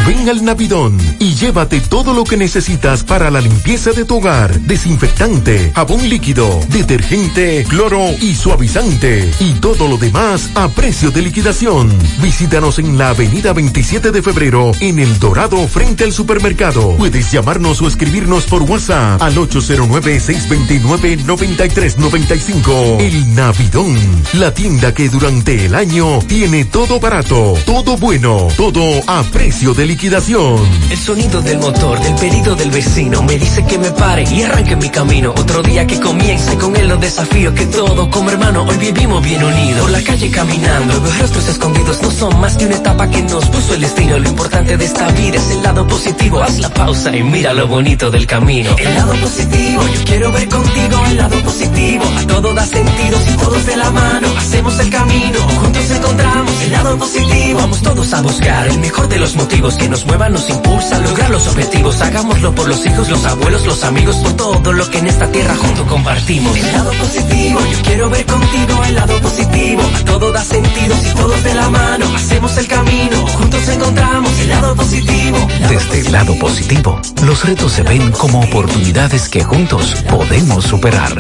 Ven al Navidón y llévate todo lo que necesitas para la limpieza de tu hogar. Desinfectante, jabón líquido, detergente, cloro y suavizante. Y todo lo demás a precio de liquidación. Visítanos en la avenida 27 de febrero en El Dorado frente al supermercado. Puedes llamarnos o escribirnos por WhatsApp al 809-629-9395. El Navidón, la tienda que durante el año tiene todo barato, todo bueno, todo a precio de liquidación. El sonido del motor, del pedido del vecino, me dice que me pare y arranque mi camino. Otro día que comience con él los desafíos que todo como hermano hoy vivimos bien unidos. Por la calle caminando, los rostros escondidos no son más que una etapa que nos puso el destino. Lo importante de esta vida es el lado positivo. Haz la pausa y mira lo bonito del camino. El lado positivo, yo quiero ver contigo el lado positivo. A todo da sentido si todos de la mano hacemos el camino. Juntos encontramos el lado positivo. Vamos todos a buscar el mejor de los motivos que nos muevan, nos impulsa a lograr los objetivos. Hagámoslo por los hijos, los abuelos, los amigos, por todo lo que en esta tierra junto compartimos. El lado positivo, yo quiero ver contigo el lado positivo. A todo da sentido si todos de la mano hacemos el camino. Juntos encontramos el lado positivo. Desde el lado positivo, los retos se ven como oportunidades que juntos podemos superar.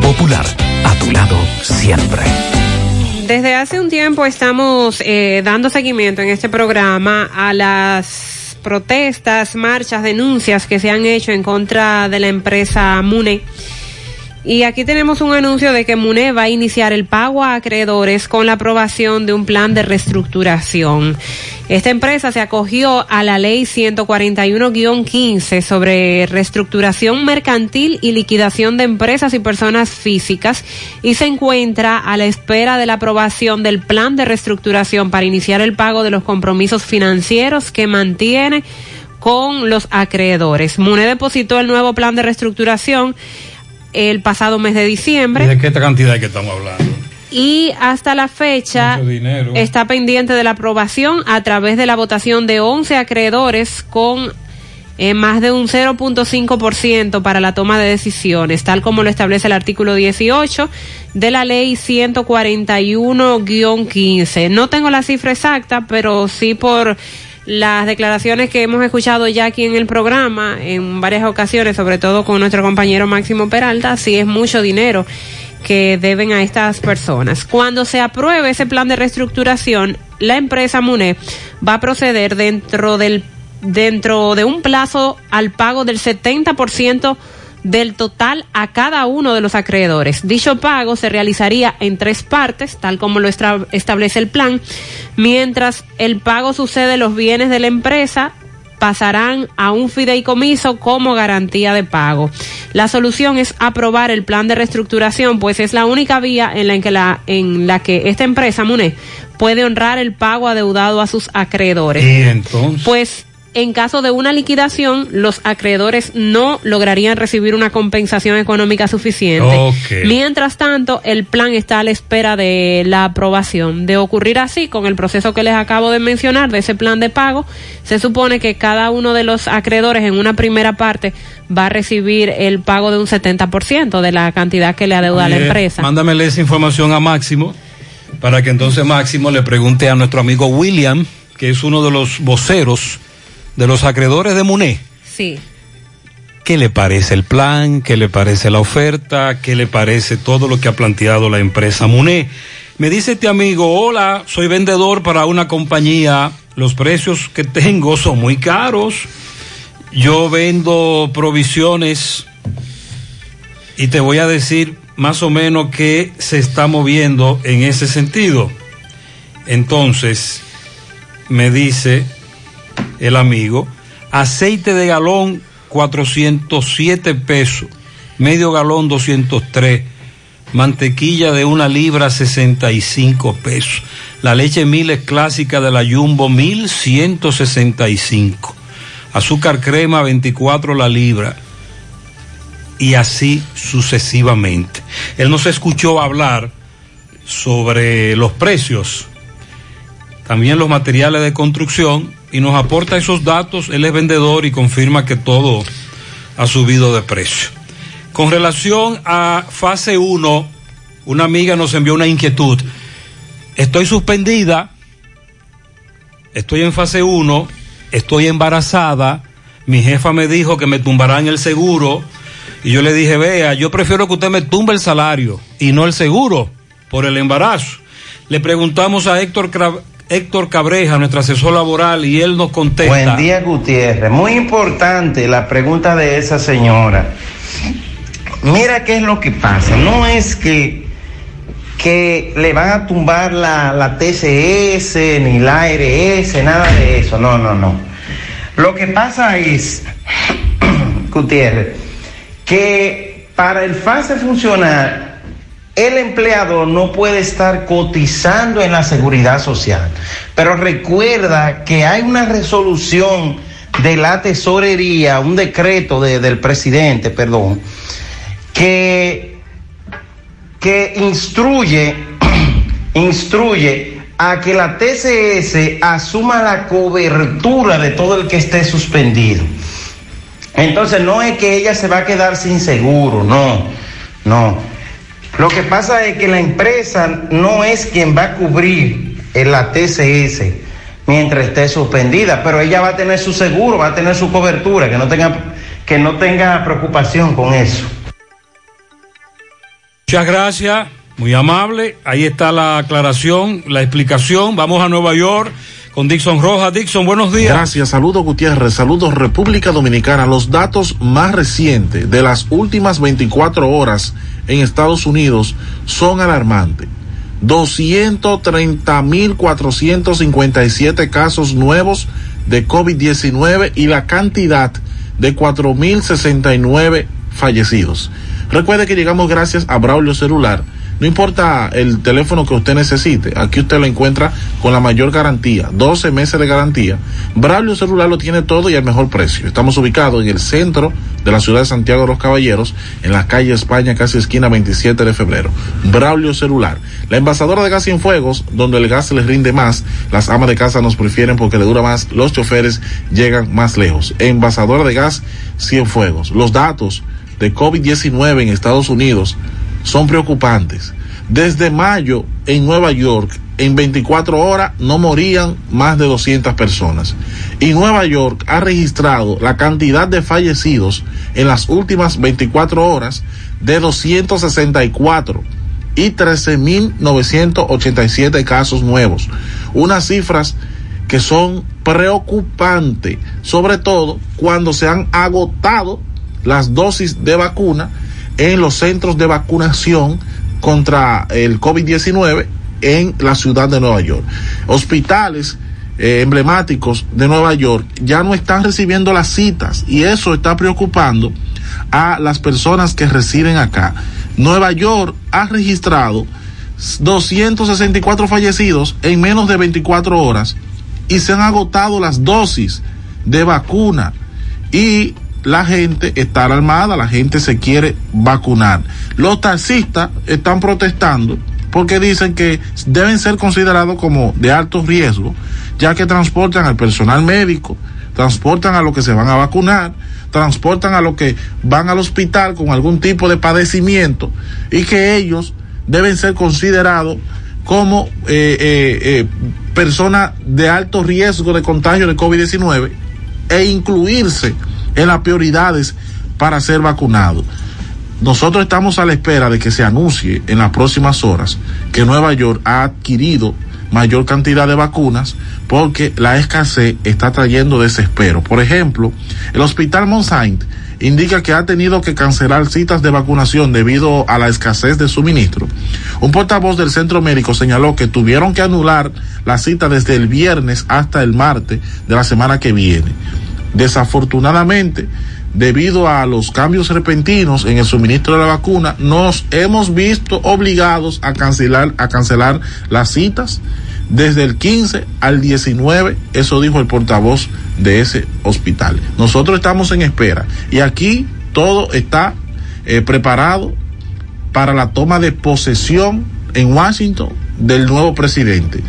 Popular, a tu lado siempre. Desde hace un tiempo estamos eh, dando seguimiento en este programa a las protestas, marchas, denuncias que se han hecho en contra de la empresa MUNE. Y aquí tenemos un anuncio de que MUNE va a iniciar el pago a acreedores con la aprobación de un plan de reestructuración. Esta empresa se acogió a la ley 141-15 sobre reestructuración mercantil y liquidación de empresas y personas físicas y se encuentra a la espera de la aprobación del plan de reestructuración para iniciar el pago de los compromisos financieros que mantiene con los acreedores. MUNE depositó el nuevo plan de reestructuración el pasado mes de diciembre. ¿Y de qué cantidad que estamos hablando? y hasta la fecha está pendiente de la aprobación a través de la votación de 11 acreedores con eh, más de un 0.5% para la toma de decisiones, tal como lo establece el artículo 18 de la ley 141-15. No tengo la cifra exacta, pero sí por las declaraciones que hemos escuchado ya aquí en el programa en varias ocasiones, sobre todo con nuestro compañero Máximo Peralta, sí es mucho dinero que deben a estas personas. Cuando se apruebe ese plan de reestructuración, la empresa MUNE va a proceder dentro del dentro de un plazo al pago del 70% del total a cada uno de los acreedores. Dicho pago se realizaría en tres partes, tal como lo establece el plan, mientras el pago sucede los bienes de la empresa pasarán a un fideicomiso como garantía de pago. La solución es aprobar el plan de reestructuración, pues es la única vía en la que, la, en la que esta empresa, MUNE, puede honrar el pago adeudado a sus acreedores. ¿Y entonces? Pues en caso de una liquidación, los acreedores no lograrían recibir una compensación económica suficiente. Mientras tanto, el plan está a la espera de la aprobación. De ocurrir así, con el proceso que les acabo de mencionar, de ese plan de pago, se supone que cada uno de los acreedores en una primera parte va a recibir el pago de un 70% de la cantidad que le adeuda a la empresa. Mándamele esa información a Máximo para que entonces Máximo le pregunte a nuestro amigo William, que es uno de los voceros de los acreedores de MUNE, Sí. qué le parece el plan, qué le parece la oferta, qué le parece todo lo que ha planteado la empresa MUNE. Me dice este amigo, hola, soy vendedor para una compañía, los precios que tengo son muy caros, yo vendo provisiones y te voy a decir más o menos qué se está moviendo en ese sentido. Entonces, me dice el amigo, aceite de galón 407 pesos, medio galón 203, mantequilla de una libra 65 pesos, la leche Miles clásica de la Jumbo 1165, azúcar crema 24 la libra y así sucesivamente. Él nos escuchó hablar sobre los precios, también los materiales de construcción y nos aporta esos datos. Él es vendedor y confirma que todo ha subido de precio. Con relación a fase 1, una amiga nos envió una inquietud. Estoy suspendida, estoy en fase 1 estoy embarazada, mi jefa me dijo que me tumbarán el seguro y yo le dije, vea, yo prefiero que usted me tumbe el salario y no el seguro por el embarazo. Le preguntamos a Héctor, Héctor Cabreja, nuestro asesor laboral, y él nos contesta. Buen día, Gutiérrez. Muy importante la pregunta de esa señora. Mira qué es lo que pasa. No es que, que le van a tumbar la, la TCS ni la ARS, nada de eso. No, no, no. Lo que pasa es, Gutiérrez, que para el fase funcionar, el empleador no puede estar cotizando en la seguridad social. Pero recuerda que hay una resolución de la tesorería, un decreto del presidente, perdón, que, que instruye, instruye a que la TCS asuma la cobertura de todo el que esté suspendido. Entonces no es que ella se va a quedar sin seguro, no, no. Lo que pasa es que la empresa no es quien va a cubrir la TCS mientras esté suspendida, pero ella va a tener su seguro, va a tener su cobertura, que no tenga, que no tenga preocupación con eso. Muchas gracias, muy amable. Ahí está la aclaración, la explicación. Vamos a Nueva York con Dixon Rojas. Dixon, buenos días. Gracias, saludos Gutiérrez, saludos República Dominicana. Los datos más recientes de las últimas 24 horas en Estados Unidos son alarmantes. 230.457 casos nuevos de COVID-19 y la cantidad de 4.069 fallecidos. Recuerde que llegamos gracias a Braulio Celular no importa el teléfono que usted necesite, aquí usted lo encuentra con la mayor garantía, 12 meses de garantía. Braulio Celular lo tiene todo y al mejor precio. Estamos ubicados en el centro de la ciudad de Santiago de los Caballeros, en la calle España, casi esquina 27 de febrero. Braulio Celular, la envasadora de gas sin fuegos, donde el gas les rinde más, las amas de casa nos prefieren porque le dura más, los choferes llegan más lejos. Envasadora de gas sin fuegos. Los datos de COVID-19 en Estados Unidos son preocupantes. Desde mayo en Nueva York, en 24 horas no morían más de 200 personas. Y Nueva York ha registrado la cantidad de fallecidos en las últimas 24 horas de 264 y 13.987 casos nuevos. Unas cifras que son preocupantes, sobre todo cuando se han agotado las dosis de vacuna en los centros de vacunación contra el COVID-19 en la ciudad de Nueva York. Hospitales eh, emblemáticos de Nueva York ya no están recibiendo las citas y eso está preocupando a las personas que residen acá. Nueva York ha registrado 264 fallecidos en menos de 24 horas y se han agotado las dosis de vacuna y la gente está alarmada, la gente se quiere vacunar. Los taxistas están protestando porque dicen que deben ser considerados como de alto riesgo, ya que transportan al personal médico, transportan a los que se van a vacunar, transportan a los que van al hospital con algún tipo de padecimiento y que ellos deben ser considerados como eh, eh, eh, personas de alto riesgo de contagio de COVID-19 e incluirse en las prioridades para ser vacunado. Nosotros estamos a la espera de que se anuncie en las próximas horas que Nueva York ha adquirido mayor cantidad de vacunas porque la escasez está trayendo desespero. Por ejemplo, el Hospital Mont Saint indica que ha tenido que cancelar citas de vacunación debido a la escasez de suministro. Un portavoz del centro médico señaló que tuvieron que anular la cita desde el viernes hasta el martes de la semana que viene. Desafortunadamente, debido a los cambios repentinos en el suministro de la vacuna, nos hemos visto obligados a cancelar, a cancelar las citas desde el 15 al 19, eso dijo el portavoz de ese hospital. Nosotros estamos en espera y aquí todo está eh, preparado para la toma de posesión en Washington del nuevo presidente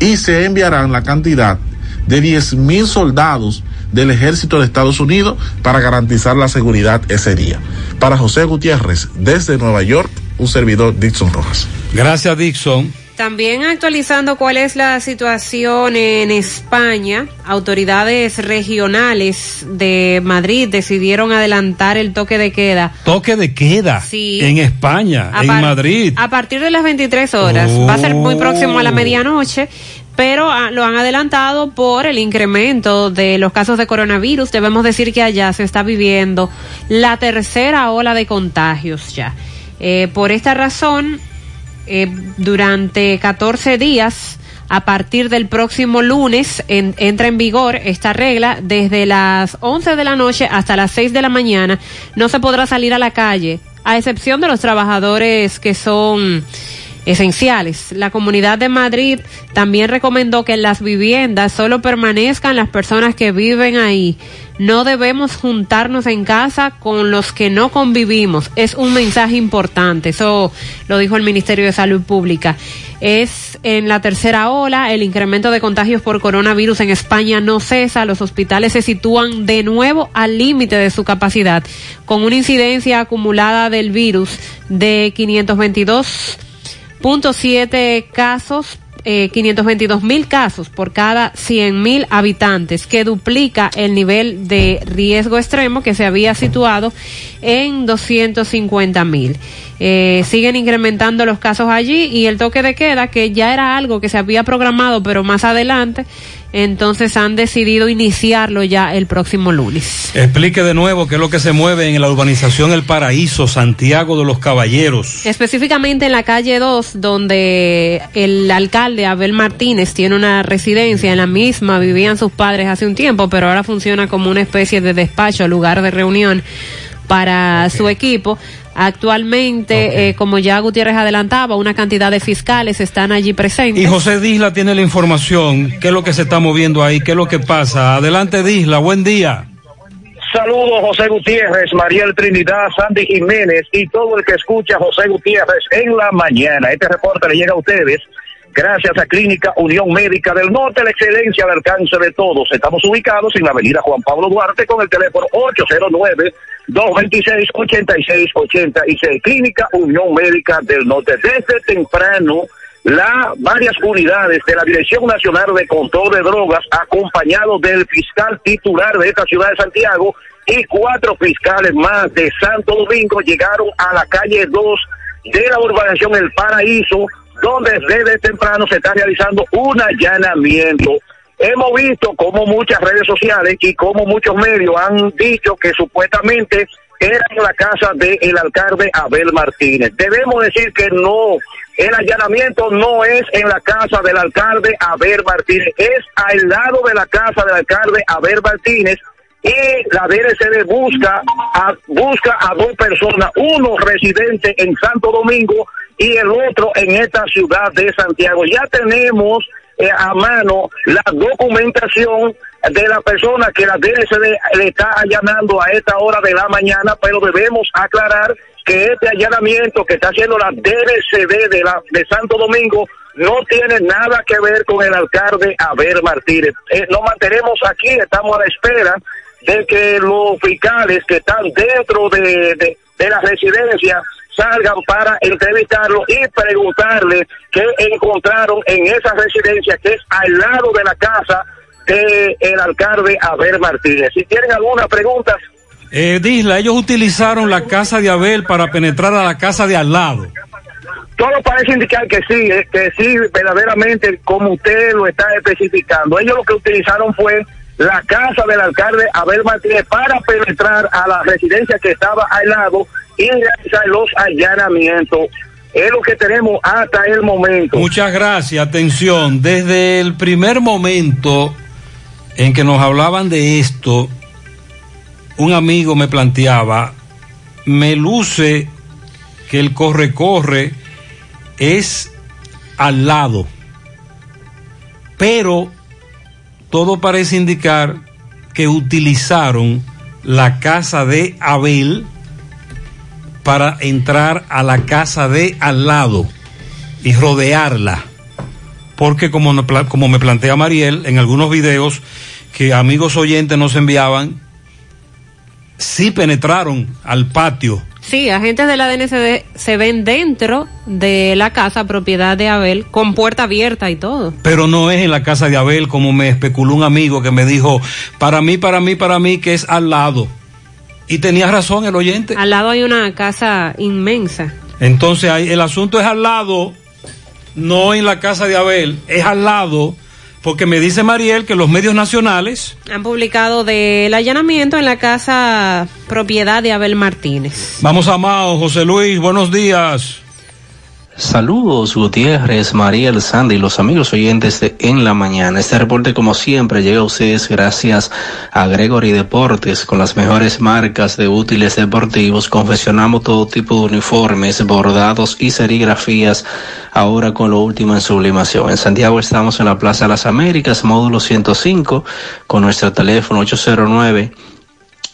y se enviarán la cantidad de 10 mil soldados del ejército de Estados Unidos para garantizar la seguridad ese día. Para José Gutiérrez, desde Nueva York, un servidor Dixon Rojas. Gracias, Dixon. También actualizando cuál es la situación en España, autoridades regionales de Madrid decidieron adelantar el toque de queda. Toque de queda Sí. en España, A en Madrid. A partir de las 23 horas. Va a ser muy próximo a la medianoche, pero ah, lo han adelantado por el incremento de los casos de coronavirus. Debemos decir que allá se está viviendo la tercera ola de contagios ya. Eh, por esta razón, eh, durante 14 días, a partir del próximo lunes, en- entra en vigor esta regla. Desde las 11 de la noche hasta las 6 de la mañana no se podrá salir a la calle, a excepción de los trabajadores que son esenciales. La Comunidad de Madrid también recomendó que en las viviendas solo permanezcan las personas que viven ahí. No debemos juntarnos en casa con los que no convivimos. Es un mensaje importante. Eso lo dijo el Ministerio de Salud Pública. Es en la tercera ola. El incremento de contagios por coronavirus en España no cesa. Los hospitales se sitúan de nuevo al límite de su capacidad, con una incidencia acumulada del virus de 522.7 casos, eh, 522 mil casos por cada 100 mil habitantes, que duplica el nivel de riesgo extremo que se había situado en 250 mil. Eh, siguen incrementando los casos allí y el toque de queda, que ya era algo que se había programado, pero más adelante, entonces han decidido iniciarlo ya el próximo lunes. Explique de nuevo qué es lo que se mueve en la urbanización El Paraíso, Santiago de los Caballeros. Específicamente en la calle 2, donde el alcalde Abel Martínez tiene una residencia, en la misma vivían sus padres hace un tiempo, pero ahora funciona como una especie de despacho, lugar de reunión para su equipo. Actualmente, eh, como ya Gutiérrez adelantaba, una cantidad de fiscales están allí presentes. Y José Disla tiene la información, qué es lo que se está moviendo ahí, qué es lo que pasa. Adelante Disla, buen día. Saludos José Gutiérrez, Mariel Trinidad, Sandy Jiménez y todo el que escucha a José Gutiérrez en la mañana. Este reporte le llega a ustedes gracias a Clínica Unión Médica del Norte, la excelencia al alcance de todos. Estamos ubicados en la avenida Juan Pablo Duarte con el teléfono 809-226-8686. Clínica Unión Médica del Norte. Desde temprano, la, varias unidades de la Dirección Nacional de Control de Drogas, acompañados del fiscal titular de esta ciudad de Santiago y cuatro fiscales más de Santo Domingo, llegaron a la calle 2 de la urbanización El Paraíso, donde desde temprano se está realizando un allanamiento. Hemos visto como muchas redes sociales y como muchos medios han dicho que supuestamente era en la casa del alcalde Abel Martínez. Debemos decir que no, el allanamiento no es en la casa del alcalde Abel Martínez, es al lado de la casa del alcalde Abel Martínez y la DRCD busca a, busca a dos personas, uno residente en Santo Domingo y el otro en esta ciudad de Santiago. Ya tenemos eh, a mano la documentación de la persona que la DRCD le está allanando a esta hora de la mañana, pero debemos aclarar que este allanamiento que está haciendo la DRCD de, la, de Santo Domingo no tiene nada que ver con el alcalde Abel Martínez. Eh, nos mantenemos aquí, estamos a la espera de que los fiscales que están dentro de, de, de la residencia salgan para entrevistarlo y preguntarle qué encontraron en esa residencia que es al lado de la casa del el alcalde Abel Martínez. Si tienen alguna pregunta, Eh, Disla, ellos utilizaron la casa de Abel para penetrar a la casa de al lado. todo parece indicar que sí, eh, que sí, verdaderamente como usted lo está especificando. Ellos lo que utilizaron fue la casa del alcalde Abel Martínez para penetrar a la residencia que estaba al lado y realizar los allanamientos. Es lo que tenemos hasta el momento. Muchas gracias, atención. Desde el primer momento en que nos hablaban de esto, un amigo me planteaba, me luce que el corre-corre es al lado, pero todo parece indicar que utilizaron la casa de Abel para entrar a la casa de al lado y rodearla. Porque como, como me plantea Mariel en algunos videos que amigos oyentes nos enviaban, sí penetraron al patio Sí, agentes de la DNCD se ven dentro de la casa propiedad de Abel con puerta abierta y todo. Pero no es en la casa de Abel como me especuló un amigo que me dijo, para mí, para mí, para mí, que es al lado. Y tenía razón el oyente. Al lado hay una casa inmensa. Entonces el asunto es al lado, no en la casa de Abel, es al lado, porque me dice Mariel que los medios nacionales Han publicado del allanamiento en la casa propiedad de Abel Martínez. Vamos a Mao, José Luis, buenos días. Saludos Gutiérrez, Mariel, Sandy y los amigos oyentes de En la Mañana. Este reporte como siempre llega a ustedes gracias a Gregory Deportes con las mejores marcas de útiles deportivos. Confeccionamos todo tipo de uniformes, bordados y serigrafías ahora con lo último en sublimación. En Santiago estamos en la Plaza de las Américas, módulo 105 con nuestro teléfono 809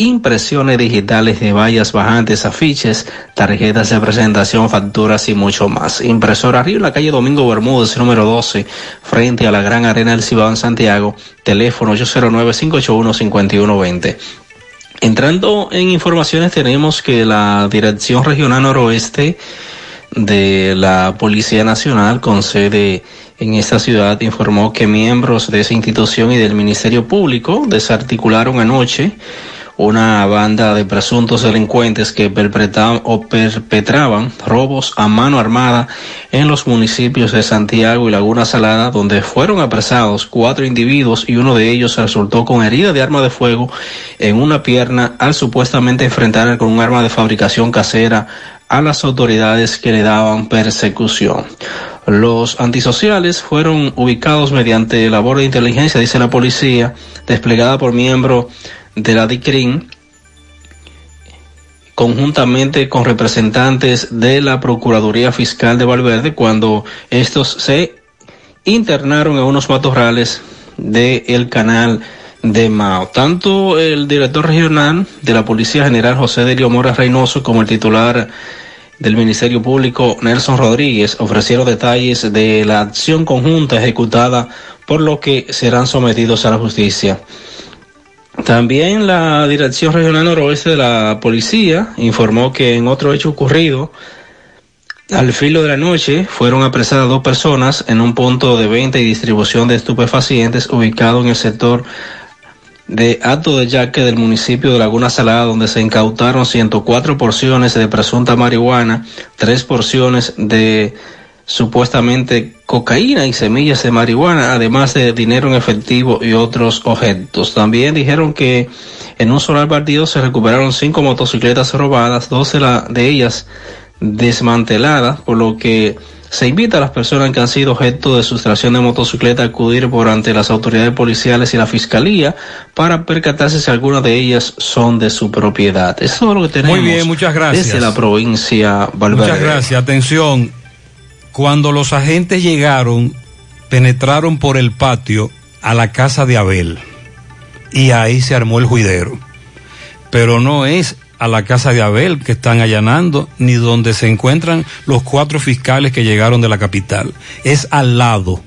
impresiones digitales de vallas bajantes, afiches, tarjetas de presentación, facturas y mucho más. Impresora Río, en la calle Domingo Bermúdez, número 12, frente a la Gran Arena del Cibao en Santiago, teléfono 809-581-5120. Entrando en informaciones, tenemos que la Dirección Regional Noroeste de la Policía Nacional con sede en esta ciudad informó que miembros de esa institución y del Ministerio Público desarticularon anoche una banda de presuntos delincuentes que perpetraban, o perpetraban robos a mano armada en los municipios de Santiago y Laguna Salada, donde fueron apresados cuatro individuos y uno de ellos resultó con herida de arma de fuego en una pierna al supuestamente enfrentar con un arma de fabricación casera a las autoridades que le daban persecución. Los antisociales fueron ubicados mediante labor de inteligencia, dice la policía, desplegada por miembros de la DICRIN conjuntamente con representantes de la Procuraduría Fiscal de Valverde cuando estos se internaron en unos matorrales del canal de Mao. Tanto el director regional de la Policía General José Delio Mora Reynoso como el titular del Ministerio Público Nelson Rodríguez ofrecieron detalles de la acción conjunta ejecutada por lo que serán sometidos a la justicia. También la Dirección Regional Noroeste de la Policía informó que en otro hecho ocurrido al filo de la noche fueron apresadas dos personas en un punto de venta y distribución de estupefacientes ubicado en el sector de Alto de Yaque del municipio de Laguna Salada, donde se incautaron 104 porciones de presunta marihuana, tres porciones de supuestamente cocaína y semillas de marihuana, además de dinero en efectivo y otros objetos. También dijeron que en un solar partido se recuperaron cinco motocicletas robadas, dos de, la, de ellas desmanteladas, por lo que se invita a las personas que han sido objeto de sustracción de motocicleta a acudir por ante las autoridades policiales y la fiscalía para percatarse si algunas de ellas son de su propiedad. Eso es lo que tenemos. Muy bien, muchas gracias. Desde la provincia Valverde. Muchas gracias. Atención. Cuando los agentes llegaron, penetraron por el patio a la casa de Abel y ahí se armó el juidero. Pero no es a la casa de Abel que están allanando, ni donde se encuentran los cuatro fiscales que llegaron de la capital. Es al lado,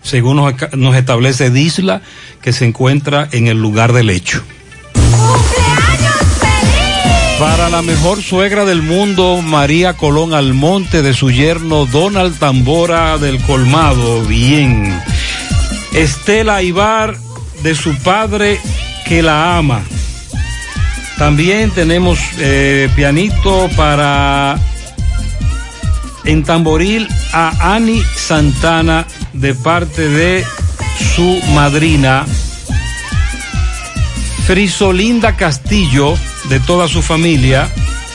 según nos, nos establece Disla, que se encuentra en el lugar del hecho. Para la mejor suegra del mundo, María Colón Almonte, de su yerno Donald Tambora del Colmado, bien. Estela Ibar, de su padre que la ama. También tenemos eh, pianito para en tamboril a Ani Santana de parte de su madrina Frisolinda Castillo de toda su familia,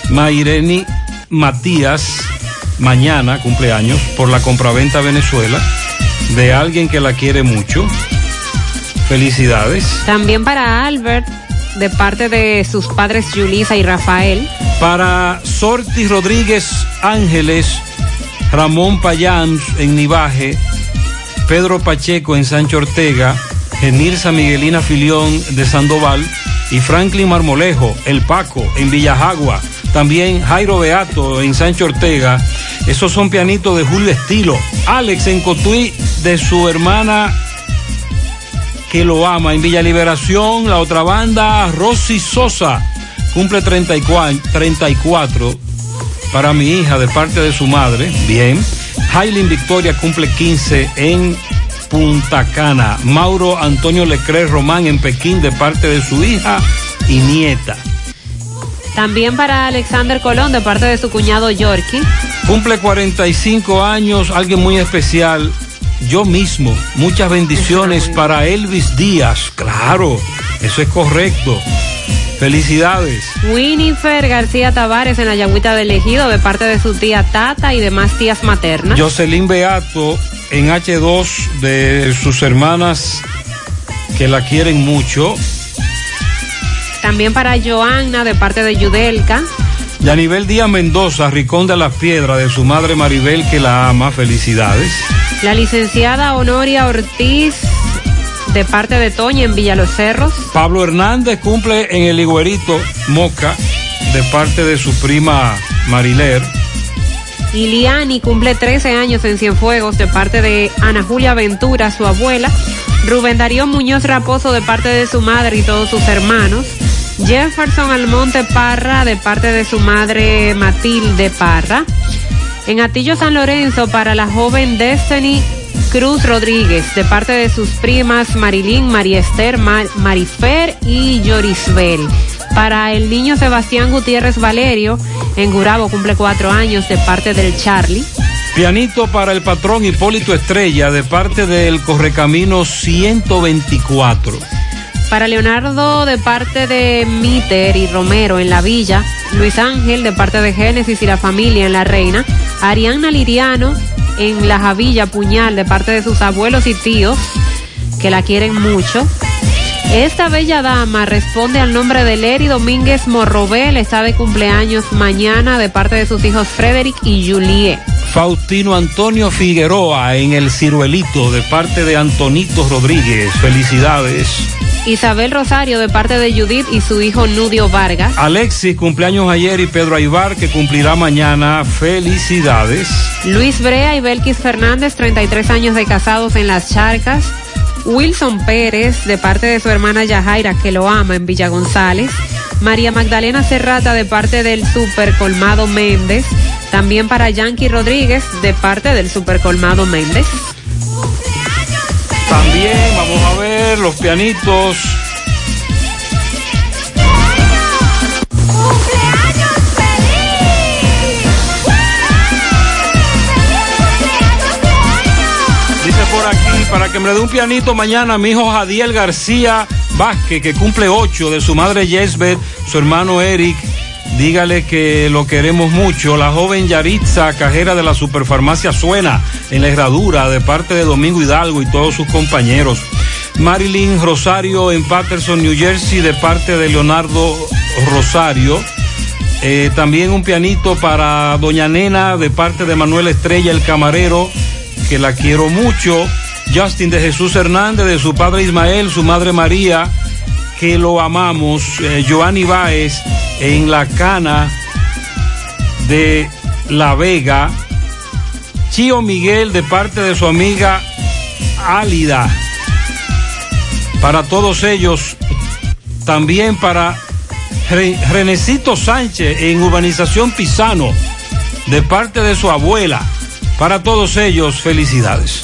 Maireni Matías, mañana cumpleaños por la compraventa Venezuela de alguien que la quiere mucho. Felicidades. También para Albert de parte de sus padres Julisa y Rafael. Para Sorti Rodríguez Ángeles Ramón Payán en Nivaje, Pedro Pacheco en Sancho Ortega, Genilza Miguelina Filión de Sandoval y Franklin Marmolejo, El Paco en Villajagua. También Jairo Beato en Sancho Ortega. Esos son pianitos de Julio Estilo. Alex en Cotuí de su hermana que lo ama. En Villa Liberación, la otra banda, Rosy Sosa, cumple 34, 34 para mi hija de parte de su madre. Bien. Hailin Victoria cumple 15 en Punta Cana. Mauro Antonio Leclerc Román en Pekín de parte de su hija y nieta. También para Alexander Colón de parte de su cuñado Yorkie. Cumple 45 años, alguien muy especial. Yo mismo, muchas bendiciones para Elvis Díaz. Claro, eso es correcto. Felicidades. Winifred García Tavares en la Yagüita del Ejido de parte de su tía Tata y demás tías maternas. Jocelyn Beato en H2 de sus hermanas que la quieren mucho. También para Joanna de parte de Yudelka. Yanivel Díaz Mendoza, Ricón de las Piedras, de su madre Maribel que la ama. Felicidades. La licenciada Honoria Ortiz de parte de Toña en Villa Los Cerros. Pablo Hernández cumple en el Higuerito Moca de parte de su prima Mariler. Iliani cumple 13 años en Cienfuegos de parte de Ana Julia Ventura, su abuela. Rubén Darío Muñoz Raposo de parte de su madre y todos sus hermanos. Jefferson Almonte Parra de parte de su madre Matilde Parra. En Atillo San Lorenzo para la joven Destiny Cruz Rodríguez de parte de sus primas Marilyn, María Esther, Mar Marifer y Yorisbel. Para el niño Sebastián Gutiérrez Valerio, en Gurabo cumple cuatro años de parte del Charlie. Pianito para el patrón Hipólito Estrella de parte del Correcamino 124. Para Leonardo de parte de Miter y Romero en la Villa, Luis Ángel de parte de Génesis y la familia en La Reina, Ariana Liriano en La Javilla Puñal de parte de sus abuelos y tíos que la quieren mucho. Esta bella dama responde al nombre de Leri Domínguez Morrobel, está de cumpleaños mañana de parte de sus hijos Frederick y Julie. Faustino Antonio Figueroa en el ciruelito de parte de Antonito Rodríguez. Felicidades. Isabel Rosario de parte de Judith y su hijo Nudio Vargas. Alexis, cumpleaños ayer y Pedro Aibar que cumplirá mañana. Felicidades. Luis Brea y Belkis Fernández, 33 años de casados en Las Charcas. Wilson Pérez de parte de su hermana Yajaira que lo ama en Villa González. María Magdalena Serrata de parte del Super Colmado Méndez. También para Yankee Rodríguez de parte del Super Colmado Méndez. También vamos a ver los pianitos. Para que me dé un pianito mañana, mi hijo Jadiel García Vázquez, que cumple ocho, de su madre Yesbet, su hermano Eric. Dígale que lo queremos mucho. La joven Yaritza, cajera de la Superfarmacia Suena, en la herradura, de parte de Domingo Hidalgo y todos sus compañeros. Marilyn Rosario en Patterson, New Jersey, de parte de Leonardo Rosario. Eh, también un pianito para Doña Nena, de parte de Manuel Estrella, el camarero, que la quiero mucho. Justin de Jesús Hernández, de su padre Ismael, su madre María, que lo amamos. Eh, Joanny Báez en la cana de La Vega. Chío Miguel de parte de su amiga Álida. Para todos ellos, también para Renecito Sánchez en Urbanización Pisano, de parte de su abuela. Para todos ellos, felicidades.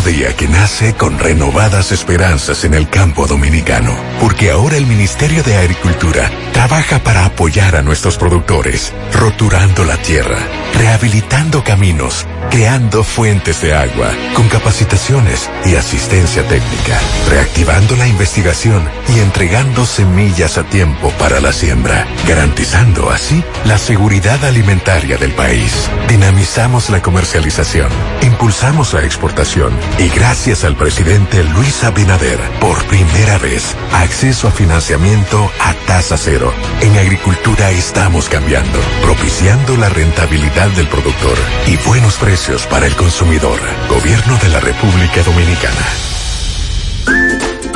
Día que nace con renovadas esperanzas en el campo dominicano, porque ahora el Ministerio de Agricultura trabaja para apoyar a nuestros productores, roturando la tierra, rehabilitando caminos, creando fuentes de agua, con capacitaciones y asistencia técnica, reactivando la investigación y entregando semillas a tiempo para la siembra, garantizando así la seguridad alimentaria del país. Dinamizamos la comercialización, impulsamos la exportación y gracias al presidente Luis Abinader, por primera vez, acceso a financiamiento a tasa cero. En agricultura estamos cambiando, propiciando la rentabilidad del productor y buenos precios para el consumidor. Gobierno de la República Dominicana.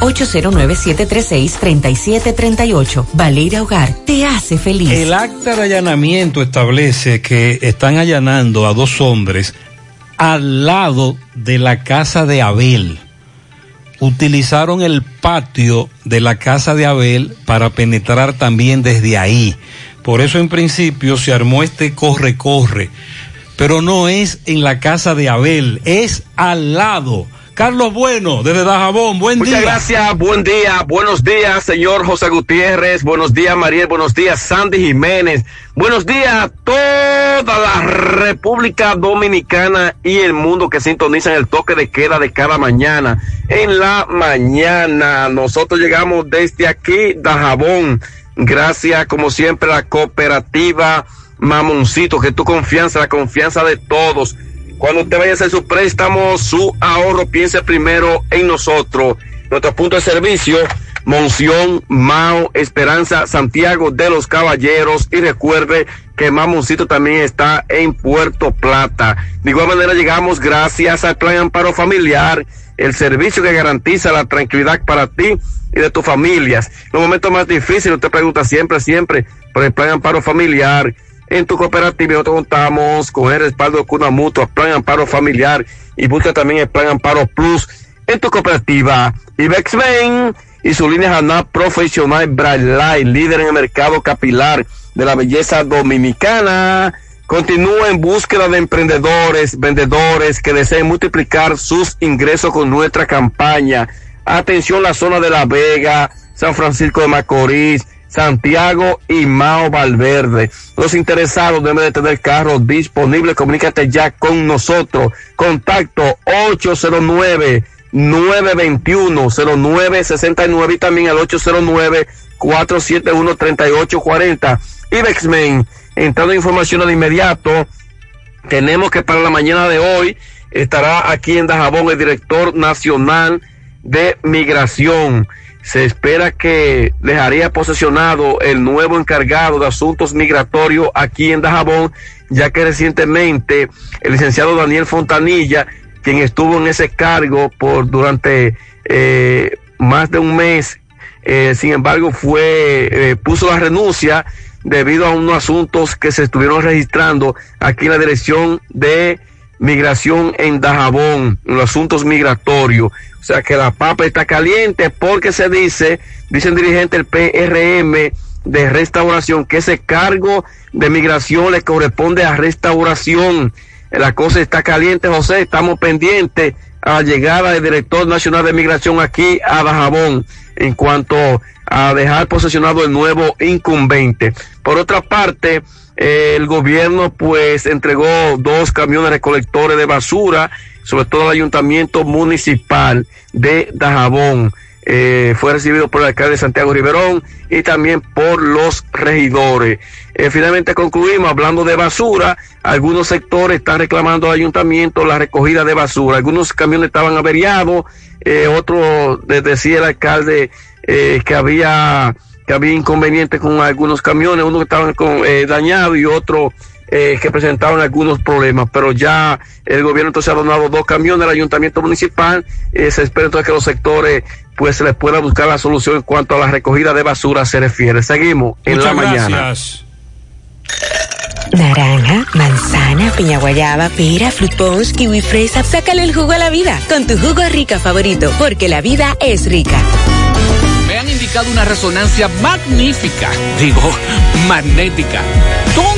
809-736-3738. Valeria Hogar te hace feliz. El acta de allanamiento establece que están allanando a dos hombres al lado de la casa de Abel. Utilizaron el patio de la casa de Abel para penetrar también desde ahí. Por eso en principio se armó este corre-corre. Pero no es en la casa de Abel, es al lado. Carlos Bueno, desde Dajabón, buen Muchas día. gracias, buen día, buenos días, señor José Gutiérrez, buenos días, Mariel, buenos días, Sandy Jiménez, buenos días a toda la República Dominicana y el mundo que sintonizan el toque de queda de cada mañana. En la mañana, nosotros llegamos desde aquí, Dajabón, gracias como siempre a la cooperativa Mamoncito, que tu confianza, la confianza de todos. Cuando usted vaya a hacer su préstamo, su ahorro, piense primero en nosotros. Nuestro punto de servicio, Monción, Mao, Esperanza, Santiago de los Caballeros. Y recuerde que Mamoncito también está en Puerto Plata. De igual manera llegamos gracias al Plan Amparo Familiar, el servicio que garantiza la tranquilidad para ti y de tus familias. Los momentos más difíciles, usted pregunta siempre, siempre por el Plan Amparo Familiar. En tu cooperativa nosotros contamos con el respaldo de Cuna Mutua, Plan Amparo Familiar y busca también el Plan Amparo Plus en tu cooperativa. Ibex Bank y su línea Haná Profesional Light, líder en el mercado capilar de la belleza dominicana. Continúa en búsqueda de emprendedores, vendedores que deseen multiplicar sus ingresos con nuestra campaña. Atención la zona de La Vega, San Francisco de Macorís, Santiago y Mao Valverde. Los interesados deben de tener carros disponibles. Comunícate ya con nosotros. Contacto 809 921 0969 y también al 809 471 3840. Ibexmen, entrando información de inmediato, tenemos que para la mañana de hoy estará aquí en Dajabón el director nacional de migración. Se espera que dejaría posesionado el nuevo encargado de asuntos migratorios aquí en Dajabón, ya que recientemente el licenciado Daniel Fontanilla, quien estuvo en ese cargo por durante eh, más de un mes, eh, sin embargo fue eh, puso la renuncia debido a unos asuntos que se estuvieron registrando aquí en la dirección de migración en Dajabón, en los asuntos migratorios. O sea que la papa está caliente porque se dice, dicen dirigente del PRM de restauración, que ese cargo de migración le corresponde a restauración. La cosa está caliente, José, estamos pendientes a la llegada del director nacional de migración aquí a Dajabón en cuanto a dejar posesionado el nuevo incumbente. Por otra parte, el gobierno pues entregó dos camiones recolectores de basura, sobre todo al ayuntamiento municipal de Dajabón. eh, fue recibido por el alcalde Santiago Riverón y también por los regidores. Eh, finalmente concluimos hablando de basura. Algunos sectores están reclamando al ayuntamiento la recogida de basura. Algunos camiones estaban averiados, eh, otro decía el alcalde eh, que había que había inconvenientes con algunos camiones, unos que estaban con, dañados y otros eh, que presentaron algunos problemas, pero ya el gobierno entonces ha donado dos camiones al ayuntamiento municipal, eh, se espera entonces que los sectores pues se les pueda buscar la solución en cuanto a la recogida de basura se refiere. Seguimos en Muchas la gracias. mañana. Naranja, manzana, piña guayaba, pera, fruit punch, kiwi fresa. Sácale el jugo a la vida con tu jugo rica favorito, porque la vida es rica. Una resonancia magnífica, digo, magnética.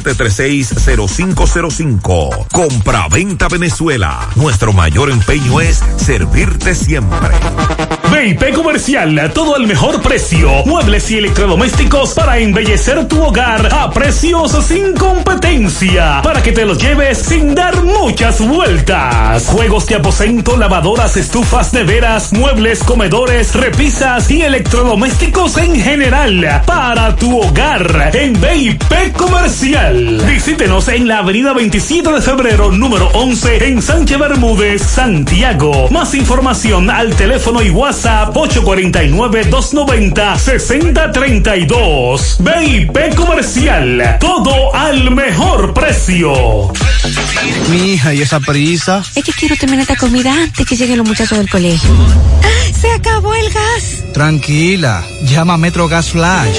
809-736-0505. Compra-venta Venezuela. Nuestro mayor empeño es servirte siempre. VIP Comercial, todo al mejor precio. Muebles y electrodomésticos para embellecer tu hogar a precios sin competencia. Para que te los lleves sin dar muchas vueltas. Juegos de aposento, lavadoras, estufas, neveras, muebles, comedores, repisas y electrodomésticos en general. Para tu hogar en VIP Comercial. Visítenos en la avenida 27 de febrero, número 11, en Sánchez Bermúdez, Santiago. Más información al teléfono y WhatsApp 849-290-6032. VIP Comercial. Todo al mejor precio. Mi hija, ¿y esa prisa? Es que quiero terminar esta comida antes que lleguen los muchachos del colegio. ¡Se acabó el gas! Tranquila, llama a Metro Gas Flash.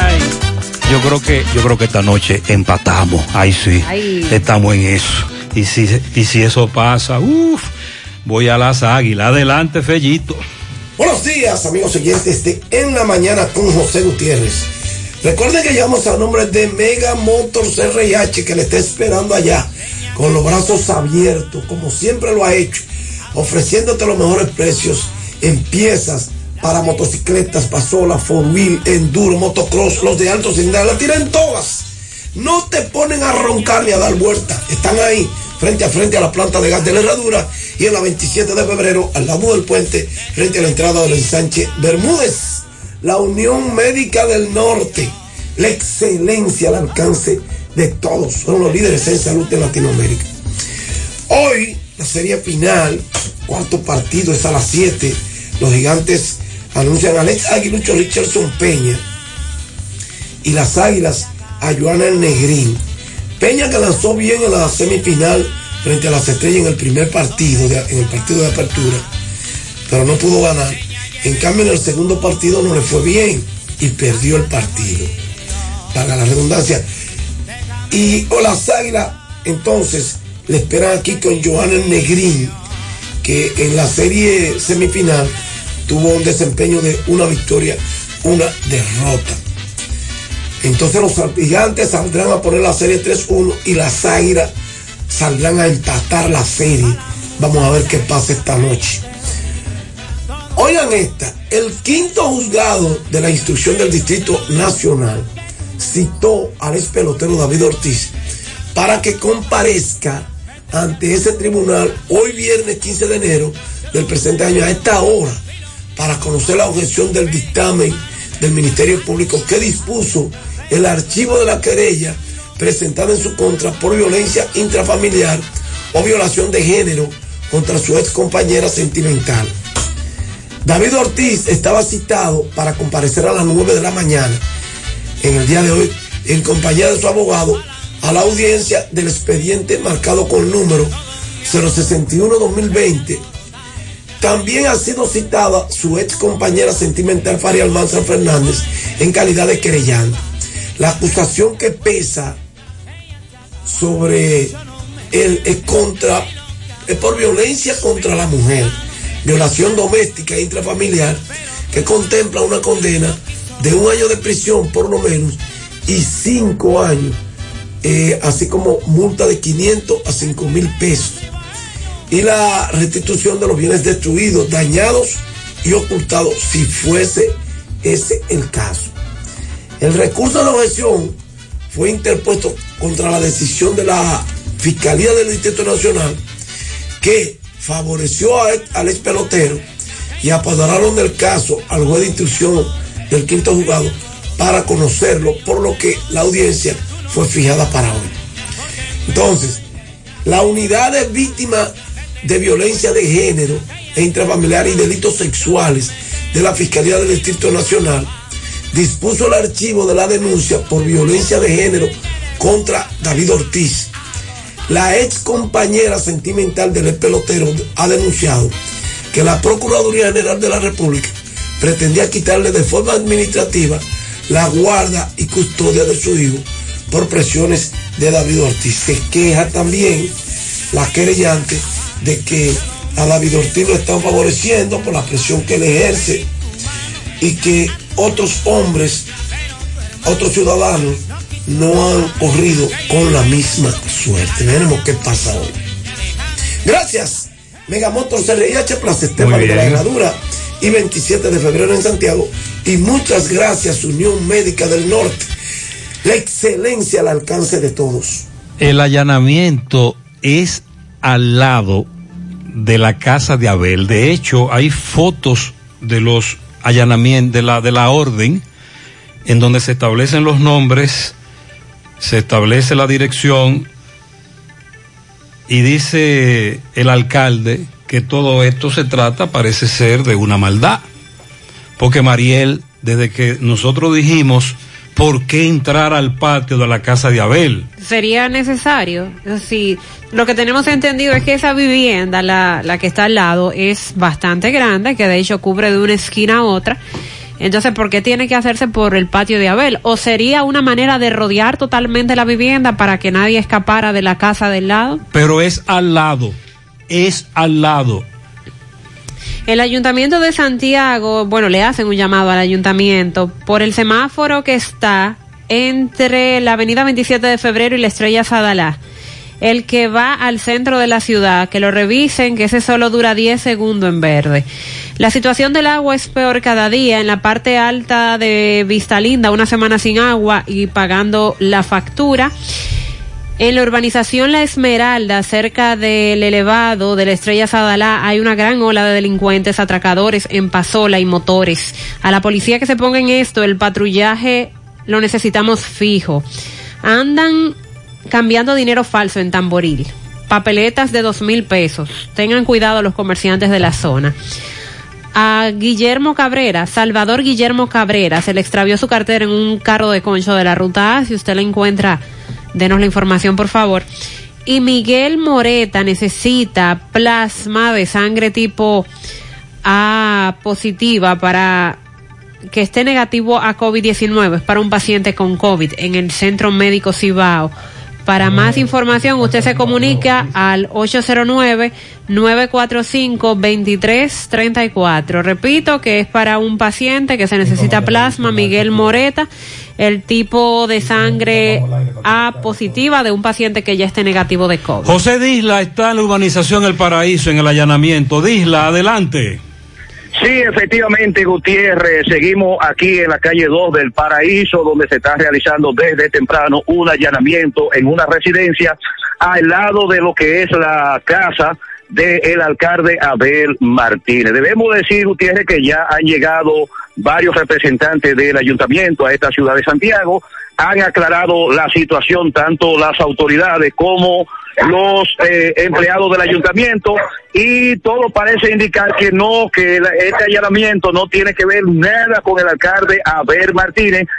Yo creo que, yo creo que esta noche empatamos. Ahí sí. Ay. Estamos en eso. Y si, y si eso pasa, uff, voy a las águilas. Adelante, Fellito. Buenos días, amigos oyentes de En la Mañana con José Gutiérrez. Recuerden que llamamos a nombre de Mega Motors RIH que le está esperando allá con los brazos abiertos, como siempre lo ha hecho, ofreciéndote los mejores precios en piezas para motocicletas, pasola, four wheel, enduro, motocross, los de alto cilindraje, la tiran todas. No te ponen a roncar ni a dar vuelta. Están ahí, frente a frente a la planta de gas de la herradura y en la 27 de febrero, al lado del puente, frente a la entrada del ensanche Bermúdez. La Unión Médica del Norte, la excelencia al alcance de todos. Son los líderes en salud en Latinoamérica. Hoy, la serie final, cuarto partido es a las 7. Los gigantes anuncian a Alex Aguilucho Richardson Peña y las águilas a Joana Negrín. Peña que lanzó bien en la semifinal frente a las estrellas en el primer partido, en el partido de apertura, pero no pudo ganar. En cambio, en el segundo partido no le fue bien y perdió el partido. Para la redundancia. Y o las águilas, entonces, le esperan aquí con Joana El Negrín, que en la serie semifinal tuvo un desempeño de una victoria, una derrota. Entonces los gigantes saldrán a poner la serie 3-1 y las águilas saldrán a empatar la serie. Vamos a ver qué pasa esta noche. Oigan esta, El quinto juzgado de la instrucción del Distrito Nacional citó al ex pelotero David Ortiz para que comparezca ante ese tribunal hoy viernes 15 de enero del presente año a esta hora para conocer la objeción del dictamen del Ministerio Público que dispuso el archivo de la querella presentada en su contra por violencia intrafamiliar o violación de género contra su ex compañera sentimental. David Ortiz estaba citado para comparecer a las 9 de la mañana en el día de hoy en compañía de su abogado a la audiencia del expediente marcado con número 061-2020. También ha sido citada su ex compañera sentimental Faria Almanza Fernández en calidad de querellante. La acusación que pesa sobre él es contra es por violencia contra la mujer, violación doméstica e intrafamiliar que contempla una condena de un año de prisión por lo menos y cinco años eh, así como multa de 500 a 5 mil pesos. Y la restitución de los bienes destruidos, dañados y ocultados, si fuese ese el caso. El recurso de objeción fue interpuesto contra la decisión de la Fiscalía del Distrito Nacional que favoreció al ex pelotero y apoderaron del caso al juez de instrucción del quinto juzgado para conocerlo, por lo que la audiencia fue fijada para hoy. Entonces, la unidad de víctimas de violencia de género e intrafamiliar y delitos sexuales de la Fiscalía del Distrito Nacional dispuso el archivo de la denuncia por violencia de género contra David Ortiz. La ex compañera sentimental del pelotero ha denunciado que la Procuraduría General de la República pretendía quitarle de forma administrativa la guarda y custodia de su hijo por presiones de David Ortiz. Se queja también la querellante de que a David Ortiz lo están favoreciendo por la presión que le ejerce y que otros hombres, otros ciudadanos, no han corrido con la misma suerte. Veremos qué pasa hoy. Gracias. Megamotor CRIH Plaza Esteban de la Herradura y 27 de febrero en Santiago. Y muchas gracias, Unión Médica del Norte la excelencia al alcance de todos. El allanamiento es al lado de la casa de Abel. De hecho, hay fotos de los allanamientos, de la, de la orden, en donde se establecen los nombres, se establece la dirección y dice el alcalde que todo esto se trata, parece ser, de una maldad. Porque Mariel, desde que nosotros dijimos, ¿por qué entrar al patio de la casa de Abel? Sería necesario. Sí, lo que tenemos entendido es que esa vivienda, la, la que está al lado, es bastante grande, que de hecho cubre de una esquina a otra. Entonces, ¿por qué tiene que hacerse por el patio de Abel? ¿O sería una manera de rodear totalmente la vivienda para que nadie escapara de la casa del lado? Pero es al lado, es al lado. El ayuntamiento de Santiago, bueno, le hacen un llamado al ayuntamiento por el semáforo que está entre la avenida 27 de febrero y la estrella Sadalá. El que va al centro de la ciudad, que lo revisen, que ese solo dura 10 segundos en verde. La situación del agua es peor cada día. En la parte alta de Vista Linda, una semana sin agua y pagando la factura. En la urbanización La Esmeralda, cerca del elevado de la Estrella Sadalá, hay una gran ola de delincuentes, atracadores en pasola y motores. A la policía que se ponga en esto, el patrullaje lo necesitamos fijo. Andan cambiando dinero falso en Tamboril. Papeletas de dos mil pesos. Tengan cuidado los comerciantes de la zona. A Guillermo Cabrera, Salvador Guillermo Cabrera, se le extravió su cartera en un carro de concho de la ruta A. Si usted la encuentra Denos la información, por favor. Y Miguel Moreta necesita plasma de sangre tipo A positiva para que esté negativo a COVID-19. Es para un paciente con COVID en el Centro Médico Cibao. Para más información, usted se comunica al 809-945-2334. Repito que es para un paciente que se necesita plasma, Miguel Moreta, el tipo de sangre A positiva de un paciente que ya esté negativo de COVID. José Disla está en la urbanización El Paraíso, en el allanamiento. Disla, adelante. Sí, efectivamente, Gutiérrez, seguimos aquí en la calle 2 del Paraíso, donde se está realizando desde temprano un allanamiento en una residencia al lado de lo que es la casa del alcalde Abel Martínez. Debemos decir, Gutiérrez, que ya han llegado varios representantes del ayuntamiento a esta ciudad de Santiago, han aclarado la situación tanto las autoridades como los eh, empleados del ayuntamiento y todo parece indicar que no, que este allanamiento no tiene que ver nada con el alcalde Abel Martínez,